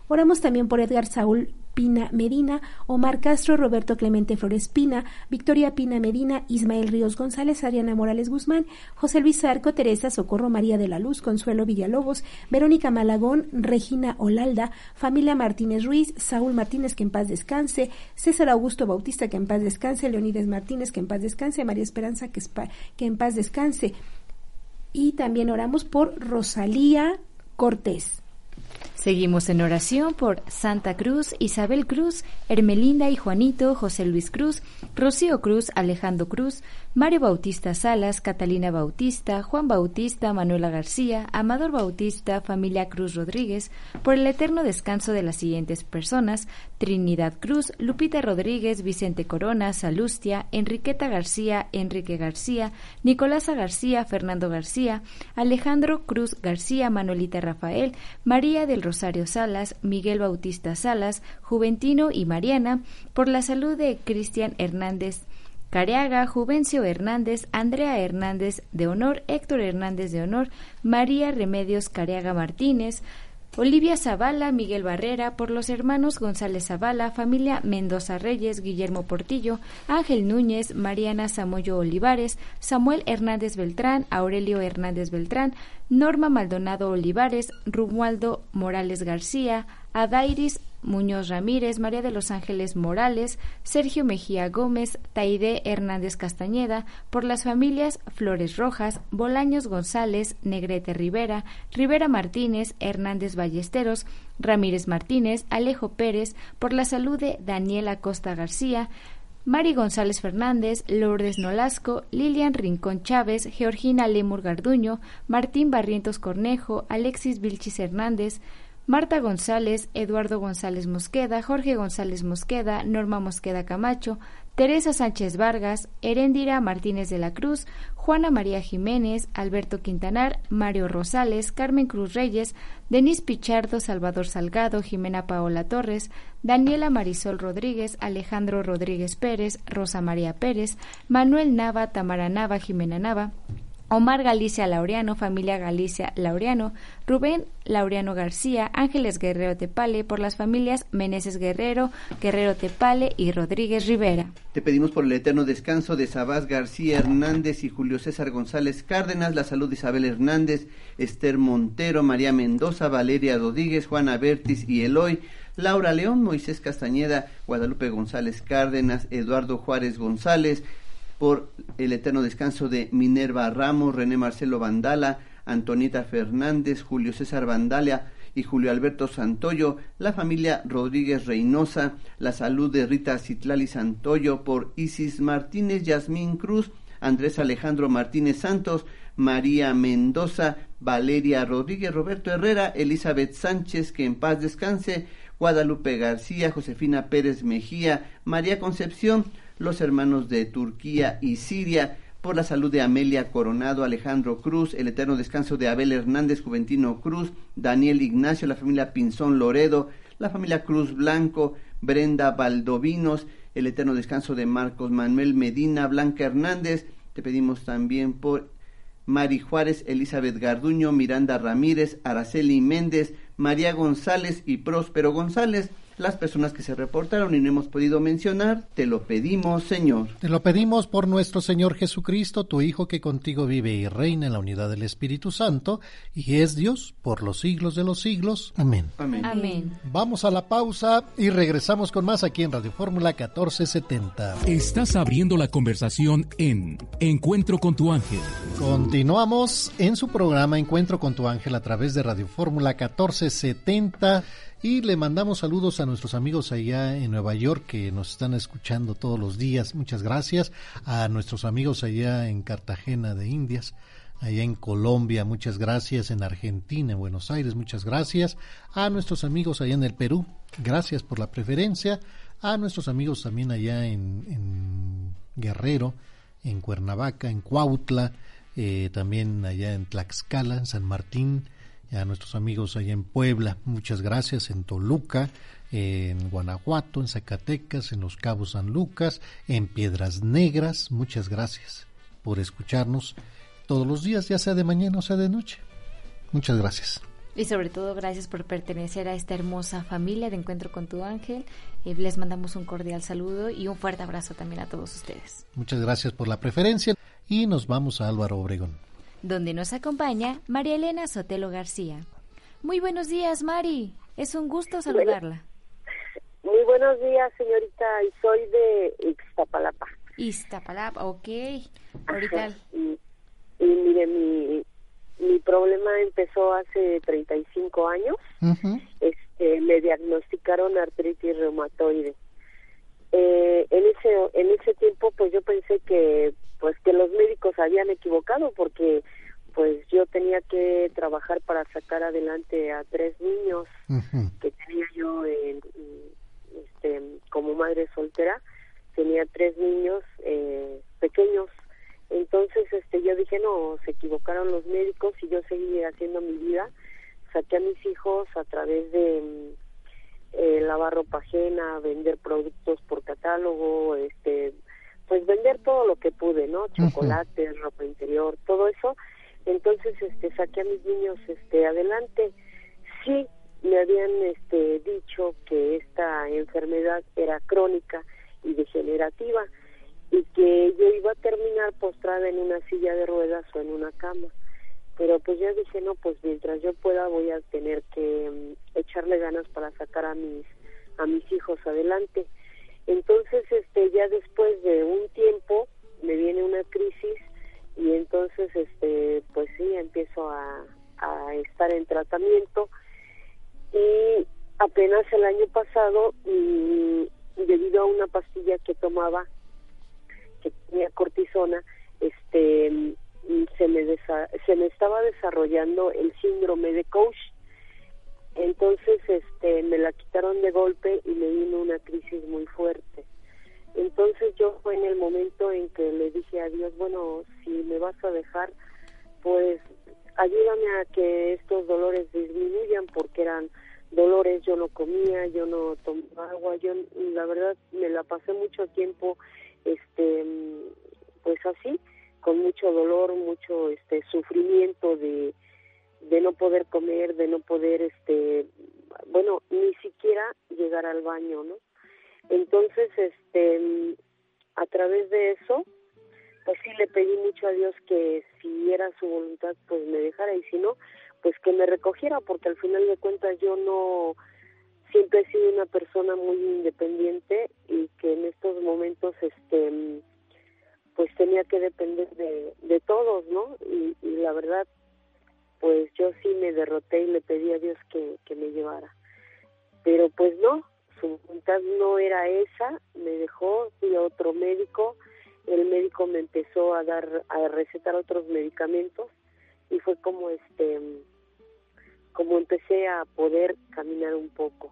Oramos también por Edgar Saúl Pina Medina, Omar Castro, Roberto Clemente Flores Pina, Victoria Pina Medina, Ismael Ríos González, Adriana Morales Guzmán, José Luis Arco, Teresa Socorro María de la Luz, Consuelo Villalobos, Verónica Malagón, Regina Olalda, familia Martínez Ruiz, Saúl Martínez, que en paz descanse, César Augusto Bautista, que en paz descanse, Leonides Martínez, que en paz descanse, María Esperanza, que en paz descanse. Y también oramos por Rosalía Cortés. Seguimos en oración por Santa Cruz, Isabel Cruz, Hermelinda y Juanito, José Luis Cruz, Rocío Cruz, Alejandro Cruz, Mario Bautista Salas, Catalina Bautista, Juan Bautista, Manuela García, Amador Bautista, familia Cruz Rodríguez, por el eterno descanso de las siguientes personas, Trinidad Cruz, Lupita Rodríguez, Vicente Corona, Salustia, Enriqueta García, Enrique García, Nicolasa García, Fernando García, Alejandro Cruz García, Manuelita Rafael, María del Rosario Salas, Miguel Bautista Salas, Juventino y Mariana, por la salud de Cristian Hernández Careaga, Juvencio Hernández, Andrea Hernández de Honor, Héctor Hernández de Honor, María Remedios Careaga Martínez, Olivia Zavala, Miguel Barrera, por los hermanos González Zavala, familia Mendoza Reyes, Guillermo Portillo, Ángel Núñez, Mariana Samoyo Olivares, Samuel Hernández Beltrán, Aurelio Hernández Beltrán, Norma Maldonado Olivares, Rumualdo Morales García, Adairis Muñoz Ramírez, María de los Ángeles Morales, Sergio Mejía Gómez, Taide Hernández Castañeda, por las familias Flores Rojas, Bolaños González, Negrete Rivera, Rivera Martínez, Hernández Ballesteros, Ramírez Martínez, Alejo Pérez, por la salud de Daniela Costa García, Mari González Fernández, Lourdes Nolasco, Lilian Rincón Chávez, Georgina Lemur Garduño, Martín Barrientos Cornejo, Alexis Vilchis Hernández, Marta González, Eduardo González Mosqueda, Jorge González Mosqueda, Norma Mosqueda Camacho, Teresa Sánchez Vargas, Heréndira Martínez de la Cruz, Juana María Jiménez, Alberto Quintanar, Mario Rosales, Carmen Cruz Reyes, Denis Pichardo, Salvador Salgado, Jimena Paola Torres, Daniela Marisol Rodríguez, Alejandro Rodríguez Pérez, Rosa María Pérez, Manuel Nava, Tamara Nava, Jimena Nava, Omar Galicia Laureano, familia Galicia Laureano, Rubén Laureano García, Ángeles Guerrero Tepale, por las familias Meneses Guerrero, Guerrero Tepale y Rodríguez Rivera. Te pedimos por el eterno descanso de Sabás García Hernández y Julio César González Cárdenas, la salud de Isabel Hernández, Esther Montero, María Mendoza, Valeria Rodríguez, Juana Bertis y Eloy, Laura León, Moisés Castañeda, Guadalupe González Cárdenas, Eduardo Juárez González, por el eterno descanso de Minerva Ramos, René Marcelo Vandala, Antonita Fernández, Julio César Vandalia y Julio Alberto Santoyo, la familia Rodríguez Reynosa, la salud de Rita Citlali Santoyo, por Isis Martínez, Yasmín Cruz, Andrés Alejandro Martínez Santos, María Mendoza, Valeria Rodríguez, Roberto Herrera, Elizabeth Sánchez, que en paz descanse, Guadalupe García, Josefina Pérez Mejía, María Concepción, los hermanos de Turquía y Siria, por la salud de Amelia Coronado, Alejandro Cruz, el eterno descanso de Abel Hernández, Juventino Cruz, Daniel Ignacio, la familia Pinzón Loredo, la familia Cruz Blanco, Brenda Valdovinos, el eterno descanso de Marcos Manuel Medina, Blanca Hernández, te pedimos también por Mari Juárez, Elizabeth Garduño, Miranda Ramírez, Araceli Méndez, María González y Próspero González, las personas que se reportaron y no hemos podido mencionar, te lo pedimos, Señor. Te lo pedimos por nuestro Señor Jesucristo, tu Hijo que contigo vive y reina en la unidad del Espíritu Santo, y es Dios por los siglos de los siglos. Amén. Amén. Amén. Vamos a la pausa y regresamos con más aquí en Radio Fórmula 1470. Estás abriendo la conversación en Encuentro con tu ángel. Continuamos en su programa Encuentro con tu ángel a través de Radio Fórmula 1470 y le mandamos saludos a nuestros amigos allá en Nueva York que nos están escuchando todos los días. Muchas gracias. A nuestros amigos allá en Cartagena de Indias, allá en Colombia, muchas gracias. En Argentina, en Buenos Aires, muchas gracias. A nuestros amigos allá en el Perú, gracias por la preferencia. A nuestros amigos también allá en, en Guerrero, en Cuernavaca, en Cuautla, eh, también allá en Tlaxcala, en San Martín, a nuestros amigos allá en Puebla, muchas gracias, en Toluca, en Guanajuato, en Zacatecas, en Los Cabos San Lucas, en Piedras Negras, muchas gracias por escucharnos todos los días, ya sea de mañana o sea de noche. Muchas gracias. Y sobre todo, gracias por pertenecer a esta hermosa familia de Encuentro con tu Ángel. Eh, les mandamos un cordial saludo y un fuerte abrazo también a todos ustedes. Muchas gracias por la preferencia y nos vamos a Álvaro Obregón. Donde nos acompaña María Elena Sotelo García. Muy buenos días, Mari. Es un gusto saludarla. Muy buenos días, señorita. Y soy de Ixtapalapa. Iztapalapa, ok. Ahorita. Y, y mire, mi, mi problema empezó hace 35 años. este, me diagnosticaron artritis reumatoide. Eh, en ese en ese tiempo pues yo pensé que pues que los médicos habían equivocado porque pues yo tenía que trabajar para sacar adelante a tres niños que tenía yo en, este como madre soltera. Tenía tres niños eh, pequeños. Entonces este yo dije no se equivocaron los médicos y yo seguí haciendo mi vida. Saqué a mis hijos a través de eh, lavar ropa ajena vender productos por catálogo este pues vender todo lo que pude no chocolates ropa interior todo eso. Entonces este saqué a mis niños este adelante. Sí me habían este dicho que esta enfermedad era crónica y degenerativa y que yo iba a terminar postrada en una silla de ruedas o en una cama. Pero pues ya dije no pues mientras yo pueda voy a tener que mm, echarle ganas para sacar a mis a mis hijos adelante entonces este ya después de un tiempo me viene una crisis y entonces este pues sí empiezo a, a estar en tratamiento. Y apenas el año pasado mm, debido a una pastilla que tomaba que tenía cortisona este mm, se me desa- se me estaba desarrollando el síndrome de Coach entonces este me la quitaron de golpe y me vino una crisis muy fuerte. Entonces yo fue en el momento en que le dije a Dios bueno si me vas a dejar pues ayúdame a que estos dolores disminuyan porque eran dolores yo no comía yo no tomaba agua yo la verdad me la pasé mucho tiempo este pues así con mucho dolor, mucho este sufrimiento de, de no poder comer, de no poder este bueno, ni siquiera llegar al baño, ¿no? Entonces, este a través de eso, pues sí le pedí mucho a Dios que si era su voluntad, pues me dejara y si no, pues que me recogiera, porque al final de cuentas yo no siempre he sido una persona muy independiente y que en estos momentos este pues tenía que depender de, de todos, ¿no? Y, y la verdad, pues yo sí me derroté y le pedí a Dios que, que me llevara. Pero pues no, su voluntad no era esa, me dejó, fui a otro médico, el médico me empezó a dar, a recetar otros medicamentos y fue como este, como empecé a poder caminar un poco.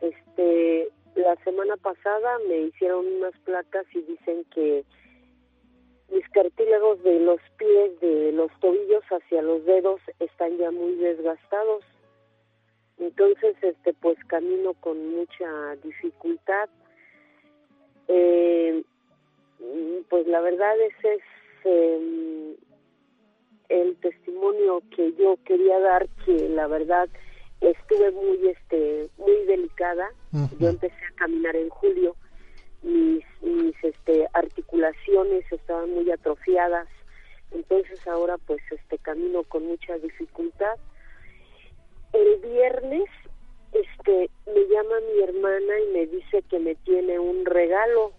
Este, la semana pasada me hicieron unas placas y dicen que mis cartílagos de los pies, de los tobillos hacia los dedos están ya muy desgastados. Entonces, este, pues camino con mucha dificultad. Eh, pues la verdad ese es eh, el testimonio que yo quería dar, que la verdad estuve muy, este, muy delicada. Yo empecé a caminar en julio mis, mis este, articulaciones estaban muy atrofiadas, entonces ahora pues este camino con mucha dificultad. El viernes este me llama mi hermana y me dice que me tiene un regalo.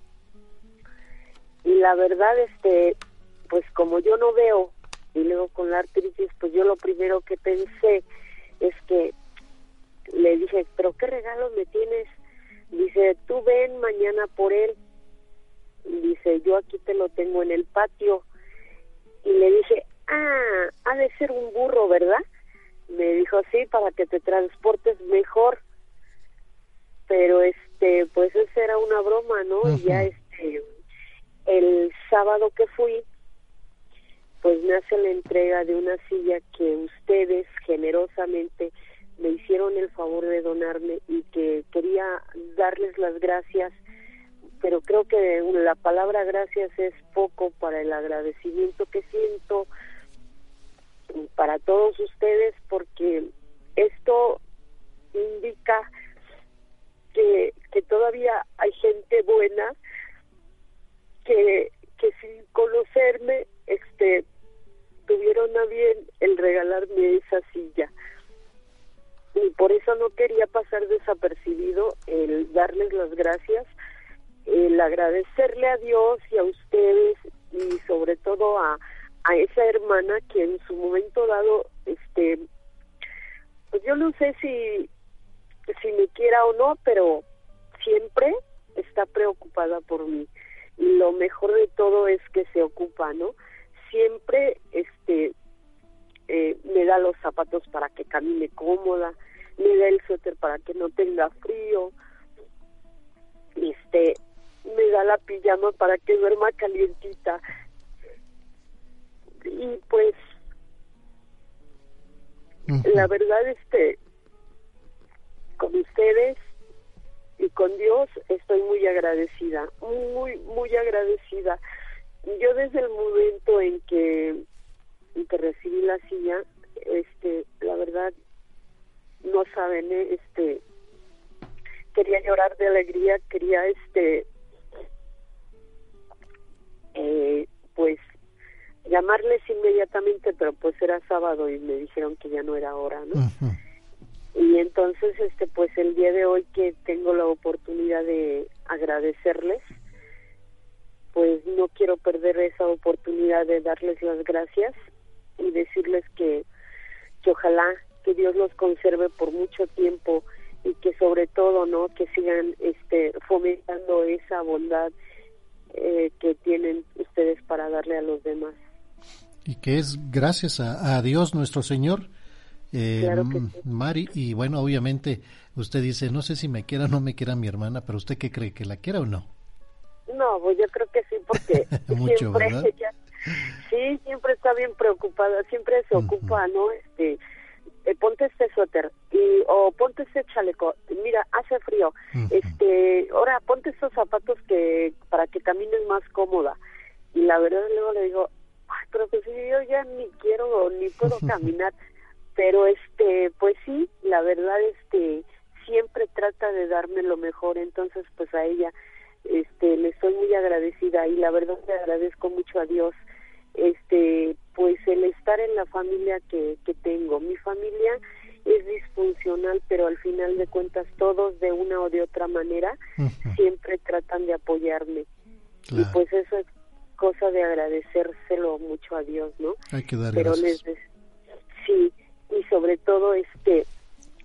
Y la verdad este pues como yo no veo y luego con la artritis pues yo lo primero que pensé es que le dije, "¿Pero qué regalo me tienes?" Dice, tú ven mañana por él. Dice, yo aquí te lo tengo en el patio. Y le dije, ah, ha de ser un burro, ¿verdad? Me dijo, sí, para que te transportes mejor. Pero este, pues esa era una broma, ¿no? Y ya este, el sábado que fui, pues me hace la entrega de una silla que ustedes generosamente me hicieron el favor de donarme y que quería darles las gracias, pero creo que la palabra gracias es poco para el agradecimiento que siento para todos ustedes porque esto indica que, que todavía hay gente buena que, que sin conocerme este tuvieron a bien el regalarme esa silla y por eso no quería pasar desapercibido el darles las gracias, el agradecerle a Dios y a ustedes y sobre todo a, a esa hermana que en su momento dado, este, pues yo no sé si, si me quiera o no, pero siempre está preocupada por mí. Y lo mejor de todo es que se ocupa, ¿no? Siempre, este, eh, me da los zapatos para que camine cómoda, me da el suéter para que no tenga frío, este, me da la pijama para que duerma calientita. Y pues, la verdad, este, con ustedes y con Dios estoy muy agradecida, muy, muy agradecida. Yo desde el momento en que, en que recibí la silla, este, la verdad, no saben, eh, este, quería llorar de alegría, quería, este, eh, pues, llamarles inmediatamente, pero pues era sábado y me dijeron que ya no era hora, ¿no? Y entonces, este, pues el día de hoy que tengo la oportunidad de agradecerles, pues no quiero perder esa oportunidad de darles las gracias y decirles que, que ojalá que Dios los conserve por mucho tiempo y que sobre todo, ¿no? Que sigan, este, fomentando esa bondad eh, que tienen ustedes para darle a los demás. Y que es gracias a, a Dios nuestro Señor eh, Claro Mari, y bueno, obviamente usted dice, no sé si me quiera o no me quiera mi hermana, pero usted qué cree, que la quiera o no? No, pues yo creo que sí, porque [laughs] Mucho, siempre ella, sí, siempre está bien preocupada, siempre se ocupa, ¿no? Este, eh, ponte este suéter y o ponte este chaleco. Mira, hace frío. Este, ahora ponte estos zapatos que para que camines más cómoda. y la verdad luego le digo, ay, pero pues yo ya ni quiero ni puedo [laughs] caminar, pero este, pues sí, la verdad este siempre trata de darme lo mejor, entonces pues a ella este le estoy muy agradecida y la verdad le agradezco mucho a Dios este pues el estar en la familia que, que tengo. Mi familia es disfuncional, pero al final de cuentas todos de una o de otra manera siempre tratan de apoyarme. Y pues eso es cosa de agradecérselo mucho a Dios, ¿no? Hay que dar pero gracias. les sí, y sobre todo este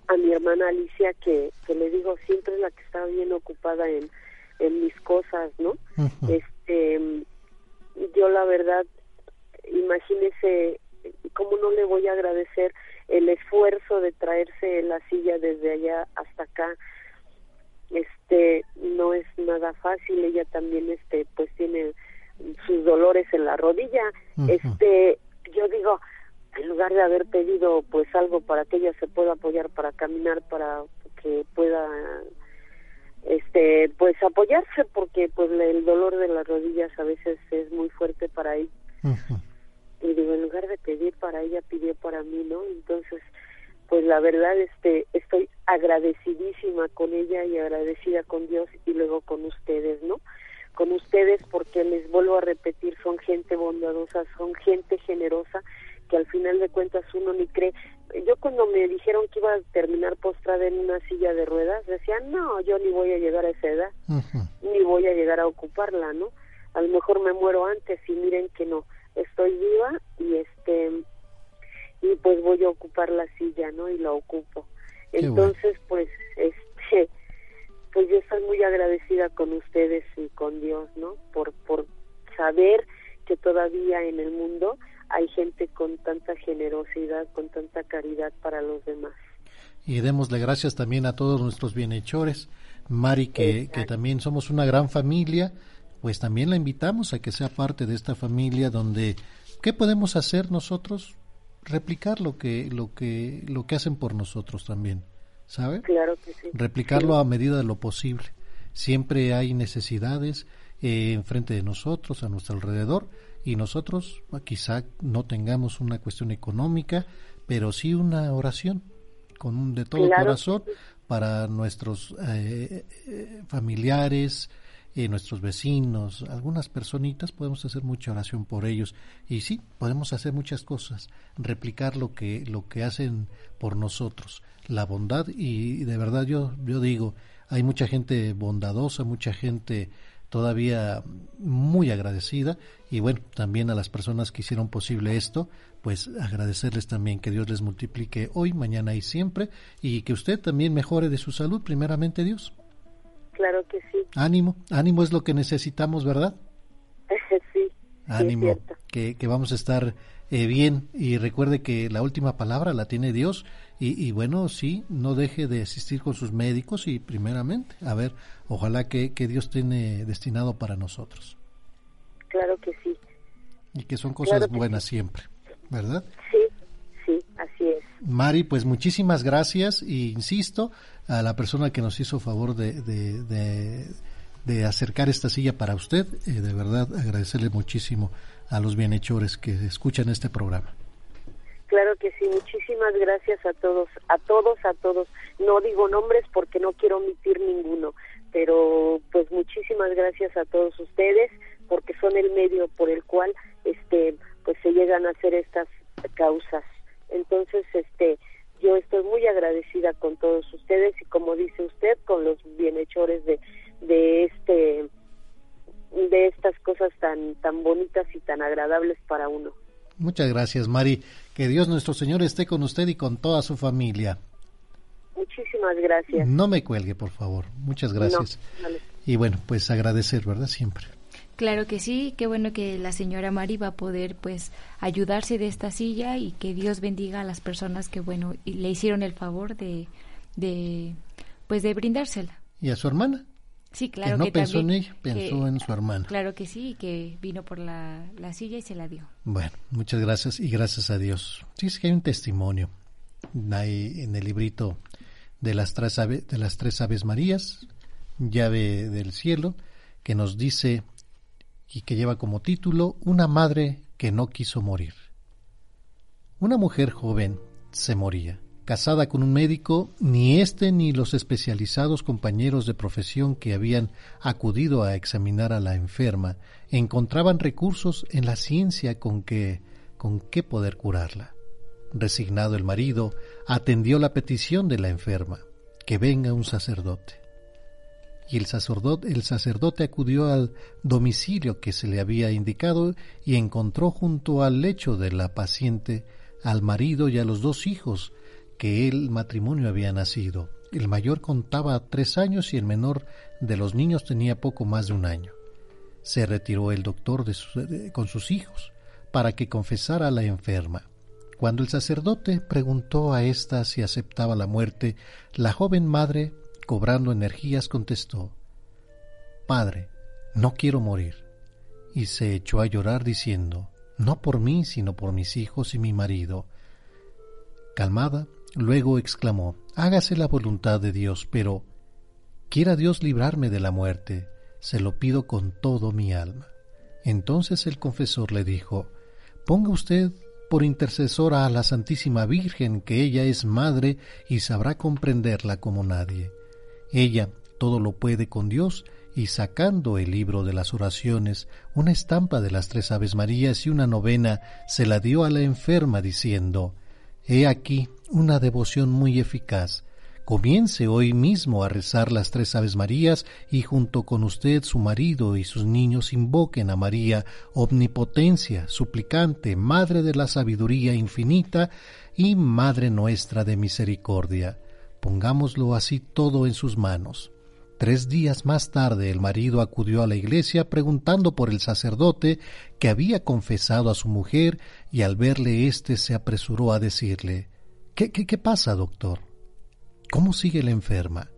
a mi hermana Alicia que, que le digo siempre es la que está bien ocupada en, en mis cosas, ¿no? Este yo la verdad imagínese cómo no le voy a agradecer el esfuerzo de traerse la silla desde allá hasta acá este no es nada fácil ella también este pues tiene sus dolores en la rodilla. Este yo digo en lugar de haber pedido pues algo para que ella se pueda apoyar para caminar para que pueda este pues apoyarse porque pues el dolor de las rodillas a veces es muy fuerte para ella y digo en lugar de pedir para ella pidió para mí no entonces pues la verdad este estoy agradecidísima con ella y agradecida con Dios y luego con ustedes no con ustedes porque les vuelvo a repetir son gente bondadosa son gente generosa que al final de cuentas uno ni cree. Yo cuando me dijeron que iba a terminar postrada en una silla de ruedas decía no yo ni voy a llegar a esa edad ni voy a llegar a ocuparla no a lo mejor me muero antes y miren que no estoy viva y este y pues voy a ocupar la silla no y la ocupo. Qué entonces pues este pues yo estoy muy agradecida con ustedes y con Dios no por por saber que todavía en el mundo hay gente con tanta generosidad con tanta caridad para los demás. Y démosle gracias también a todos nuestros bienhechores. Mari, que, que también somos una gran familia, pues también la invitamos a que sea parte de esta familia donde, ¿qué podemos hacer nosotros? Replicar lo que, lo que, lo que hacen por nosotros también, ¿sabe? claro que sí Replicarlo a medida de lo posible. Siempre hay necesidades eh, enfrente de nosotros, a nuestro alrededor, y nosotros quizá no tengamos una cuestión económica, pero sí una oración con un de todo Claro. corazón para nuestros eh, eh, familiares, nuestros vecinos, algunas personitas, podemos hacer mucha oración por ellos. Y sí, podemos hacer muchas cosas, replicar lo que lo que hacen por nosotros, la bondad y de verdad yo yo digo, hay mucha gente bondadosa, mucha gente todavía muy agradecida. Y bueno, también a las personas que hicieron posible esto, pues agradecerles también que Dios les multiplique hoy, mañana y siempre y que usted también mejore de su salud, primeramente Dios. Claro que sí. Ánimo, ánimo es lo que necesitamos, ¿verdad? [laughs] sí Ánimo, que, que vamos a estar eh, bien. Y recuerde que la última palabra la tiene Dios. Y, y bueno, sí, no deje de asistir con sus médicos y primeramente, a ver, ojalá que, que Dios tiene destinado para nosotros. Claro que sí. Y que son cosas Claro que buenas siempre, ¿verdad? sí sí así es Mari, pues muchísimas gracias y insisto a la persona que nos hizo favor de, de, de, de acercar esta silla para usted, eh, de verdad agradecerle muchísimo a los bienhechores que escuchan este programa. Claro que sí, muchísimas gracias a todos, a todos, a todos. No digo nombres porque no quiero omitir ninguno, pero pues muchísimas gracias a todos ustedes porque son el medio por el cual este pues se llegan a hacer estas causas. Entonces, este yo estoy muy agradecida con todos ustedes y como dice usted con los bienhechores de de este de estas cosas tan tan bonitas y tan agradables para uno. Muchas gracias, Mari. Que Dios nuestro Señor esté con usted y con toda su familia. Muchísimas gracias. No me cuelgue, por favor. Muchas gracias. No, vale. Y bueno, pues agradecer, ¿verdad? Siempre. Claro que sí, qué bueno que la señora Mari va a poder pues ayudarse de esta silla y que Dios bendiga a las personas que bueno le hicieron el favor de, de pues de brindársela. ¿Y a su hermana? Sí, claro que no que pensó en también- ella, pensó que- en su hermana. Claro que sí, que vino por la, la silla y se la dio. Bueno, muchas gracias y gracias a Dios. Sí, es que hay un testimonio hay en el librito de las tres ave- de las tres aves Marías, llave del cielo, que nos dice y que lleva como título Una madre que no quiso morir. Una mujer joven se moría. Casada con un médico, ni éste ni los especializados compañeros de profesión que habían acudido a examinar a la enferma encontraban recursos en la ciencia con que con qué poder curarla. Resignado el marido, atendió la petición de la enferma, que venga un sacerdote. Y el sacerdote, acudió al domicilio que se le había indicado y encontró junto al lecho de la paciente al marido y a los dos hijos que el matrimonio había nacido. El mayor contaba tres años y el menor de los niños tenía poco más de un año. Se retiró el doctor con sus hijos para que confesara a la enferma. Cuando el sacerdote preguntó a ésta si aceptaba la muerte, la joven madre, cobrando energías, contestó Padre, no quiero morir. Y se echó a llorar diciendo No por mí, sino por mis hijos y mi marido. Calmada, luego exclamó Hágase la voluntad de Dios, pero quiera Dios librarme de la muerte, se lo pido con todo mi alma. Entonces el confesor le dijo Ponga usted por intercesora a la Santísima Virgen, que ella es madre y sabrá comprenderla como nadie. Ella todo lo puede con Dios y sacando el libro de las oraciones, una estampa de las tres Aves Marías y una novena, se la dio a la enferma diciendo, He aquí una devoción muy eficaz. Comience hoy mismo a rezar las tres Aves Marías y junto con usted su marido y sus niños invoquen a María, omnipotencia, suplicante, Madre de la sabiduría infinita y Madre nuestra de misericordia. Pongámoslo así todo en sus manos. Tres días más tarde el marido acudió a la iglesia preguntando por el sacerdote que había confesado a su mujer y al verle éste se apresuró a decirle ¿Qué, qué, qué pasa, doctor? ¿Cómo sigue la enferma?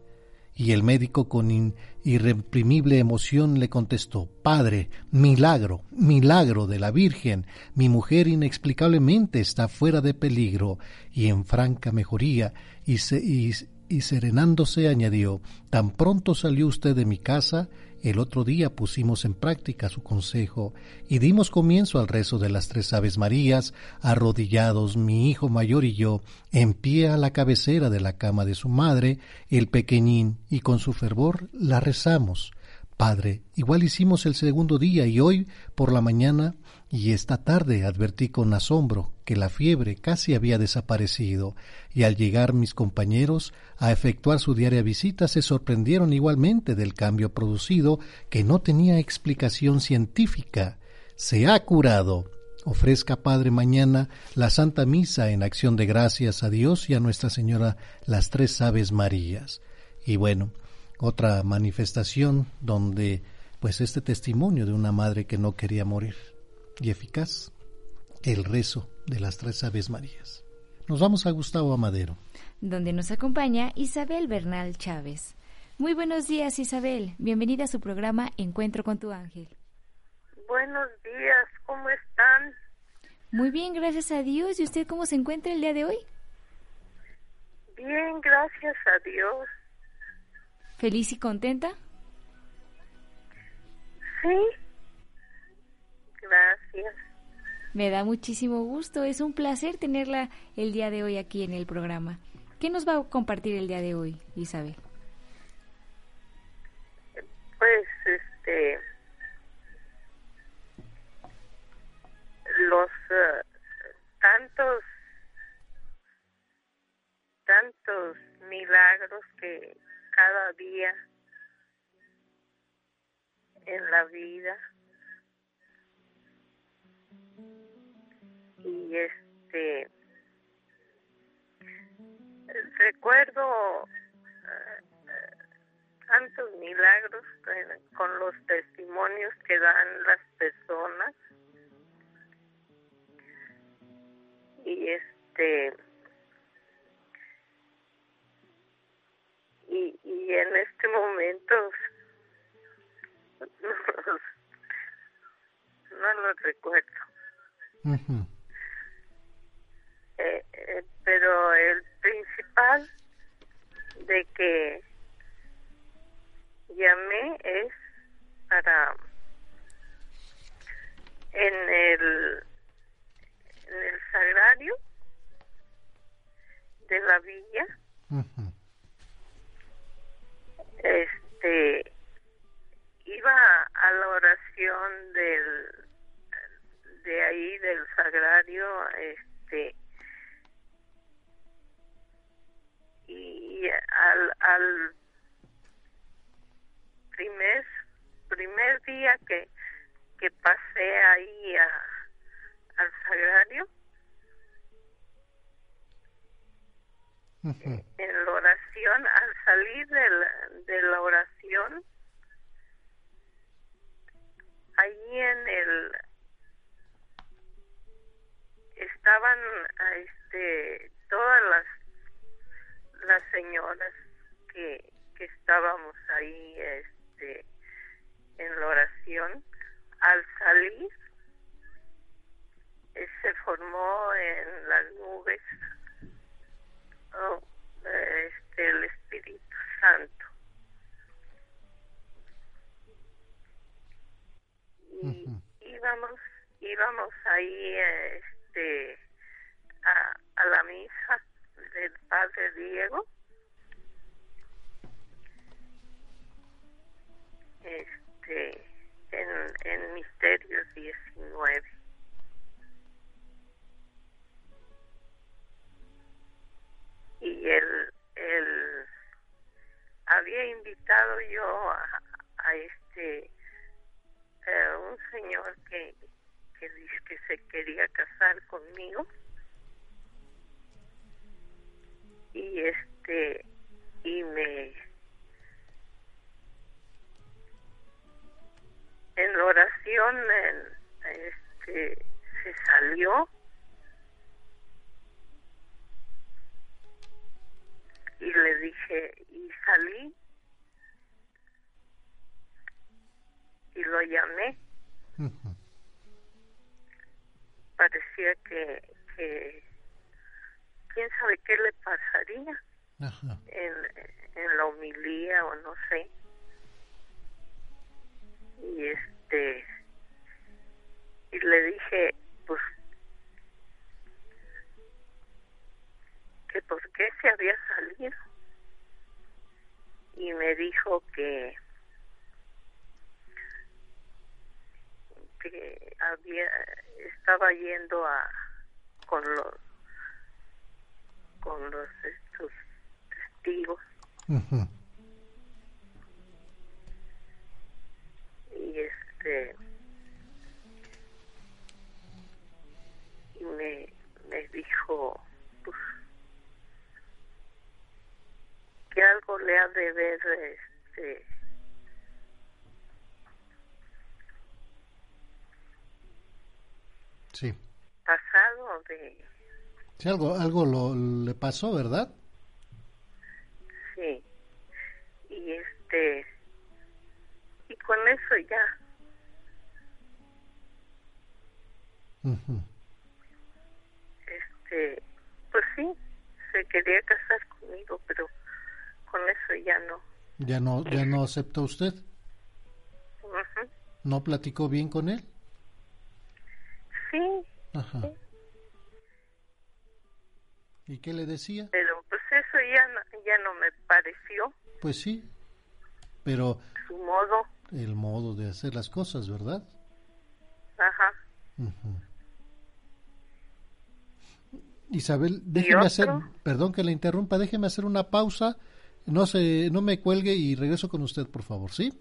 Y el médico con irreprimible emoción le contestó Padre, milagro, milagro de la Virgen, mi mujer inexplicablemente está fuera de peligro y en franca mejoría, y, se, y, y serenándose añadió Tan pronto salió usted de mi casa, el otro día pusimos en práctica su consejo y dimos comienzo al rezo de las tres Aves Marías, arrodillados mi hijo mayor y yo, en pie a la cabecera de la cama de su madre, el pequeñín, y con su fervor la rezamos. Padre, igual hicimos el segundo día y hoy por la mañana y esta tarde advertí con asombro que la fiebre casi había desaparecido, y al llegar mis compañeros a efectuar su diaria visita se sorprendieron igualmente del cambio producido que no tenía explicación científica. Se ha curado. Ofrezca, Padre, mañana la Santa Misa en acción de gracias a Dios y a Nuestra Señora las Tres Aves Marías. Y bueno, otra manifestación donde pues este testimonio de una madre que no quería morir y eficaz, el rezo de las tres Aves Marías. Nos vamos a Gustavo Amadero. Donde nos acompaña Isabel Bernal Chávez. Muy buenos días Isabel, bienvenida a su programa Encuentro con tu ángel. Buenos días, ¿cómo están? Muy bien, gracias a Dios. ¿Y usted cómo se encuentra el día de hoy? Bien, gracias a Dios. ¿Feliz y contenta? Sí. Gracias. Me da muchísimo gusto, es un placer tenerla el día de hoy aquí en el programa. ¿Qué nos va a compartir el día de hoy, Isabel? Pues, este, los uh, tantos, tantos milagros que cada día en la vida y este recuerdo uh, tantos milagros con los testimonios que dan las personas. Y este y, y en este momento [laughs] no los, recuerdo eh, eh, pero el principal de que llamé es para en el, en el sagrario de la villa, este, iba a la oración del, de ahí del sagrario, este, y al, al primer primer día que que pasé ahí a, al sagrario en la oración al salir de la, de la oración ahí en el estaban este todas las las señoras que, que estábamos ahí este en la oración al salir eh, se formó en las nubes oh, eh, este el Espíritu Santo. Y íbamos íbamos ahí este a, a la misa del padre Diego. Este en, en Misterios 19 y él, él había invitado yo a, este un señor que que dice que se quería casar conmigo y este y me en la oración en- este se salió. Y le dije y salí. Y lo llamé. Parecía que que quién sabe qué le pasaría Ajá. en, en la homilía o no sé y este y le dije pues que por qué se había salido y me dijo que que había estaba yendo a con los con los estos testigos y este y me, me dijo pues que algo le ha de ver este Sí. pasado de Sí, algo, algo lo, le pasó, ¿verdad? sí y este y con eso ya Ujú. este pues sí se quería casar conmigo pero con eso ya no Ya no, ya no aceptó usted. Ujú. ¿No platicó bien con él? sí Ajá. ¿Y qué le decía? pero pues eso ya no, ya no me pareció Pues sí, pero su modo el modo de hacer las cosas, ¿verdad? ajá. Isabel, déjeme hacer, perdón que le interrumpa, déjeme hacer una pausa, no se, no me cuelgue y regreso con usted, por favor, ¿sí?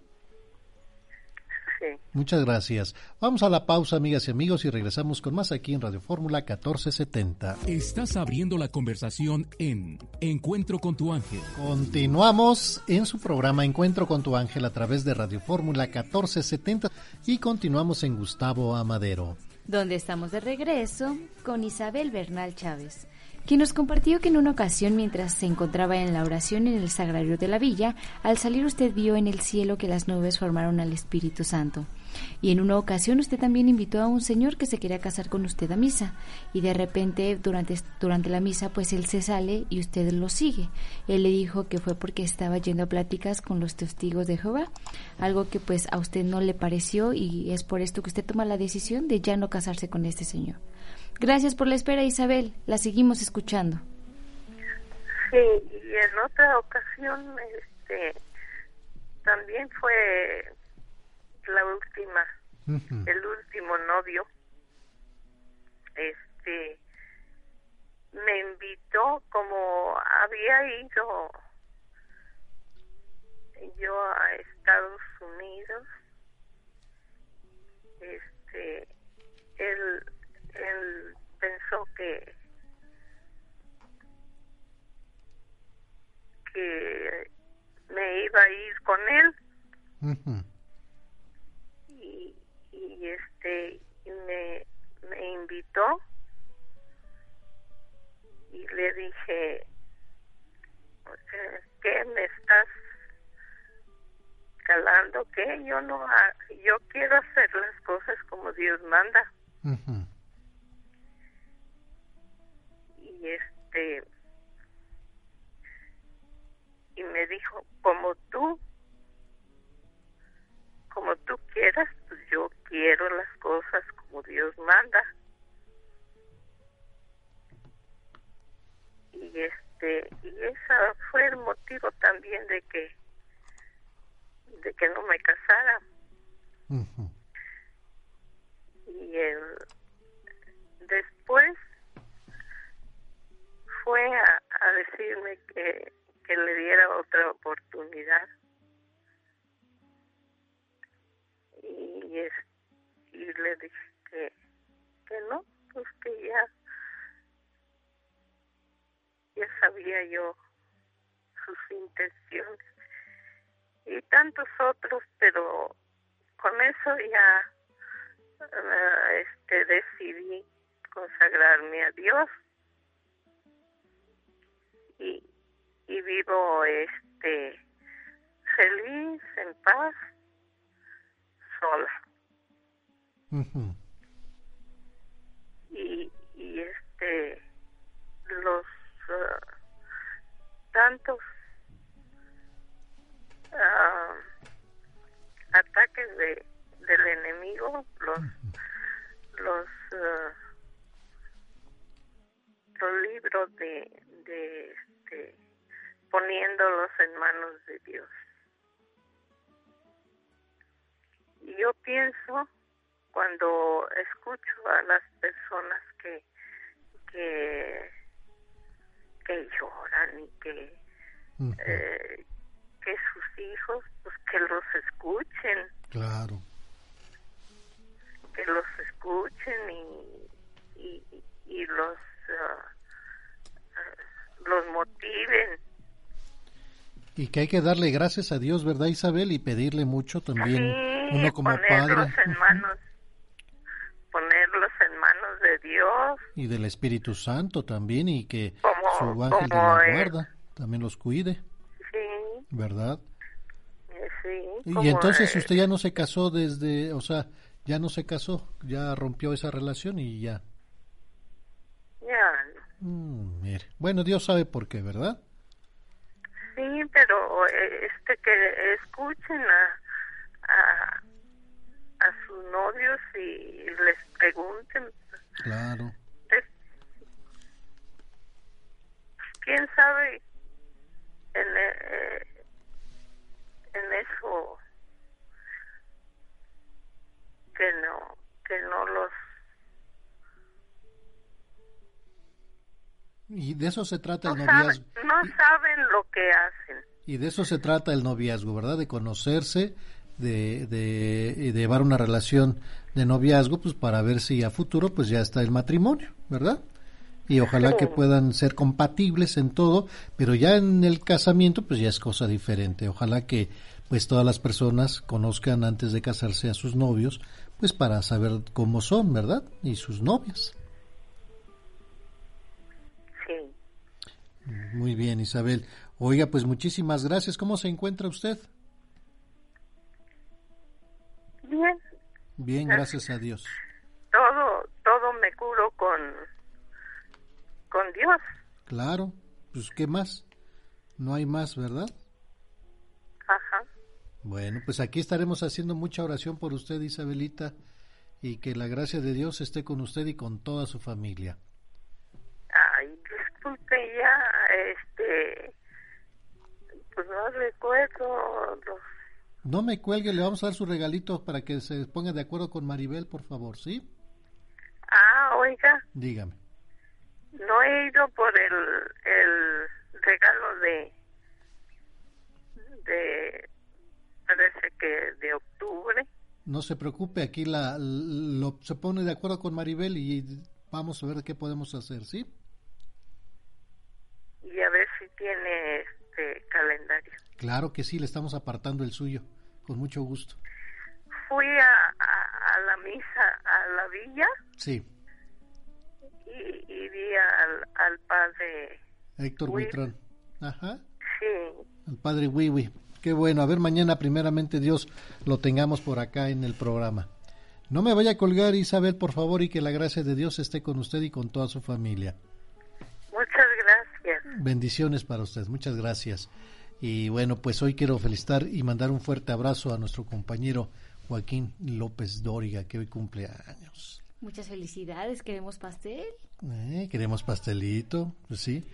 Sí Muchas gracias. Vamos a la pausa, amigas y amigos, y regresamos con más aquí en Radio Fórmula 1470. Estás abriendo la conversación en Encuentro con tu ángel. Continuamos en su programa Encuentro con tu ángel a través de Radio Fórmula 1470 y continuamos en Gustavo Amadero. donde estamos de regreso con Isabel Bernal Chávez, quien nos compartió que en una ocasión mientras se encontraba en la oración en el sagrario de la villa, al salir usted vio en el cielo que las nubes formaron al Espíritu Santo. Y en una ocasión usted también invitó a un señor que se quería casar con usted a misa y de repente durante, durante la misa pues él se sale y usted lo sigue. Él le dijo que fue porque estaba yendo a pláticas con los testigos de Jehová, algo que pues a usted no le pareció y es por esto que usted toma la decisión de ya no casarse con este señor. Gracias por la espera Isabel, la seguimos escuchando. Sí, y en otra ocasión, este, también fue la última, el último novio, este, me invitó como había ido yo a Estados Unidos, este, él, él pensó que que me iba a ir con él. Y, y este me, me invitó. Y le dije ¿qué me estás calando? ¿Qué? Yo no yo quiero hacer las cosas como Dios manda y este y me dijo como tú como tú quieras pues yo quiero las cosas como Dios manda y este y ese fue el motivo también de que de que no me casara. Y el después fue a, a decirme que, que le diera otra oportunidad. Y y le dije que, que no pues que ya ya sabía yo sus intenciones y tantos otros pero con eso ya eh, este decidí consagrarme a Dios y, y vivo este feliz en paz sola. Y, y este los ah, tantos ah, ataques de del enemigo los los ah, los libros de de este poniéndolos en manos de Dios. Y yo pienso cuando escucho a las personas que que que lloran y que eh, que sus hijos pues que los escuchen. Claro. que los escuchen y y, y los ah, los motiven. Y que hay que darle gracias a Dios, ¿verdad, Isabel? Y pedirle mucho también Sí, uno como ponerlos padre. en manos. Ponerlos en manos de Dios. Y del Espíritu Santo también y que Como- su ángel de la guarda también los cuide, sí. ¿verdad? sí Y entonces eh, usted ya no se casó desde, o sea, ya no se casó, ya rompió esa relación y ya. ya Mm, mire, bueno, Dios sabe por qué, ¿verdad? sí pero eh, este que escuchen a a, a sus novios y les pregunten Claro. es- quién sabe en eh, en eso que no que no los Y de eso se trata el no saben, noviazgo. no saben lo que hacen Y de eso se trata el noviazgo, ¿verdad? De conocerse, de, de, llevar una relación de noviazgo, pues para ver si a futuro pues ya está el matrimonio, ¿verdad? Y ojalá Sí. que puedan ser compatibles en todo, pero ya en el casamiento pues ya es cosa diferente. Ojalá que pues todas las personas conozcan antes de casarse a sus novios, pues para saber cómo son, ¿verdad? Y sus novias. Muy bien, Isabel. Oiga, pues muchísimas gracias. ¿Cómo se encuentra usted? bien Bien, gracias a Dios. Todo, todo me curo con, con Dios. Claro, pues ¿qué más? No hay más, ¿verdad? Ajá. Bueno, pues aquí estaremos haciendo mucha oración por usted, Isabelita, y que la gracia de Dios esté con usted y con toda su familia. Ay, disculpe ya, este, pues no recuerdo los No me cuelgue, le vamos a dar su regalito para que se ponga de acuerdo con Maribel, por favor, ¿sí? Ah, oiga, Dígame. no he ido por el, el regalo de, de, parece que de octubre. No se preocupe, aquí la, lo, se pone de acuerdo con Maribel y vamos a ver qué podemos hacer, ¿sí? Y a ver si tiene este calendario. Claro que sí, le estamos apartando el suyo, con mucho gusto. Fui a, a, a la misa a la villa Sí, y, y vi al, al padre. Héctor Uy. Buitrón. Ajá, Sí, el padre Wiwi. Qué bueno, a ver, mañana primeramente Dios lo tengamos por acá en el programa. No me vaya a colgar, Isabel, por favor, y que la gracia de Dios esté con usted y con toda su familia. Gracias. Bendiciones para usted, muchas gracias. Y bueno, pues hoy quiero felicitar y mandar un fuerte abrazo a nuestro compañero Joaquín López Dóriga, que hoy cumple años. Muchas felicidades, queremos pastel. Eh, queremos pastelito, pues sí.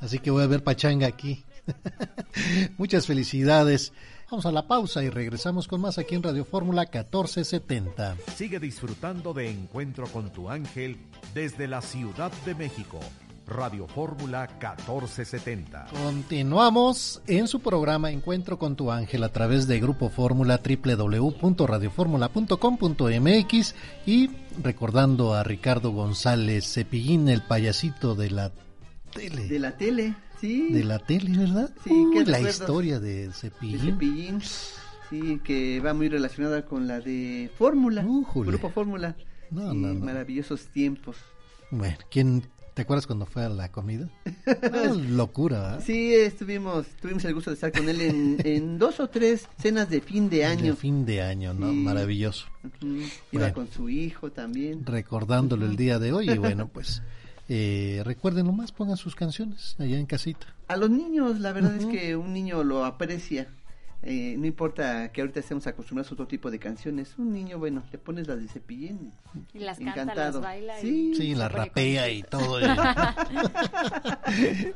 Así que voy a ver pachanga aquí. [laughs] Muchas felicidades. Vamos a la pausa y regresamos con más aquí en Radio Fórmula 1470. Sigue disfrutando de Encuentro con tu ángel desde la Ciudad de México. Radio Fórmula 1470. Continuamos en su programa Encuentro con tu ángel a través de Grupo Fórmula www.radioformula.com.mx y recordando a Ricardo González Cepillín, el payasito de la tele. De la tele, sí. De la tele, ¿verdad? Sí, Uy, la historia de De Cepillín. Cepillín. Sí, que va muy relacionada con la de Fórmula. Grupo Fórmula. No, Sí, no, no. Maravillosos tiempos. Bueno, ¿quién te acuerdas cuando fue a la comida? [laughs] Ah, locura, ¿verdad? Sí, estuvimos, tuvimos el gusto de estar con él en, en dos o tres cenas de fin de año. De fin de año, ¿no? Sí. Maravilloso. Ujú. Iba Bueno. con su hijo también. Recordándolo el día de hoy y bueno, [laughs] pues eh, recuerden nomás, pongan sus canciones allá en casita. A los niños, la verdad es que un niño lo aprecia. Eh, no importa que ahorita estemos acostumbrados a otro tipo de canciones. Un niño, bueno, le pones las de cepillín. Y las canta, Encantado. las baila. y- Sí, Sí, la rapea y todo. [laughs]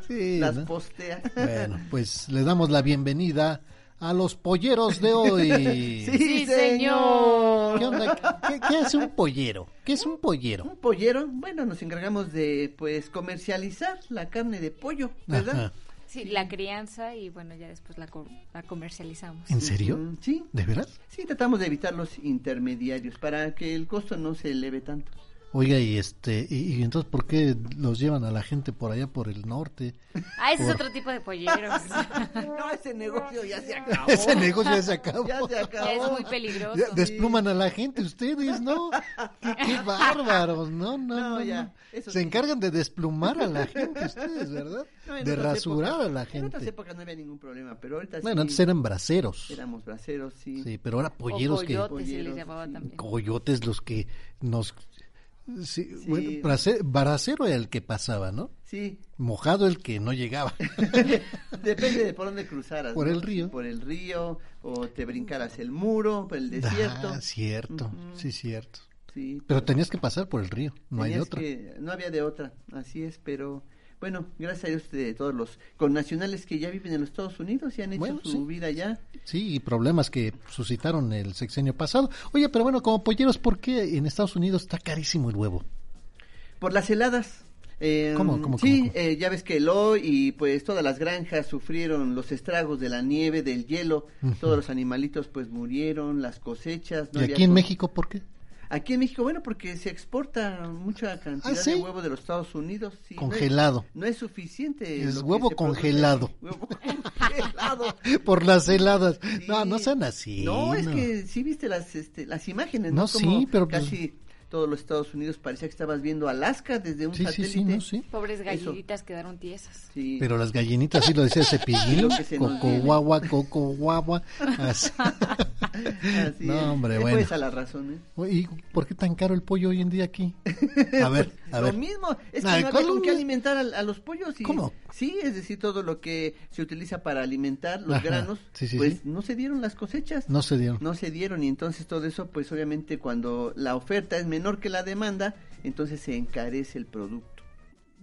Sí, las ¿no? postea. Bueno, pues le damos la bienvenida a los polleros de hoy. [laughs] Sí, señor. ¿Qué onda? ¿Qué, qué es un pollero? ¿Qué es un pollero? Un pollero, bueno, nos encargamos de pues comercializar la carne de pollo, ¿verdad? Ajá. Sí, la crianza y bueno, ya después la, co- la comercializamos. ¿En serio? Mm, Sí, ¿De veras? sí, tratamos de evitar los intermediarios para que el costo no se eleve tanto. Oiga, y este, y, y entonces ¿por qué los llevan a la gente por allá por el norte? Ah, ese Por- es otro tipo de polleros. [laughs] No, ese negocio ya se acabó. [laughs] Ese negocio ya se acabó. Ya se acabó. Ya es muy peligroso. Ya Despluman a la gente ustedes, ¿no? Qué, qué [laughs] bárbaros, no, no, No, no. ya, no. eso Se sí. encargan de desplumar a la gente ustedes, ¿verdad? No, de rasurar épocas- a la En otras gente. épocas no había ningún problema, pero ahorita Bueno, sí antes eran braceros. éramos braceros, sí. Sí, pero ahora polleros o que coyotes se les llamaba sí. también. coyotes los que nos sí, Sí. bueno, bracero era el que pasaba, ¿no? Sí, Mojado el que no llegaba. [laughs] depende de por dónde cruzaras. Por ¿no? el río. Por el río, o te brincaras el muro, por el desierto. Ah, cierto, sí, cierto. Sí, Pero tenías que pasar por el río, no hay otra. que- no había de otra, así es, pero bueno, gracias a Dios de todos los connacionales que ya viven en los Estados Unidos y han hecho Bueno, su sí. vida allá. Sí, y problemas que suscitaron el sexenio pasado. Oye, pero bueno, como polleros, ¿por qué en Estados Unidos está carísimo el huevo? Por las heladas. Eh, ¿Cómo, cómo, sí, cómo, eh, ya ves que el hoy y pues todas las granjas sufrieron los estragos de la nieve, del hielo, todos los animalitos pues murieron, las cosechas. no ¿Y aquí en co- México por qué? Aquí en México, bueno, porque se exporta mucha cantidad Ah, ¿sí? de huevo de los Estados Unidos. sí, no es- Congelado. No es, suficiente. Es [laughs] huevo congelado. Huevo congelado. [laughs] Por las heladas. Sí. No, no sean así. No, es que sí viste las, este, las imágenes, No, ¿no? sí, pero pues- Casi todos los Estados Unidos parecía que estabas viendo Alaska desde un Sí, satélite. sí, no, sí. Pobres Eso. gallinitas quedaron tiesas. Sí. Pero las gallinitas, sí lo decía Cepillín, Lo [laughs] que coco guagua, coco guagua, así. Así No, es. hombre, bueno. Pues a la razón, ¿eh? ¿Y por qué tan caro el pollo hoy en día aquí? A ver, a lo ver. mismo, es que no había ¿cuál con lo mi- alimentar a, a los pollos. Y, ¿Cómo? Sí, es decir, todo lo que se utiliza para alimentar los Ajá, granos, sí, sí, pues sí. no se dieron las cosechas. No se dieron. No se dieron y entonces todo eso, pues obviamente cuando la oferta es menor que la demanda, entonces se encarece el producto.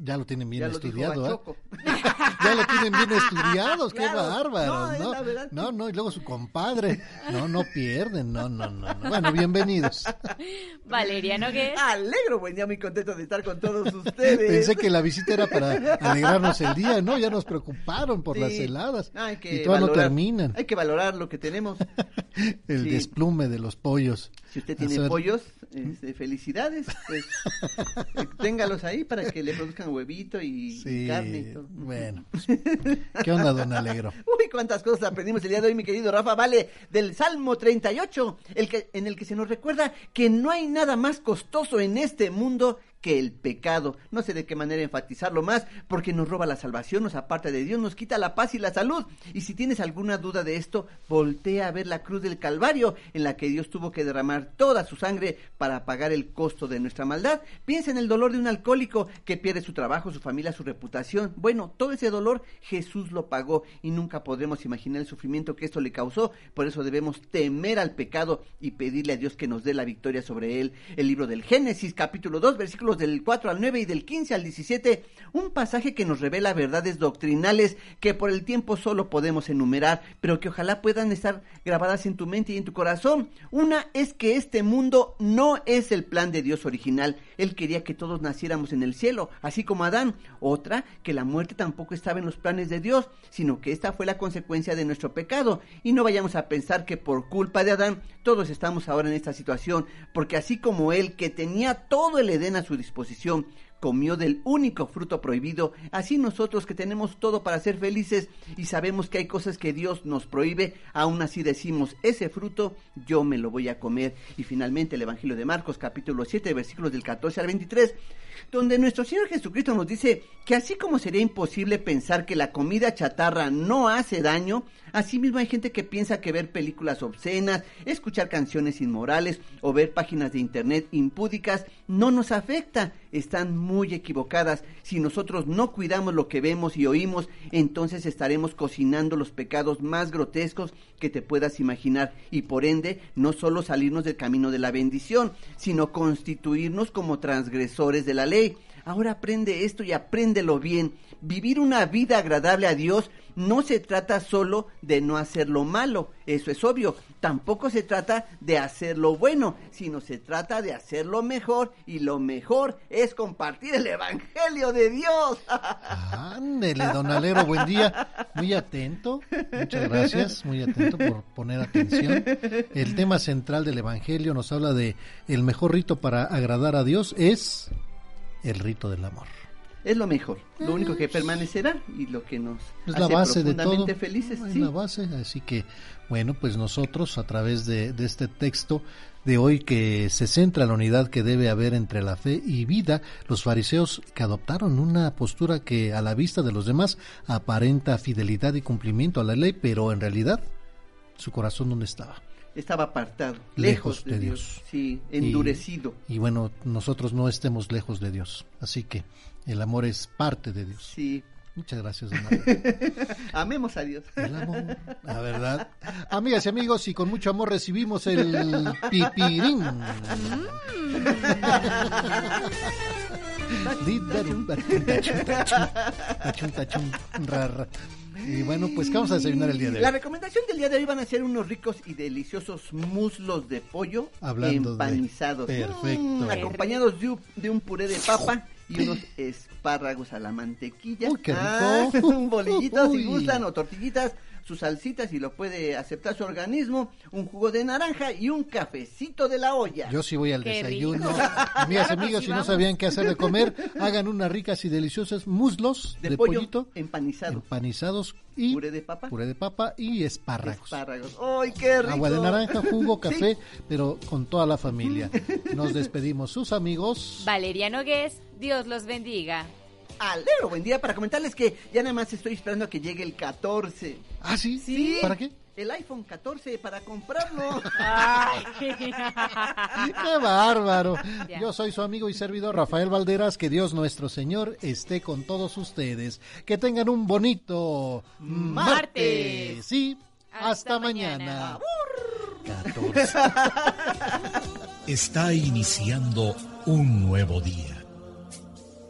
Ya lo tienen bien Ya lo dijo estudiado, ¿eh? [laughs] Ya lo tienen bien estudiados, qué bárbaros, No, es ¿no? la verdad. No, no, y luego su compadre. No, no pierden, no, no, no. no. Bueno, bienvenidos. [laughs] Valeria, ¿no qué? Alegro, buen día, muy contento de estar con todos ustedes. Pensé que la visita era para alegrarnos el día, ¿no? Ya nos preocuparon por Sí. las heladas. Hay que y todavía no valorar- terminan. Hay que valorar lo que tenemos. [laughs] El Sí. desplume de los pollos. Si usted tiene Hacer- pollos, este, felicidades. Pues, [laughs] téngalos ahí para que le produzcan huevito y Sí, carne. y todo. bueno. pues, [laughs] ¿Qué onda, don Alegro? Uy, cuántas cosas aprendimos el día de hoy, mi querido Rafa Vale, del Salmo 38, el que, en el que se nos recuerda que no hay nada más costoso en este mundo que el pecado. No sé de qué manera enfatizarlo más, porque nos roba la salvación, nos aparta de Dios, nos quita la paz y la salud. Y si tienes alguna duda de esto, voltea a ver la cruz del Calvario, en la que Dios tuvo que derramar toda su sangre para pagar el costo de nuestra maldad. Piensa en el dolor de un alcohólico que pierde su trabajo, su familia, su reputación. Bueno, todo ese dolor Jesús lo pagó y nunca podremos imaginar el sufrimiento que esto le causó. Por eso debemos temer al pecado y pedirle a Dios que nos dé la victoria sobre él. El libro del Génesis, capítulo 2, del 4 al 9 y del 15 al 17, un pasaje que nos revela verdades doctrinales que por el tiempo solo podemos enumerar, pero que ojalá puedan estar grabadas en tu mente y en tu corazón. Una es que este mundo no es el plan de Dios original. Él quería que todos naciéramos en el cielo, así como Adán. Otra, que la muerte tampoco estaba en los planes de Dios, sino que esta fue la consecuencia de nuestro pecado. Y no vayamos a pensar que por culpa de Adán todos estamos ahora en esta situación, porque así como él, que tenía todo el Edén a su disposición, comió del único fruto prohibido, así nosotros que tenemos todo para ser felices y sabemos que hay cosas que Dios nos prohíbe, aún así decimos, ese fruto yo me lo voy a comer. Y finalmente el Evangelio de Marcos capítulo 7 versículos del 14 al 23, donde nuestro Señor Jesucristo nos dice que así como sería imposible pensar que la comida chatarra no hace daño, asimismo hay gente que piensa que ver películas obscenas, escuchar canciones inmorales o ver páginas de internet impúdicas no nos afecta. Están muy equivocadas. Si nosotros no cuidamos lo que vemos y oímos, entonces estaremos cocinando los pecados más grotescos que te puedas imaginar y por ende no solo salirnos del camino de la bendición, sino constituirnos como transgresores de la ley. Ahora aprende esto y apréndelo bien. Vivir una vida agradable a Dios no se trata solo de no hacer lo malo, eso es obvio. Tampoco se trata de hacer lo bueno, sino se trata de hacer lo mejor y lo mejor es compartir el Evangelio de Dios. [laughs] Ándele, don Alegro, buen día. Muy atento, muchas gracias, muy atento por poner atención. El tema central del Evangelio nos habla de el mejor rito para agradar a Dios es el rito del amor. Es lo mejor, lo único que permanecerá y lo que nos Es la base de todo. profundamente felices. Es sí. la base, así que bueno, pues nosotros a través de, de este texto de hoy que se centra en la unidad que debe haber entre la fe y vida, los fariseos que adoptaron una postura que a la vista de los demás aparenta fidelidad y cumplimiento a la ley, pero en realidad su corazón dónde estaba? Estaba apartado, Lejos lejos, de, de Dios. Dios. Sí, Y- endurecido. Y, bueno, nosotros no estemos lejos de Dios, así que el amor es parte de Dios. Sí. Muchas gracias. Amemos a Dios. El amor, la verdad. Amigas y amigos, y con mucho amor recibimos el pipirín. Y bueno, pues, ¿qué vamos a desayunar el día de La hoy? recomendación del día de hoy van a ser unos ricos y deliciosos muslos de pollo Hablando de- empanizados. Perfecto. Mm, acompañados de un, de un puré de papa y unos espárragos a la mantequilla. Uy, qué rico. Ah, [laughs] un bolillito si gustan o tortillitas, sus salsitas si lo puede aceptar su organismo, un jugo de naranja y un cafecito de la olla. Yo sí voy al Qué desayuno. y Claro [laughs] amigos, sí, si no sabían qué hacer de comer, hagan unas ricas y deliciosas muslos de, de, pollo pollito empanizado. empanizados y Puré de papa. puré de papa y espárragos. Espárragos. ¡Ay, qué rico! Agua de naranja, jugo, [laughs] Sí. café, pero con toda la [laughs] familia. Nos despedimos, sus amigos. Valeria Nogués, Dios los bendiga. Alero, buen día para comentarles que ya nada más estoy esperando a que llegue el 14. ¿Ah, sí? Sí. ¿Para qué? el iPhone 14 para comprarlo. [laughs] ¡Qué bárbaro! Yo soy su amigo y servidor Rafael Valderas. Que Dios nuestro Señor esté con todos ustedes. Que tengan un bonito martes. Sí, hasta, mañana. 14. Está iniciando un nuevo día.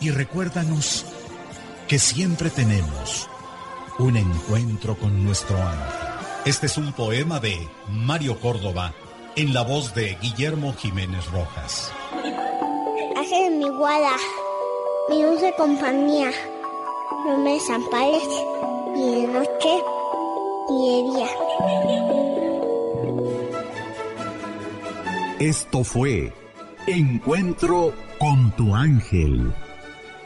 Y recuérdanos que siempre tenemos un encuentro con nuestro ángel. Este es un poema de Mario Córdoba en la voz de Guillermo Jiménez Rojas. Ángel mi guarda, mi dulce compañía, no me desampares ni de noche ni de día. Esto fue Encuentro con tu ángel.